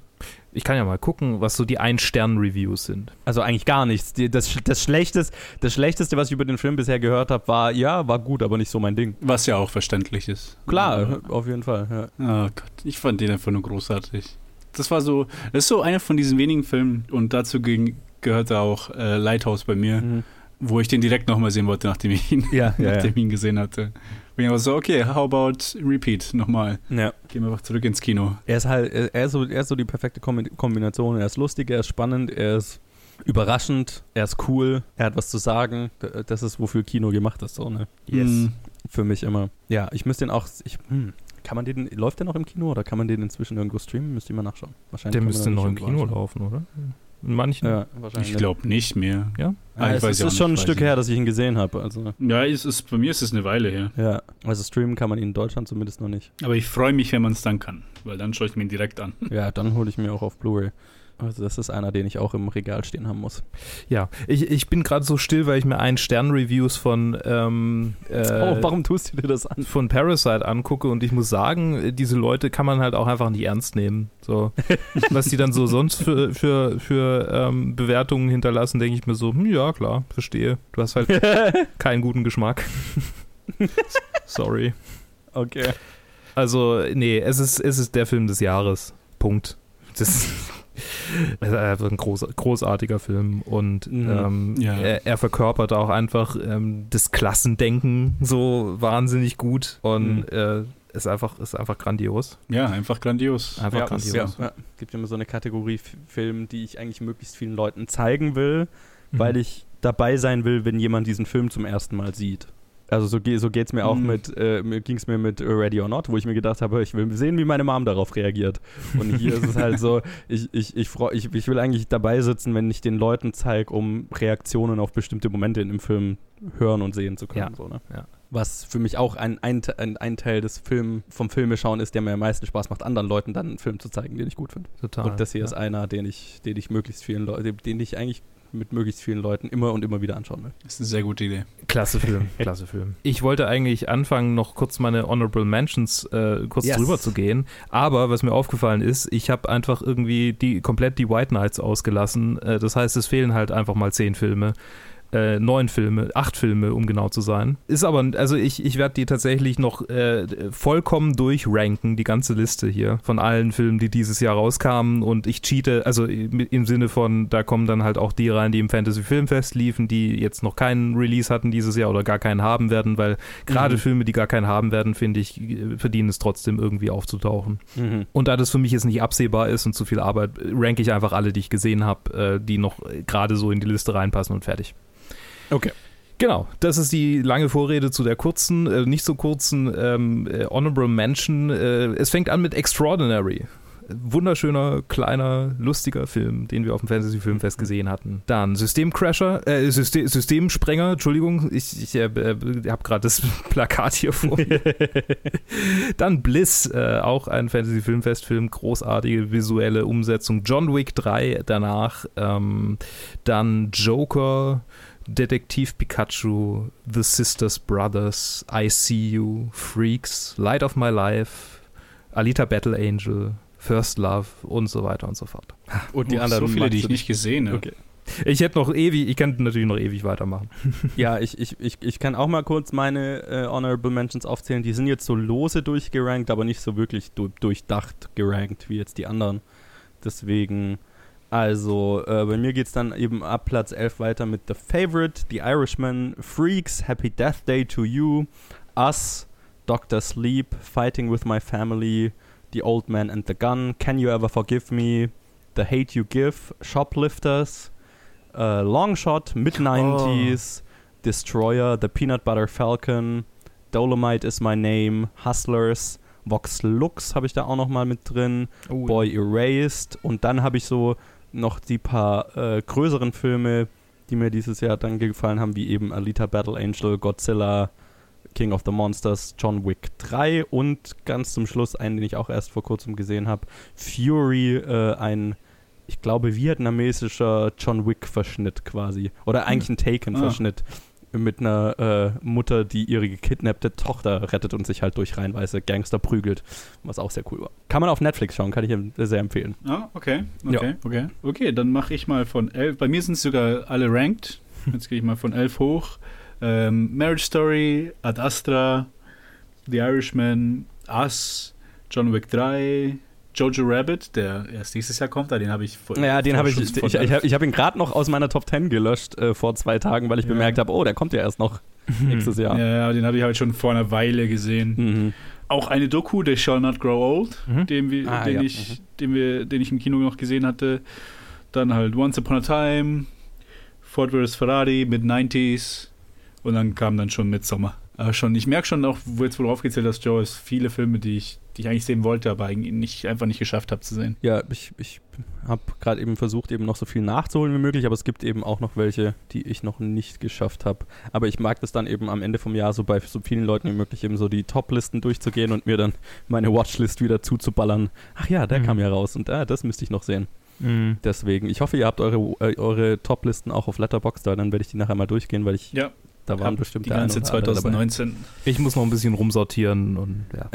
Ich kann ja mal gucken, was so die Ein-Stern-Reviews sind. Also eigentlich gar nichts. Die, das, das, Schlechteste, das Schlechteste, was ich über den Film bisher gehört habe, war, ja, war gut, aber nicht so mein Ding. Was ja auch verständlich ist. Klar, auf jeden Fall. Ja. Oh Gott, ich fand den einfach nur großartig. Das war so, das ist so einer von diesen wenigen Filmen und dazu ging, gehörte auch äh, Lighthouse bei mir, Mhm. wo ich den direkt nochmal sehen wollte, nachdem ich ihn, Ja, ja, nachdem ja. ich ihn gesehen hatte. Und ich war so, okay, how about repeat nochmal? ja. Gehen wir einfach zurück ins Kino. Er ist halt, er ist so, er ist so die perfekte Kombi- Kombination. Er ist lustig, er ist spannend, er ist überraschend, er ist cool, er hat was zu sagen. Das ist, wofür Kino gemacht ist, so, ne? Mm, Für mich immer. Ja, ich müsste den auch, ich, hm, kann man den, läuft der noch im Kino oder kann man den inzwischen irgendwo streamen? Müsste ich mal nachschauen. Wahrscheinlich Der müsste noch im Kino anschauen. laufen, oder? In manchen. Ja, wahrscheinlich. ich glaube nicht mehr. Ja? Ah, es weiß ist, ist schon ein Stück her, dass ich ihn gesehen habe. Also, Ja, es ist, bei mir ist es eine Weile her. ja. Also streamen kann man ihn in Deutschland zumindest noch nicht. Aber ich freue mich, wenn man es dann kann, weil dann schaue ich mir ihn direkt an. Ja, dann hole ich mir auch auf Blu-ray. Also das ist einer, den ich auch im Regal stehen haben muss. Ja, ich, ich bin gerade so still, weil ich mir Ein-Stern-Reviews von, ähm, äh, oh, warum tust du dir das an? von Parasite angucke und ich muss sagen, diese Leute kann man halt auch einfach nicht ernst nehmen. So, was die dann so sonst für, für, für ähm, Bewertungen hinterlassen, denke ich mir so, hm, ja klar, verstehe. Du hast halt keinen guten Geschmack. Sorry. okay. Also, nee, es ist, es ist der Film des Jahres. Punkt. Das ist es ist einfach ein groß, großartiger Film und Mhm. ähm, Ja. er, er verkörpert auch einfach ähm, das Klassendenken so wahnsinnig gut und Mhm. äh, ist, einfach, ist einfach grandios. Ja, einfach grandios. Einfach ja, grandios. ja, ja. Gibt immer so eine Kategorie Film, die ich eigentlich möglichst vielen Leuten zeigen will, Mhm. weil ich dabei sein will, wenn jemand diesen Film zum ersten Mal sieht. Also so, so geht es mir auch Mhm. mit, äh, ging es mir mit Ready or Not, wo ich mir gedacht habe, ich will sehen, wie meine Mom darauf reagiert. Und hier ist es halt so, ich, ich, ich, freu, ich, ich will eigentlich dabei sitzen, wenn ich den Leuten zeige, um Reaktionen auf bestimmte Momente in dem Film hören und sehen zu können. Ja, So, ne? ja. Was für mich auch ein, ein, ein, ein Teil des Film, vom Filmeschauen ist, der mir am meisten Spaß macht, anderen Leuten dann einen Film zu zeigen, den ich gut finde. Total. Und das hier ja. ist einer, den ich, den ich möglichst vielen Leuten, den ich eigentlich mit möglichst vielen Leuten immer und immer wieder anschauen will. Das ist eine sehr gute Idee. Klasse Film, klasse Film. Ich wollte eigentlich anfangen, noch kurz meine Honorable Mentions äh, kurz Yes. drüber zu gehen, aber was mir aufgefallen ist, ich habe einfach irgendwie die komplett die White Knights ausgelassen. Äh, das heißt, es fehlen halt einfach mal zehn Filme. Äh, neun Filme, acht Filme, um genau zu sein. Ist aber, also ich, ich werde die tatsächlich noch äh, vollkommen durchranken, die ganze Liste hier von allen Filmen, die dieses Jahr rauskamen. Und ich cheate, also im Sinne von, da kommen dann halt auch die rein, die im Fantasy Filmfest liefen, die jetzt noch keinen Release hatten dieses Jahr oder gar keinen haben werden, weil gerade mhm. Filme, die gar keinen haben werden, finde ich, verdienen es trotzdem irgendwie aufzutauchen. Mhm. Und da das für mich jetzt nicht absehbar ist und zu viel Arbeit, ranke ich einfach alle, die ich gesehen habe, äh, die noch gerade so in die Liste reinpassen und fertig. Okay. Genau, das ist die lange Vorrede zu der kurzen, äh, nicht so kurzen ähm, äh, Honorable Mention. Äh, es fängt an mit Extraordinary wunderschöner, kleiner, lustiger Film, den wir auf dem Fantasy Filmfest gesehen hatten. Dann Systemcrasher, äh, System, Systemsprenger, Entschuldigung, ich, ich äh, äh habe gerade das Plakat hier vor mir. Dann Bliss, äh, auch ein Fantasy Filmfest-Film, großartige visuelle Umsetzung. John Wick 3 danach. Ähm, dann Joker. Detektiv Pikachu, The Sisters Brothers, I See You, Freaks, Light of My Life, Alita Battle Angel, First Love und so weiter und so fort. Und die anderen. So viele, die ich nicht gesehen habe. Okay. Ich hätte noch ewig, ich könnte natürlich noch ewig weitermachen. ja, ich, ich, ich, ich kann auch mal kurz meine äh, Honorable Mentions aufzählen. Die sind jetzt so lose durchgerankt, aber nicht so wirklich du durchdacht gerankt wie jetzt die anderen. Deswegen, also äh, bei mir geht es dann eben ab Platz 11 weiter mit The Favorite, The Irishman, Freaks, Happy Death Day to You, Us, Doctor Sleep, Fighting with My Family, The Old Man and the Gun, Can You Ever Forgive Me, The Hate You Give, Shoplifters, uh, Longshot, Mid 90s, oh. Destroyer, The Peanut Butter Falcon, Dolomite is My Name, Hustlers, Vox Lux habe ich da auch noch mal mit drin, oh, Boy. Erased und dann habe ich so noch die paar äh, größeren Filme, die mir dieses Jahr dann gefallen haben, wie eben Alita Battle Angel, Godzilla, King of the Monsters, John Wick 3 und ganz zum Schluss einen, den ich auch erst vor kurzem gesehen habe, Fury, äh, ein, ich glaube, vietnamesischer John Wick-Verschnitt quasi. Oder eigentlich ein Taken-Verschnitt. Ah mit einer äh, Mutter, die ihre gekidnappte Tochter rettet und sich halt durch reinweise Gangster prügelt, was auch sehr cool war. Kann man auf Netflix schauen, kann ich sehr empfehlen. Ah, okay, okay, ja. okay. Okay, dann mache ich mal von elf, bei mir sind es sogar alle ranked, jetzt gehe ich mal von elf hoch. Ähm, Marriage Story, Ad Astra, The Irishman, Us, John Wick 3, Jojo Rabbit, der erst nächstes Jahr kommt, den habe ich vor. Ja, den habe ich. Ich, ich, ich habe hab ihn gerade noch aus meiner Top 10 gelöscht äh, vor zwei Tagen, weil ich ja. bemerkt habe, oh, der kommt ja erst noch nächstes Jahr. Ja, den habe ich halt schon vor einer Weile gesehen. Mhm. Auch eine Doku, The Shall Not Grow Old, mhm. den, wir, ah, den, ja. ich, mhm. den, wir, den ich im Kino noch gesehen hatte. Dann halt Once Upon a Time, Ford vs. Ferrari, Mid-90s, und dann kam dann schon Midsommar. Aber schon, ich merke schon auch, wo jetzt wohl aufgezählt hast, Joe, ist viele Filme, die ich, die ich eigentlich sehen wollte, aber nicht, einfach nicht geschafft habe zu sehen. Ja, ich, ich habe gerade eben versucht, eben noch so viel nachzuholen wie möglich, aber es gibt eben auch noch welche, die ich noch nicht geschafft habe. Aber ich mag das dann eben am Ende vom Jahr so bei so vielen Leuten wie möglich eben so die Top-Listen durchzugehen und mir dann meine Watchlist wieder zuzuballern. Ach ja, der mhm. kam ja raus und ah, das müsste ich noch sehen. Mhm. Deswegen, ich hoffe, ihr habt eure, äh, eure Top-Listen auch auf Letterboxd, dann werde ich die nachher mal durchgehen, weil ich ja. Da waren bestimmt die ganze 2019. Ich muss noch ein bisschen rumsortieren und ja.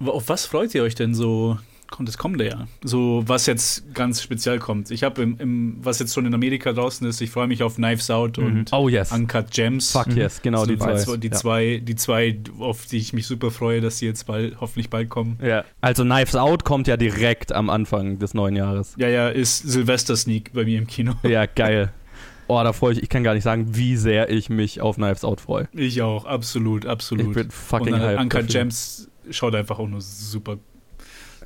Auf was freut ihr euch denn so das kommende Jahr? So, was jetzt ganz speziell kommt. Ich habe im, im, was jetzt schon in Amerika draußen ist, ich freue mich auf Knives Out mhm. und oh, yes. Uncut Gems. Fuck mhm. yes, genau, so die, zwei. Die, ja. zwei, die zwei, auf die ich mich super freue, dass sie jetzt bald, hoffentlich bald kommen. Ja. Also Knives Out kommt ja direkt am Anfang des neuen Jahres. Ja, ja, ist Silvester Sneak bei mir im Kino. Ja, geil. Oh, da freue ich, ich kann gar nicht sagen, wie sehr ich mich auf Knives Out freue. Ich auch, absolut, absolut. Ich bin fucking Und hyped. Uncut Gems schaut einfach auch nur super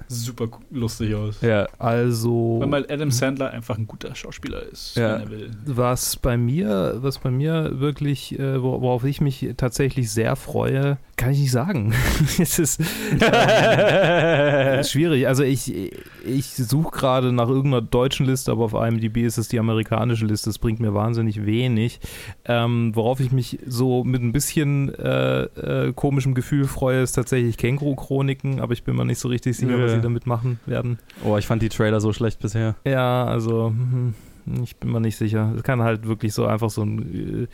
super lustig aus. Ja, also. Weil mal Adam Sandler einfach ein guter Schauspieler ist, ja. wenn er will. Was bei mir, was bei mir wirklich, äh, worauf ich mich tatsächlich sehr freue, kann ich nicht sagen. es ist äh, schwierig. Also ich, ich suche gerade nach irgendeiner deutschen Liste, aber auf IMDb ist es die amerikanische Liste. Das bringt mir wahnsinnig wenig. Ähm, worauf ich mich so mit ein bisschen äh, äh, komischem Gefühl freue, ist tatsächlich Känguru-Chroniken, aber ich bin mir nicht so richtig sicher, was sie damit machen werden. Oh, ich fand die Trailer so schlecht bisher. Ja, also hm, ich bin mir nicht sicher. Es kann halt wirklich so einfach so ein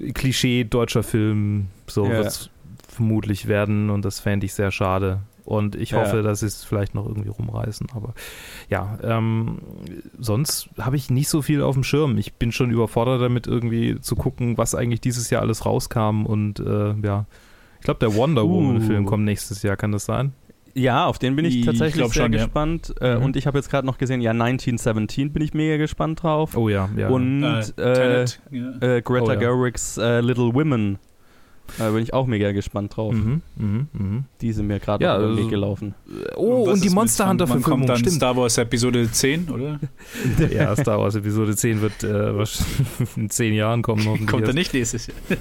äh, Klischee deutscher Film so ja. vermutlich werden und das fände ich sehr schade. Und ich Ja. hoffe, dass sie es vielleicht noch irgendwie rumreißen. Aber ja, ähm, sonst habe ich nicht so viel auf dem Schirm. Ich bin schon überfordert damit, irgendwie zu gucken, was eigentlich dieses Jahr alles rauskam. Und äh, ja, ich glaube, der Wonder Uh. Woman-Film kommt nächstes Jahr, kann das sein? Ja, auf den bin ich Ich tatsächlich glaub sehr schon, ja. gespannt. Äh, Mhm. Und ich habe jetzt gerade noch gesehen, ja, 1917 bin ich mega gespannt drauf. Oh ja, ja. und Äh, äh, Tenet, ja. äh, Greta Oh ja. Gerwigs äh, Little Women. Da bin ich auch mega gespannt drauf. Mhm, mhm, mhm. Die sind mir gerade Ja, auf den also- Weg gelaufen. Oh, und die Monster wann- Hunter wann kommt dann stimmt. Star Wars Episode 10, oder? Ja, Star Wars Episode 10 wird äh, wahrscheinlich in zehn Jahren kommen. Kommt er nicht nächstes Jahr.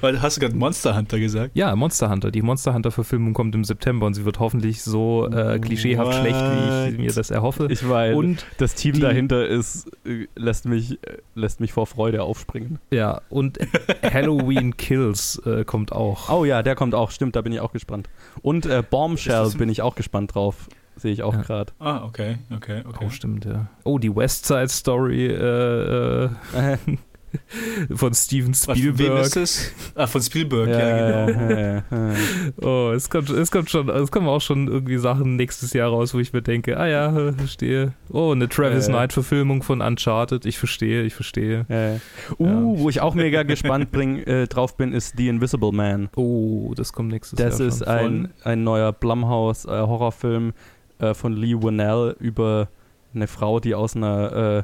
Weil hast du gerade Monster Hunter gesagt? Ja, Monster Hunter. Die Monster Hunter Verfilmung kommt im September und sie wird hoffentlich so äh, klischeehaft What? schlecht, wie ich mir das erhoffe. Ich weiß. und das Team die- dahinter ist, äh, lässt mich, äh, lässt mich vor Freude aufspringen. ja, und Halloween Kills äh, kommt auch. Oh ja, der kommt auch, stimmt, da bin ich auch gespannt. Und äh, Bombshell bin ich auch gespannt drauf. Sehe ich auch Ja. gerade. Ah, okay, okay, okay. Oh, stimmt, ja. Oh, die West Side Story äh, äh, von Steven Was, von wem Spielberg. ist das? Ah, von Spielberg, ja, genau. ja, ja, ja. Oh, es kommt, es kommt schon, es kommen auch schon irgendwie Sachen nächstes Jahr raus, wo ich mir denke, ah ja, äh, verstehe. Oh, eine Travis Äh. Knight Verfilmung von Uncharted, ich verstehe, ich verstehe. Ja, ja. Uh, wo ich auch mega gespannt bring, äh, drauf bin, ist The Invisible Man. Oh, das kommt nächstes Das Jahr. ist schon. ein, ein neuer Blumhouse-Horrorfilm äh, von Lee Winnell über eine Frau, die aus einer, äh,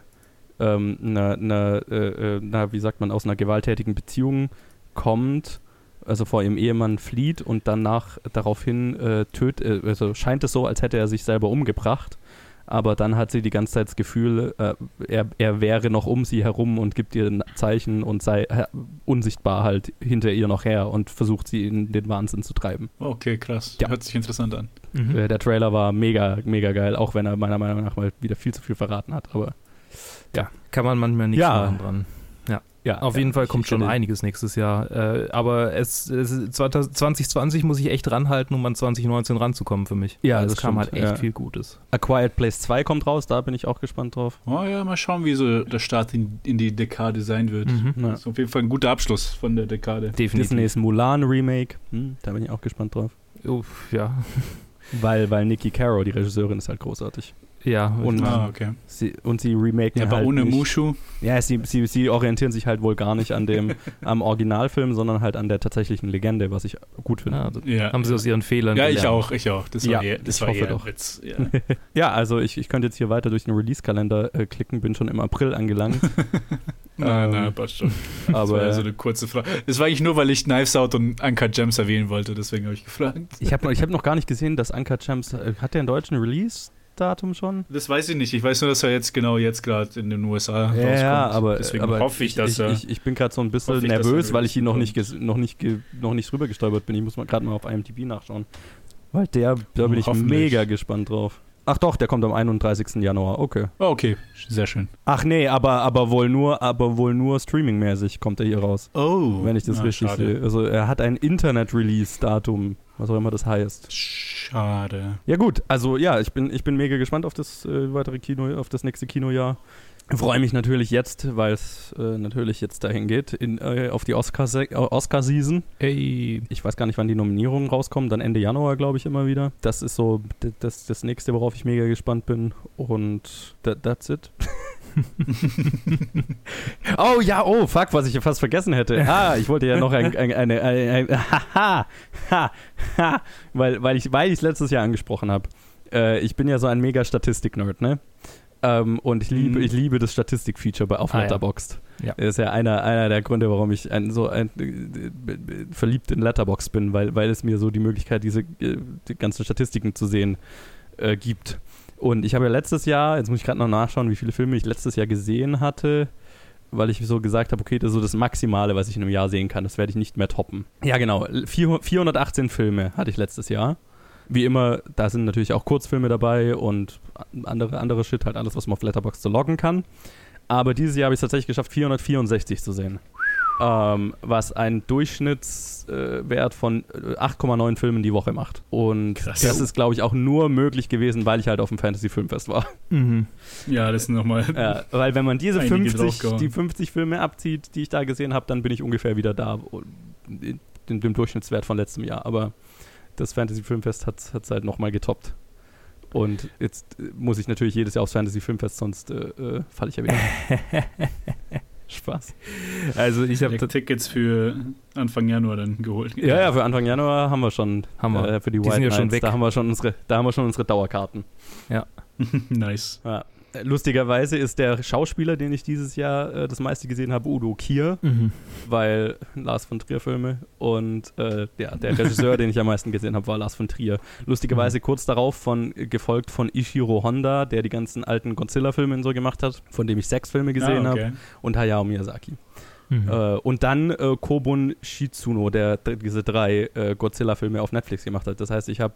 ähm, einer, einer äh, äh, na, wie sagt man, aus einer gewalttätigen Beziehung kommt, also vor ihrem Ehemann flieht und danach daraufhin äh, tötet, äh, also scheint es so, als hätte er sich selber umgebracht. Aber dann hat sie die ganze Zeit das Gefühl, äh, er, er wäre noch um sie herum und gibt ihr ein Zeichen und sei äh, unsichtbar halt hinter ihr noch her und versucht sie in den Wahnsinn zu treiben. Okay, krass. Ja. Hört sich interessant an. Mhm. Äh, der Trailer war mega, mega geil, auch wenn er meiner Meinung nach mal wieder viel zu viel verraten hat. Aber Ja, kann man manchmal nichts Ja. machen dran. ja, Auf ja, jeden Fall kommt schon einiges nächstes Jahr. Äh, aber es, es 2020 muss ich echt ranhalten, um an 2019 ranzukommen für mich. Ja, es das kam stimmt, halt echt ja. viel Gutes. A Quiet Place 2 kommt raus, da bin ich auch gespannt drauf. Oh ja, mal schauen, wie so der Start in, in die Dekade sein wird. Mhm. Ja. Das ist auf jeden Fall ein guter Abschluss von der Dekade. Definitiv. Disneys Mulan Remake, hm, da bin ich auch gespannt drauf. Uff, ja. Weil, weil Nikki Caro, die Regisseurin, ist halt großartig. Ja, Und- Ah, okay. Sie, und sie remaken Aber halt ohne nicht, Mushu. Ja, sie, sie, sie orientieren sich halt wohl gar nicht an dem am Originalfilm, sondern halt an der tatsächlichen Legende, was ich gut finde. ja, das Ja. haben sie aus ihren Fehlern ja, gelernt. ich auch, ich auch. Das Ja, war eher, das ich war hoffe eher doch. Witz. Ja. Ja, also ich, ich könnte jetzt hier weiter durch den Release-Kalender äh, klicken, bin schon im April angelangt. nein, Ähm, nein, passt schon. Das war aber ja so eine kurze Frage. Das war eigentlich nur, weil ich Knives Out und Uncut Gems erwähnen wollte, deswegen habe ich gefragt. ich habe noch, ich hab noch gar nicht gesehen, dass Uncut Gems, äh, hat der einen deutschen Release-Datum schon? Das weiß ich nicht. Ich weiß nur, dass er jetzt genau jetzt gerade in den USA Ja, rauskommt. ja, aber, deswegen aber hoffe ich, dass ich, er. ich, ich bin gerade so ein bisschen hoffe ich, nervös, weil ich ihn noch nicht, noch nicht, noch nicht drüber gestolpert bin. Ich muss mal gerade mal auf IMDb nachschauen. Weil der, da bin ich mega gespannt drauf. Ach doch, der kommt am 31. Januar, okay. oh, okay, sehr schön. Ach nee, aber, aber wohl nur, aber wohl nur streamingmäßig kommt er hier raus. Oh, Wenn ich das ah, richtig schade. sehe. Also er hat ein Internet-Release-Datum, was auch immer das heißt. Schade. Ja gut, also ja, ich bin, ich bin mega gespannt auf das äh, weitere Kino, auf das nächste Kinojahr. Freue mich natürlich jetzt, weil es äh, natürlich jetzt dahin geht, in, äh, auf die Oscar-Se- Oscar-Season. Ey, Ich weiß gar nicht, wann die Nominierungen rauskommen, dann Ende Januar, glaube ich, immer wieder. Das ist so das, das nächste, worauf ich mega gespannt bin. Und that, that's it. oh ja, oh fuck, was ich fast vergessen hätte. Ah, ich wollte ja noch ein, ein, eine, eine, ein, haha, ha, ha, weil, weil ich weil ich letztes Jahr angesprochen habe. Äh, ich bin ja so ein mega Statistik-Nerd, ne? Ähm, und ich liebe, Mhm. ich liebe das Statistik-Feature bei auf Ah, ja. Letterboxd. Ja. Das ist ja einer, einer der Gründe, warum ich ein, so ein, äh, verliebt in Letterboxd bin, weil, weil es mir so die Möglichkeit, diese äh, die ganzen Statistiken zu sehen, äh, gibt. Und ich habe ja letztes Jahr, jetzt muss ich gerade noch nachschauen, wie viele Filme ich letztes Jahr gesehen hatte, weil ich so gesagt habe, okay, das ist so das Maximale, was ich in einem Jahr sehen kann. Das werde ich nicht mehr toppen. Ja, genau. 400 418 Filme hatte ich letztes Jahr. Wie immer, da sind natürlich auch Kurzfilme dabei und andere, andere Shit, halt alles, was man auf Letterboxd so loggen kann. Aber dieses Jahr habe ich es tatsächlich geschafft, 464 zu sehen. Ähm, was einen Durchschnittswert äh, Wert von äh, 8,9 Filmen die Woche macht. Und Krass. das ist, glaube ich, auch nur möglich gewesen, weil ich halt auf dem Fantasy-Filmfest war. mhm. Ja, das sind nochmal. Ja, weil wenn man diese Einige 50, draufgehauen. die 50 Filme abzieht, die ich da gesehen habe, dann bin ich ungefähr wieder da, in dem Durchschnittswert von letztem Jahr. Aber das Fantasy Filmfest hat es halt nochmal getoppt. Und jetzt äh, muss ich natürlich jedes Jahr aufs Fantasy Filmfest, sonst äh, äh, falle ich ja wieder. Spaß. Also ich habe Tickets für Anfang Januar dann geholt. Ja, ja, für Anfang Januar haben wir schon Haben wir. Äh, für die, Die White sind ja schon weg. Da haben wir schon unsere, da haben wir schon unsere Dauerkarten. nice. Ja. Lustigerweise ist der Schauspieler, den ich dieses Jahr äh, das meiste gesehen habe, Udo Kier, Mhm. weil Lars von Trier Filme und äh, ja, der Regisseur, den ich am meisten gesehen habe, war Lars von Trier. Lustigerweise kurz darauf von gefolgt von Ishiro Honda, der die ganzen alten Godzilla-Filme so gemacht hat, von dem ich sechs Filme gesehen ah, habe, okay. und Hayao Miyazaki. Mhm. Äh, und dann äh, Kobun Shizuno, der diese drei äh, Godzilla-Filme auf Netflix gemacht hat. Das heißt, ich habe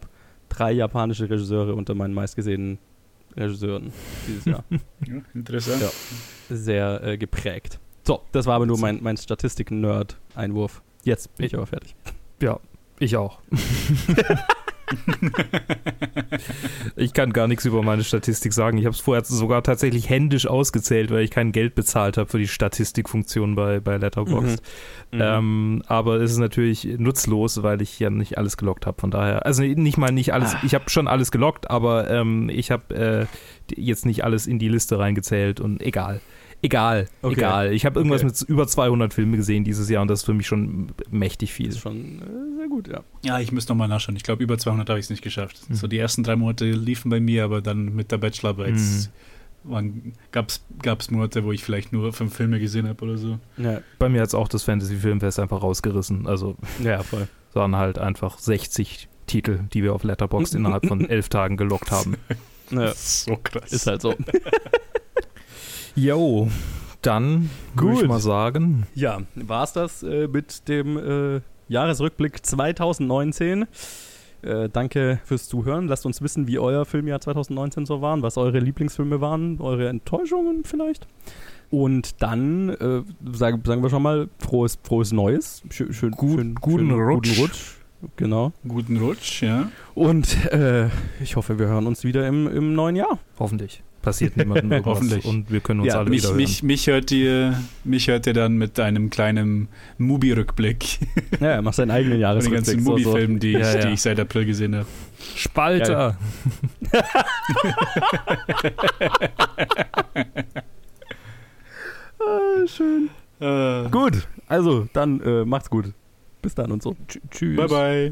drei japanische Regisseure unter meinen meistgesehenen Regisseuren dieses Jahr. Ja, interessant. Ja. Sehr äh, geprägt. So, das war aber nur mein, mein Statistik-Nerd-Einwurf. Jetzt bin ich aber fertig. Ja, ich auch. ich kann gar nichts über meine Statistik sagen. Ich habe es vorher sogar tatsächlich händisch ausgezählt, weil ich kein Geld bezahlt habe für die Statistikfunktion bei, bei Letterboxd. Mhm. Ähm, aber es ist natürlich nutzlos, weil ich ja nicht alles gelockt habe. Von daher, also nicht mal nicht alles. Ah. Ich habe schon alles gelockt, aber ähm, ich habe äh, jetzt nicht alles in die Liste reingezählt und egal. Egal, Okay. egal. Ich habe irgendwas Okay. mit über 200 Filmen gesehen dieses Jahr und das ist für mich schon mächtig viel. ist schon äh, sehr gut, ja. Ja, ich müsste nochmal nachschauen. Ich glaube, über 200 habe ich es nicht geschafft. Mhm. So die ersten drei Monate liefen bei mir, aber dann mit der Bachelorarbeit gab es Monate, wo ich vielleicht nur fünf Filme gesehen habe oder so. Ja, Bei mir hat es auch das Fantasy Filmfest einfach rausgerissen. Also ja voll. es waren halt einfach 60 Titel, die wir auf Letterboxd innerhalb von elf Tagen gelockt haben. Ja, So krass. ist halt so. Jo, dann würde ich Gut. mal sagen, Ja, war's das äh, mit dem äh, Jahresrückblick 2019. Äh, danke fürs Zuhören. Lasst uns wissen, wie euer Filmjahr 2019 so war, was eure Lieblingsfilme waren, eure Enttäuschungen vielleicht. Und dann äh, sagen, sagen wir schon mal frohes, frohes Neues. Schön, schön, Gut- schön, guten schön, Rutsch. Guten Rutsch. Genau. Guten Rutsch, ja. Und äh, ich hoffe, wir hören uns wieder im, im neuen Jahr. hoffentlich passiert niemandem irgendwas Hoffentlich. und wir können uns Ja, alle Mich, wieder mich, mich, hört ihr, mich hört ihr dann mit einem kleinen Mubi-Rückblick Ja, er macht seinen eigenen von den Jahresrückblick. ganzen. Mubi-Filmen, die, Ja, ich- ja. die ich seit April gesehen habe. Spalter! Ah, schön. Äh, Gut, also dann äh, macht's gut. Bis dann und so. Tsch- Tschüss. bye, bye.